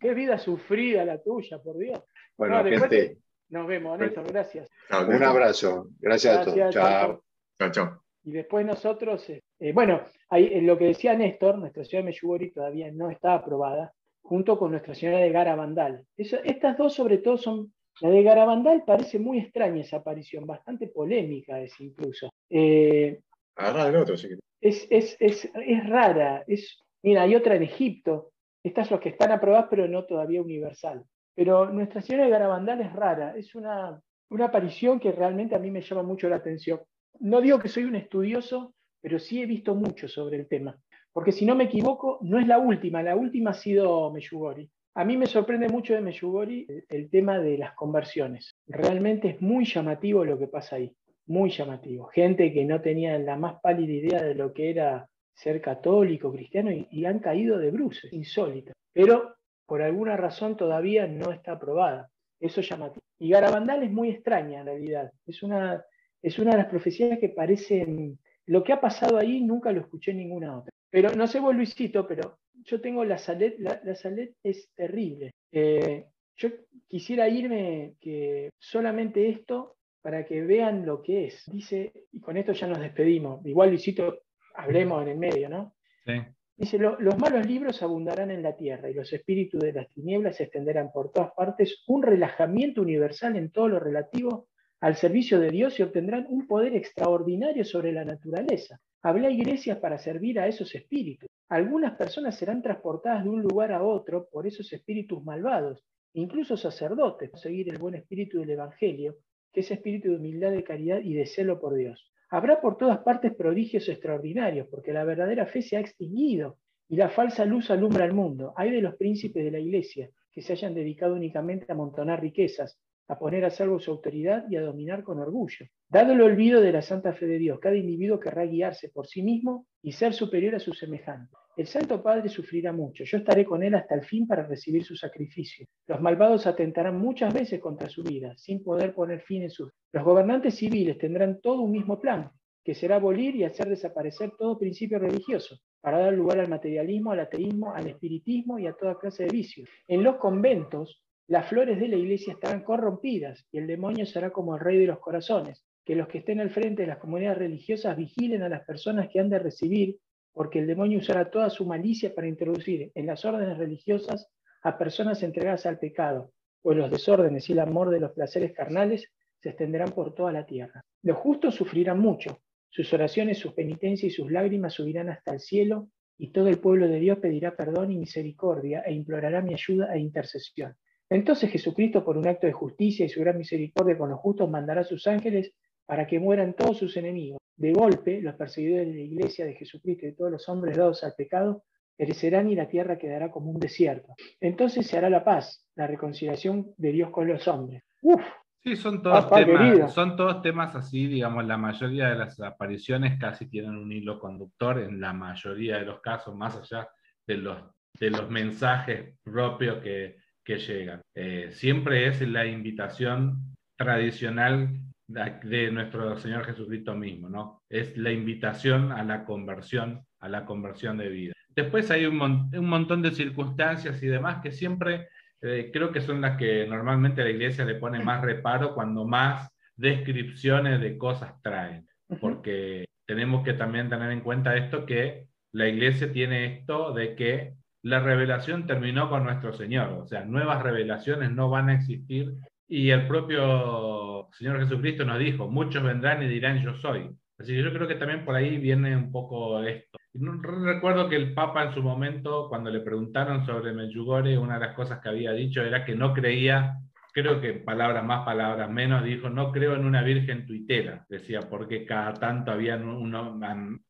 Qué, vida sufrida la tuya, por Dios. Bueno, gente. Nos vemos, Néstor, gracias. Un abrazo. Gracias, a todos. Chao. Chao, chao. Y después nosotros, eh, eh, bueno, ahí, lo que decía Néstor, nuestra ciudad de Meyugori todavía no está aprobada, junto con Nuestra Señora de Garabandal. estas dos, sobre todo, son la de Garabandal parece muy extraña esa aparición, bastante polémica es incluso. Eh, otro, es, es, es, es, rara. Es, mira, hay otra en Egipto. Estas son las que están aprobadas, pero no todavía universal. Pero Nuestra Señora de Garabandal es rara. Es una, una aparición que realmente a mí me llama mucho la atención. No digo que soy un estudioso, pero sí he visto mucho sobre el tema. Porque si no me equivoco, no es la última. La última ha sido Meyugori. A mí me sorprende mucho de Meyugori el tema de las conversiones. Realmente es muy llamativo lo que pasa ahí, muy llamativo. Gente que no tenía la más pálida idea de lo que era ser católico, cristiano, y, han caído de bruces, insólito. Pero por alguna razón todavía no está aprobada. Eso es llamativo. Y Garabandal es muy extraña en realidad. Es una, es una de las profecías que parecen... Lo que ha pasado ahí nunca lo escuché en ninguna otra. Pero no sé vos, Luisito, pero yo tengo la Salet, la, Salet es terrible. Eh, yo quisiera irme que solamente esto para que vean lo que es. Dice, y con esto ya nos despedimos. Igual, Luisito, hablemos en el medio, ¿no? Sí. Dice, los malos libros abundarán en la tierra y los espíritus de las tinieblas se extenderán por todas partes, un relajamiento universal en todo lo relativo al servicio de Dios y obtendrán un poder extraordinario sobre la naturaleza. Habrá iglesias para servir a esos espíritus. Algunas personas serán transportadas de un lugar a otro por esos espíritus malvados, incluso sacerdotes, seguir el buen espíritu del Evangelio, que es espíritu de humildad, de caridad y de celo por Dios. Habrá por todas partes prodigios extraordinarios, porque la verdadera fe se ha extinguido y la falsa luz alumbra el mundo. Hay de los príncipes de la iglesia que se hayan dedicado únicamente a amontonar riquezas, a poner a salvo su autoridad y a dominar con orgullo. Dado el olvido de la santa fe de Dios, cada individuo querrá guiarse por sí mismo y ser superior a su semejante. El Santo Padre sufrirá mucho, yo estaré con él hasta el fin para recibir su sacrificio. Los malvados atentarán muchas veces contra su vida, sin poder poner fin en sus... Los gobernantes civiles tendrán todo un mismo plan, que será abolir y hacer desaparecer todo principio religioso, para dar lugar al materialismo, al ateísmo, al espiritismo y a toda clase de vicios. En los conventos, las flores de la iglesia estarán corrompidas y el demonio será como el rey de los corazones. Que los que estén al frente de las comunidades religiosas vigilen a las personas que han de recibir porque el demonio usará toda su malicia para introducir en las órdenes religiosas a personas entregadas al pecado, pues los desórdenes y el amor de los placeres carnales se extenderán por toda la tierra. Los justos sufrirán mucho, sus oraciones, sus penitencias y sus lágrimas subirán hasta el cielo, y todo el pueblo de Dios pedirá perdón y misericordia e implorará mi ayuda e intercesión. Entonces Jesucristo, por un acto de justicia y su gran misericordia con los justos, mandará a sus ángeles para que mueran todos sus enemigos. De golpe, los perseguidores de la iglesia de Jesucristo y de todos los hombres dados al pecado perecerán y la tierra quedará como un desierto. Entonces se hará la paz, la reconciliación de Dios con los hombres. Uf, Sí, son todos, temas, son todos temas así, digamos, la mayoría de las apariciones casi tienen un hilo conductor en la mayoría de los casos, más allá de los, de los mensajes propios que, que llegan. Eh, siempre es la invitación tradicional de nuestro Señor Jesucristo mismo, ¿no? Es la invitación a la conversión, a la conversión de vida. Después hay un, un montón de circunstancias y demás que siempre eh, creo que son las que normalmente la iglesia le pone más reparo cuando más descripciones de cosas traen, porque tenemos que también tener en cuenta esto que la iglesia tiene esto de que la revelación terminó con nuestro Señor, o sea, nuevas revelaciones no van a existir y el propio Señor Jesucristo nos dijo, muchos vendrán y dirán yo soy. Así que yo creo que también por ahí viene un poco esto. Recuerdo que el Papa en su momento, cuando le preguntaron sobre Medjugorje, una de las cosas que había dicho era que no creía, creo que palabras más, palabras menos, dijo, no creo en una virgen tuitera, decía, porque cada tanto había, uno,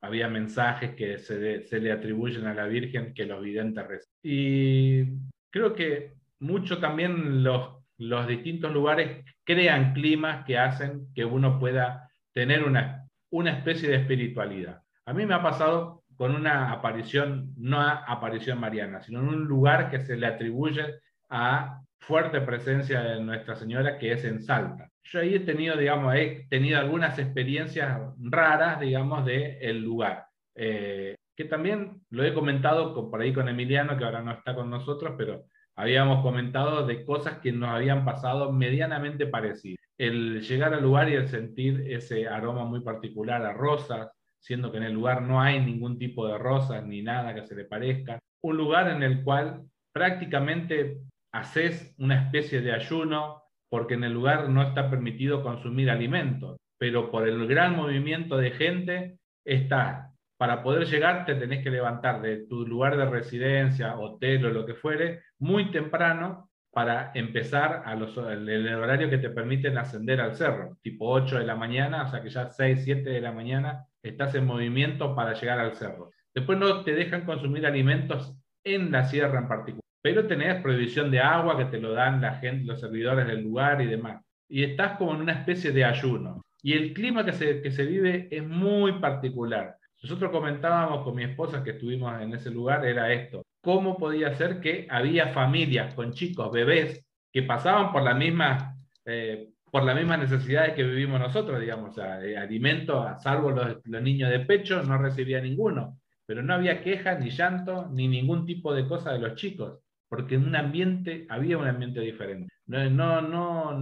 había mensajes que se, se le atribuyen a la Virgen que los videntes reciben. Y creo que mucho también los los distintos lugares crean climas que hacen que uno pueda tener una, una especie de espiritualidad. A mí me ha pasado con una aparición, no aparición mariana, sino en un lugar que se le atribuye a fuerte presencia de Nuestra Señora, que es en Salta. Yo ahí he tenido, digamos, he tenido algunas experiencias raras, digamos, del el lugar. Eh, que también lo he comentado por ahí con Emiliano, que ahora no está con nosotros, pero habíamos comentado de cosas que nos habían pasado medianamente parecidas. El llegar al lugar y el sentir ese aroma muy particular a rosas, siendo que en el lugar no hay ningún tipo de rosas ni nada que se le parezca. Un lugar en el cual prácticamente haces una especie de ayuno porque en el lugar no está permitido consumir alimentos, pero por el gran movimiento de gente está. Para poder llegar te tenés que levantar de tu lugar de residencia, hotel o lo que fuere, muy temprano para empezar a los, el, horario que te permiten ascender al cerro, tipo 8 de la mañana, o sea que ya 6, 7 de la mañana estás en movimiento para llegar al cerro. Después no te dejan consumir alimentos en la sierra en particular, pero tenés prohibición de agua que te lo dan la gente, los servidores del lugar y demás. Y estás como en una especie de ayuno. Y el clima que se, que se vive es muy particular. Nosotros comentábamos con mi esposa que estuvimos en ese lugar, era esto, cómo podía ser que había familias con chicos, bebés, que pasaban por la misma... Eh, por las mismas necesidades que vivimos nosotros, digamos, o alimento, a salvo los, los, niños de pecho, no recibía ninguno, pero no había queja, ni llanto, ni ningún tipo de cosa de los chicos, porque en un ambiente, había un ambiente diferente. No, no,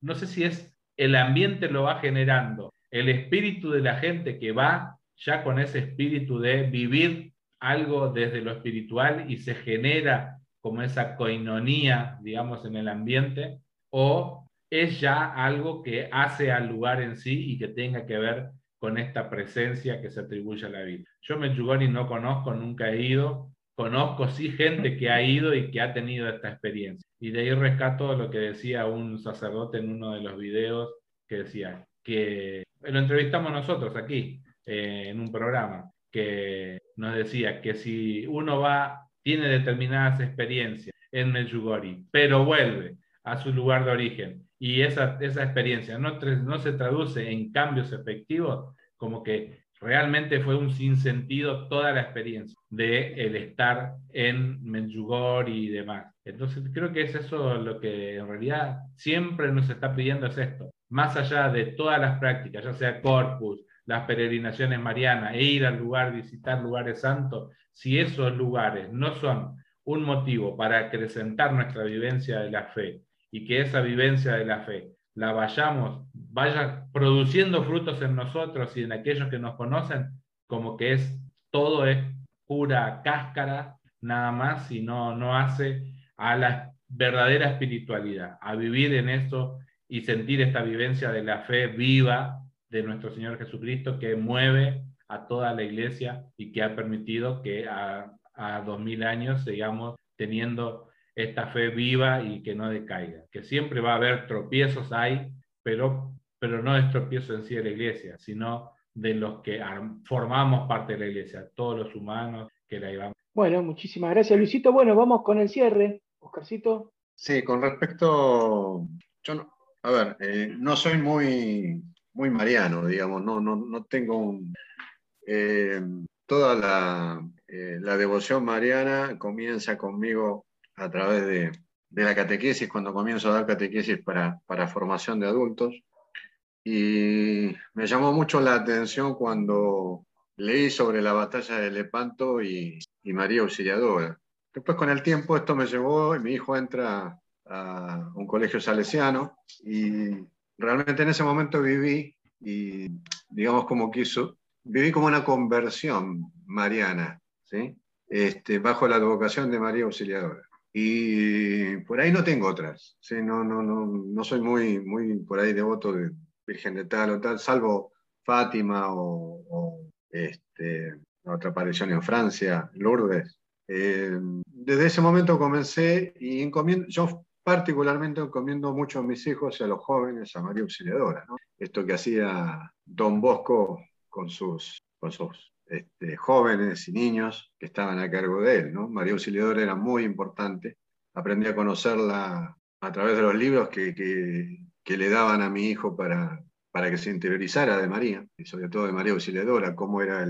no, sé si es el ambiente lo va generando, el espíritu de la gente que va ya con ese espíritu de vivir algo desde lo espiritual y se genera como esa coinonía, digamos, en el ambiente, o es ya algo que hace al lugar en sí y que tenga que ver con esta presencia que se atribuye a la vida. Yo Medjugorje no conozco, nunca he ido, conozco sí gente que ha ido y que ha tenido esta experiencia. Y de ahí rescato lo que decía un sacerdote en uno de los videos que decía que lo entrevistamos nosotros aquí eh, en un programa que nos decía que si uno va, tiene determinadas experiencias en Medjugorje, pero vuelve a su lugar de origen y esa, esa experiencia no, no se traduce en cambios efectivos, como que realmente fue un sinsentido toda la experiencia de el estar en Medjugorje y demás. Entonces creo que es eso lo que en realidad siempre nos está pidiendo es esto, más allá de todas las prácticas, ya sea corpus, las peregrinaciones marianas e ir al lugar, visitar lugares santos, si esos lugares no son un motivo para acrecentar nuestra vivencia de la fe y que esa vivencia de la fe la vayamos, vaya produciendo frutos en nosotros y en aquellos que nos conocen, como que es todo es pura cáscara, nada más, y no, no hace a la verdadera espiritualidad, a vivir en eso y sentir esta vivencia de la fe viva de nuestro Señor Jesucristo que mueve a toda la iglesia y que ha permitido que a, dos mil años sigamos teniendo esta fe viva y que no decaiga, que siempre va a haber tropiezos, hay, pero, pero no es tropiezo en sí de la iglesia, sino de los que formamos parte de la iglesia, todos los humanos que la llevamos. Bueno, muchísimas gracias, Luisito. Bueno, vamos con el cierre. Oscarcito. Sí, con respecto, yo no, a ver, eh, no soy muy, muy mariano, digamos, no, no, no tengo eh, toda la, eh, la devoción mariana comienza conmigo a través de, la catequesis, cuando comienzo a dar catequesis para, formación de adultos. Y me llamó mucho la atención cuando leí sobre la batalla de Lepanto y, María Auxiliadora. Después con el tiempo esto me llevó, y mi hijo entra a un colegio salesiano y realmente en ese momento viví y digamos como quiso, viví como una conversión mariana, ¿sí? este, bajo la advocación de María Auxiliadora. Y por ahí no tengo otras. ¿sí? No, no, no, no soy muy, muy por ahí devoto de Virgen de tal o tal, salvo Fátima o, este, otra aparición en Francia, Lourdes. Eh, desde ese momento comencé y encomiendo, yo particularmente encomiendo mucho a mis hijos y a los jóvenes a María Auxiliadora. Esto que hacía Don Bosco con sus, con sus este, jóvenes y niños que estaban a cargo de él. ¿no? María Auxiliadora era muy importante. Aprendí a conocerla a través de los libros que, que, le daban a mi hijo para, para que se interiorizara de María, y sobre todo de María Auxiliadora, cómo era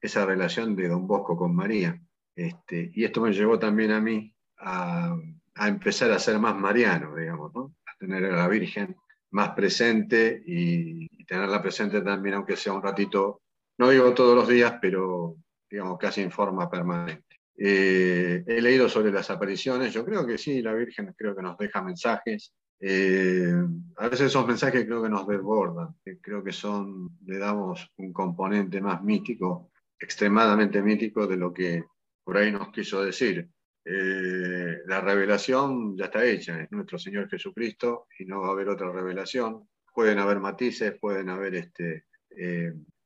esa relación de don Bosco con María. Este, y esto me llevó también a mí a, a empezar a ser más mariano, digamos, ¿no? a tener a la Virgen más presente y, y tenerla presente también, aunque sea un ratito no digo todos los días, pero digamos casi en forma permanente. Eh, he leído sobre las apariciones, yo creo que sí, la Virgen creo que nos deja mensajes. Eh, a veces esos mensajes creo que nos desbordan, creo que son, le damos un componente más mítico, extremadamente mítico de lo que por ahí nos quiso decir. Eh, la revelación ya está hecha, es nuestro Señor Jesucristo y no va a haber otra revelación. Pueden haber matices, pueden haber este,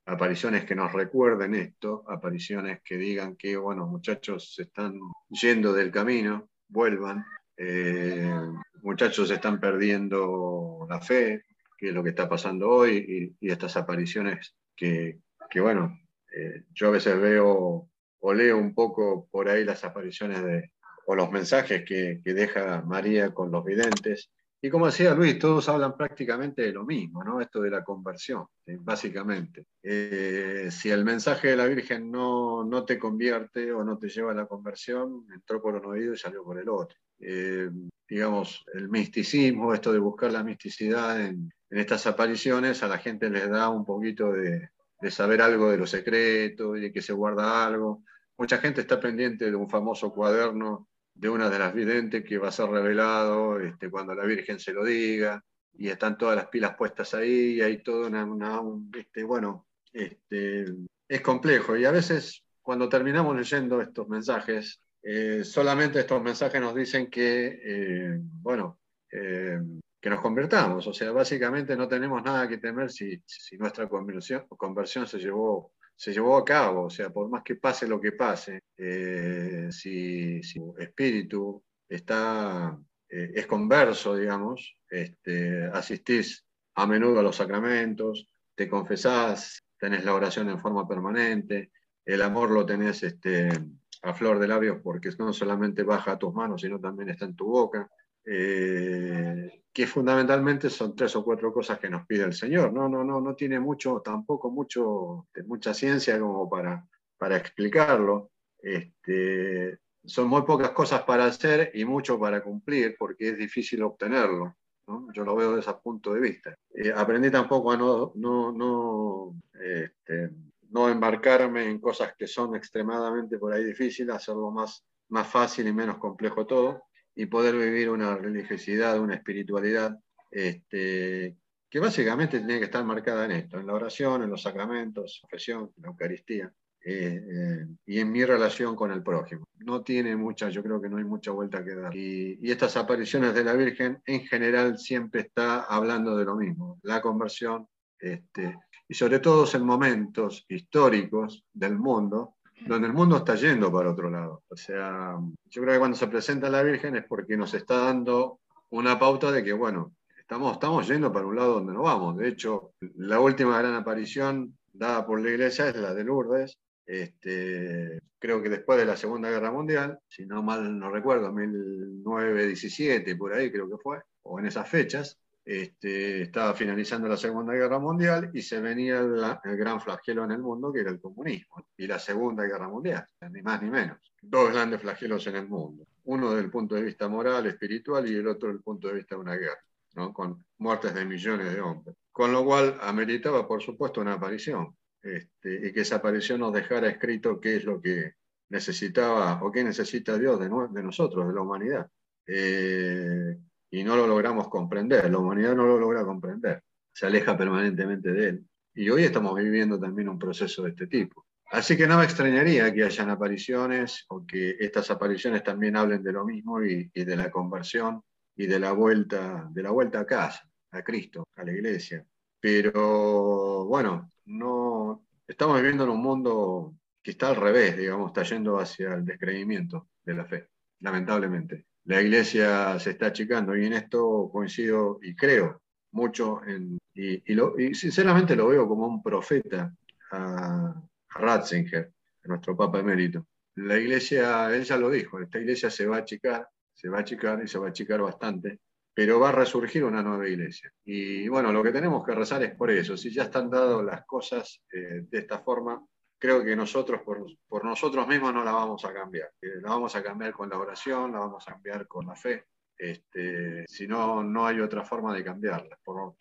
apariciones que nos recuerden esto, apariciones que digan que, bueno, muchachos se están yendo del camino, vuelvan, eh, muchachos están perdiendo la fe, que es lo que está pasando hoy, y, estas apariciones que, bueno, eh, yo a veces veo o leo un poco por ahí las apariciones de, o los mensajes que, que deja María con los videntes, y como decía Luis, todos hablan prácticamente de lo mismo, ¿no? Esto de la conversión, básicamente. Eh, si el mensaje de la Virgen no, no, te convierte o no te lleva a la conversión, entró por un oído y salió por el otro. Eh, digamos, el misticismo, esto de buscar la misticidad en, estas apariciones, a la gente les da un poquito de, saber algo de lo secreto y de que se guarda algo. Mucha gente está pendiente de un famoso cuaderno de una de las videntes que va a ser revelado este, cuando la Virgen se lo diga, y están todas las pilas puestas ahí, y hay todo una, este, bueno, este, es complejo, y a veces cuando terminamos leyendo estos mensajes, eh, solamente estos mensajes nos dicen que, eh, bueno, eh, que nos convertamos. O sea, básicamente no tenemos nada que temer si, si nuestra conversión, conversión se, llevó, se llevó a cabo. O sea, por más que pase lo que pase, si, si espíritu está, es converso, digamos, este, asistís a menudo a los sacramentos, te confesás, tenés la oración en forma permanente, el amor lo tenés este, a flor de labios porque no solamente baja a tus manos, sino también está en tu boca, eh, que fundamentalmente son tres o cuatro cosas que nos pide el Señor. No, no, no, no tiene mucho, tampoco mucho, mucha ciencia como para, para explicarlo. Este, son muy pocas cosas para hacer y mucho para cumplir porque es difícil obtenerlo. Yo lo veo desde ese punto de vista. Eh, aprendí tampoco a no, no, no, este, no embarcarme en cosas que son extremadamente por ahí difíciles, hacerlo más, más fácil y menos complejo todo, y poder vivir una religiosidad, una espiritualidad este, que básicamente tiene que estar marcada en esto, en la oración, en los sacramentos, confesión, en la Eucaristía. Eh, eh, y en mi relación con el prójimo. No tiene mucha, yo creo que no hay mucha vuelta que dar. Y, estas apariciones de la Virgen en general siempre está hablando de lo mismo, la conversión, este, y sobre todo en momentos históricos del mundo, donde el mundo está yendo para otro lado. O sea, yo creo que cuando se presenta la Virgen es porque nos está dando una pauta de que, bueno, estamos, estamos yendo para un lado donde no vamos. De hecho, la última gran aparición dada por la Iglesia es la de Lourdes, este, creo que después de la Segunda Guerra Mundial, si no mal no recuerdo, 1917, por ahí creo que fue, o en esas fechas, este, estaba finalizando la Segunda Guerra Mundial y se venía el, gran flagelo en el mundo, que era el comunismo, y la Segunda Guerra Mundial, ni más ni menos. Dos grandes flagelos en el mundo, uno desde el punto de vista moral, espiritual, y el otro desde el punto de vista de una guerra, ¿no? con muertes de millones de hombres. Con lo cual ameritaba, por supuesto, una aparición, este, y que esa aparición nos dejara escrito qué es lo que necesitaba o qué necesita Dios de, de nosotros, de la humanidad. Eh, y no lo logramos comprender, la humanidad no lo logra comprender, se aleja permanentemente de él. Y hoy estamos viviendo también un proceso de este tipo. Así que no me extrañaría que hayan apariciones o que estas apariciones también hablen de lo mismo y, de la conversión y de la vuelta, de la vuelta a casa, a Cristo, a la iglesia. Pero bueno, no estamos viviendo en un mundo que está al revés, digamos, está yendo hacia el descreimiento de la fe, lamentablemente la iglesia se está achicando y en esto coincido y creo mucho en, y, sinceramente lo veo como un profeta a, Ratzinger, nuestro Papa emérito. La iglesia, él ya lo dijo, esta iglesia se va a achicar, se va a achicar y se va a achicar bastante, pero va a resurgir una nueva iglesia. Y bueno, lo que tenemos que rezar es por eso. Si ya están dadas las cosas eh, de esta forma, creo que nosotros por, nosotros mismos no la vamos a cambiar. La vamos a cambiar con la oración, la vamos a cambiar con la fe. Este, si no, no hay otra forma de cambiarla. Por,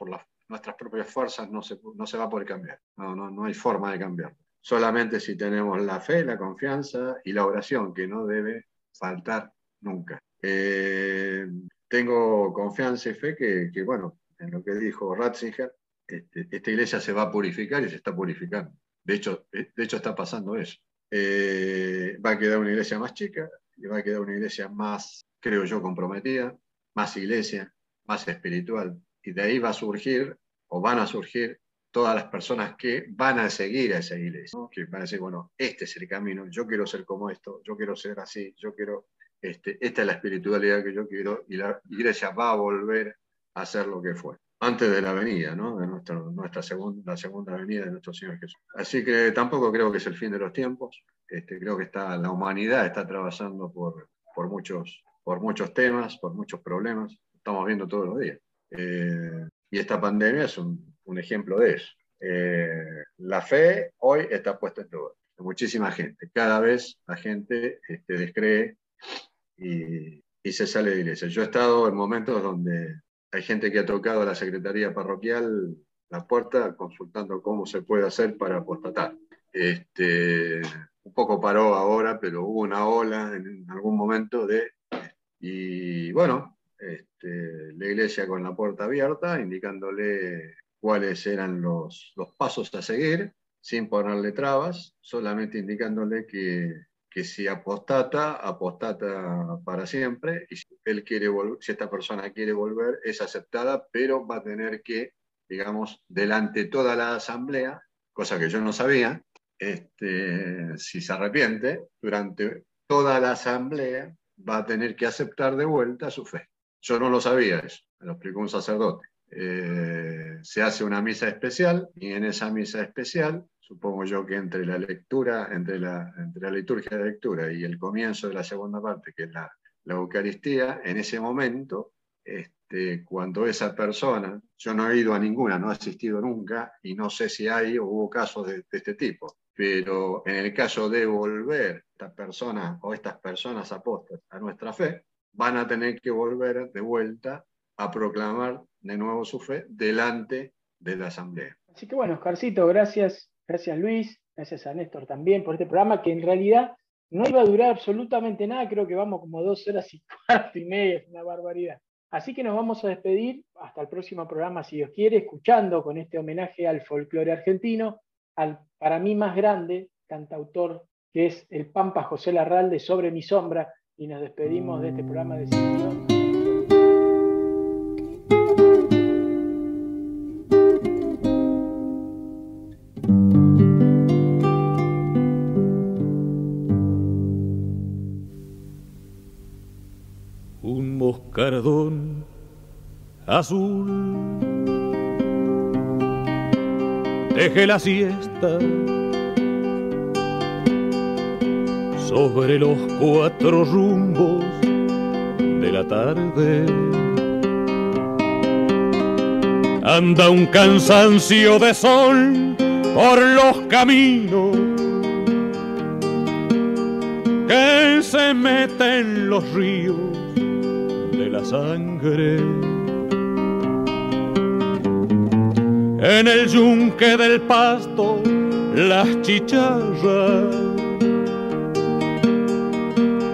nuestras propias fuerzas no se, no se va a poder cambiar. No, no, no hay forma de cambiarla. Solamente si tenemos la fe, la confianza y la oración, que no debe faltar nunca. Eh, tengo confianza y fe que, que, bueno, en lo que dijo Ratzinger, este, esta iglesia se va a purificar y se está purificando. De hecho, eh, de hecho está pasando eso. Eh, va a quedar una iglesia más chica y va a quedar una iglesia más, creo yo, comprometida, más iglesia, más espiritual. Y de ahí va a surgir, o van a surgir, todas las personas que van a seguir a esa iglesia, que van a decir, bueno, este es el camino, yo quiero ser como esto, yo quiero ser así, yo quiero, este, esta es la espiritualidad que yo quiero, y la iglesia va a volver a ser lo que fue antes de la venida, ¿no? de nuestra, nuestra segunda, la segunda venida de nuestro Señor Jesús. Así que tampoco creo que es el fin de los tiempos, este, creo que está, la humanidad está atravesando por, por, muchos, por muchos temas, por muchos problemas, estamos viendo todos los días. Eh, y esta pandemia es un, un ejemplo de eso. Eh, la fe hoy está puesta en duda. Muchísima gente. Cada vez la gente este, descree y, y se sale de iglesia. Yo he estado en momentos donde hay gente que ha tocado a la Secretaría Parroquial la puerta consultando cómo se puede hacer para apostatar. Este, un poco paró ahora, pero hubo una ola en algún momento de... Y bueno, este, la iglesia con la puerta abierta, indicándole cuáles eran los, los pasos a seguir, sin ponerle trabas, solamente indicándole que, que si apostata, apostata para siempre, y si, él quiere si esta persona quiere volver, es aceptada, pero va a tener que, digamos, delante de toda la asamblea, cosa que yo no sabía, este, si se arrepiente, durante toda la asamblea va a tener que aceptar de vuelta su fe. Yo no lo sabía eso, me lo explicó un sacerdote. Eh, se hace una misa especial y en esa misa especial, supongo yo que entre la lectura, entre la, entre la liturgia de lectura y el comienzo de la segunda parte, que es la, la Eucaristía, en ese momento, este, cuando esa persona, yo no he ido a ninguna, no he asistido nunca y no sé si hay o hubo casos de, de este tipo, pero en el caso de volver esta persona o estas personas apostas a nuestra fe, van a tener que volver de vuelta a proclamar de nuevo su fe delante de la asamblea. Así que bueno, Oscarcito, gracias, gracias Luis, gracias a Néstor también por este programa que en realidad no iba a durar absolutamente nada, creo que vamos como dos horas y cuarto y media, es una barbaridad. Así que nos vamos a despedir. Hasta el próximo programa, si Dios quiere, escuchando con este homenaje al folclore argentino, al para mí más grande cantautor que es el Pampa José Larralde sobre mi sombra, y nos despedimos de este programa de Sin azul. Deje la siesta sobre los cuatro rumbos de la tarde. Anda un cansancio de sol por los caminos que se mete en los ríos la sangre. En el yunque del pasto, las chicharras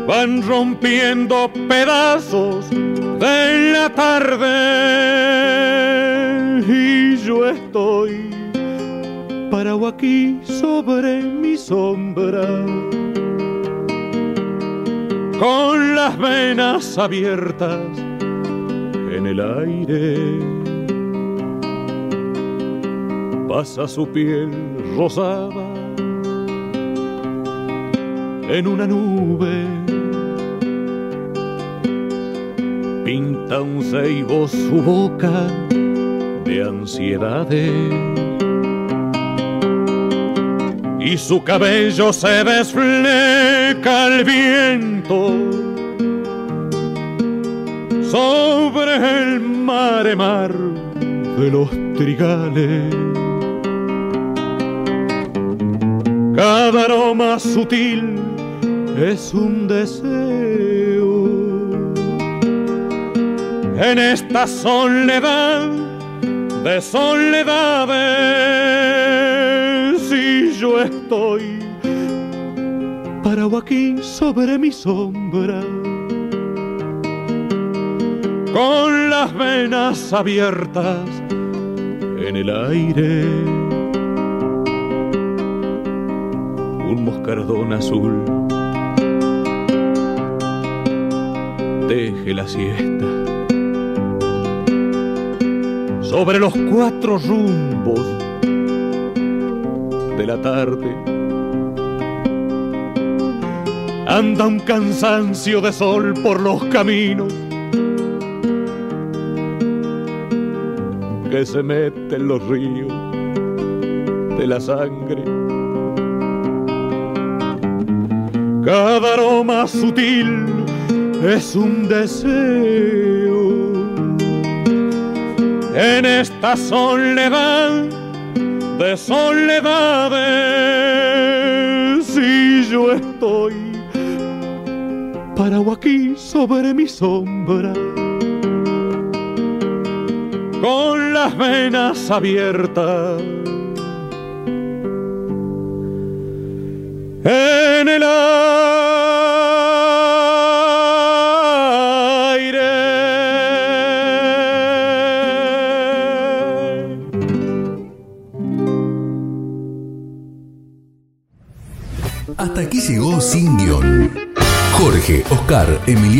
van rompiendo pedazos de la tarde y yo estoy parado aquí sobre mi sombra con las venas abiertas en el aire. Pasa su piel rosada en una nube. Pinta un ceibo su boca de ansiedades y su cabello se desfleca al viento sobre el mare mar de los trigales. Cada aroma sutil es un deseo. En esta soledad de soledades y yo estoy parado aquí sobre mi sombra con las venas abiertas en el aire moscardón azul deje la siesta sobre los cuatro rumbos de la tarde. Anda un cansancio de sol por los caminos que se mete en los ríos de la sangre. Cada aroma sutil es un deseo. En esta soledad de soledades y yo estoy parado aquí sobre mi sombra con las venas abiertas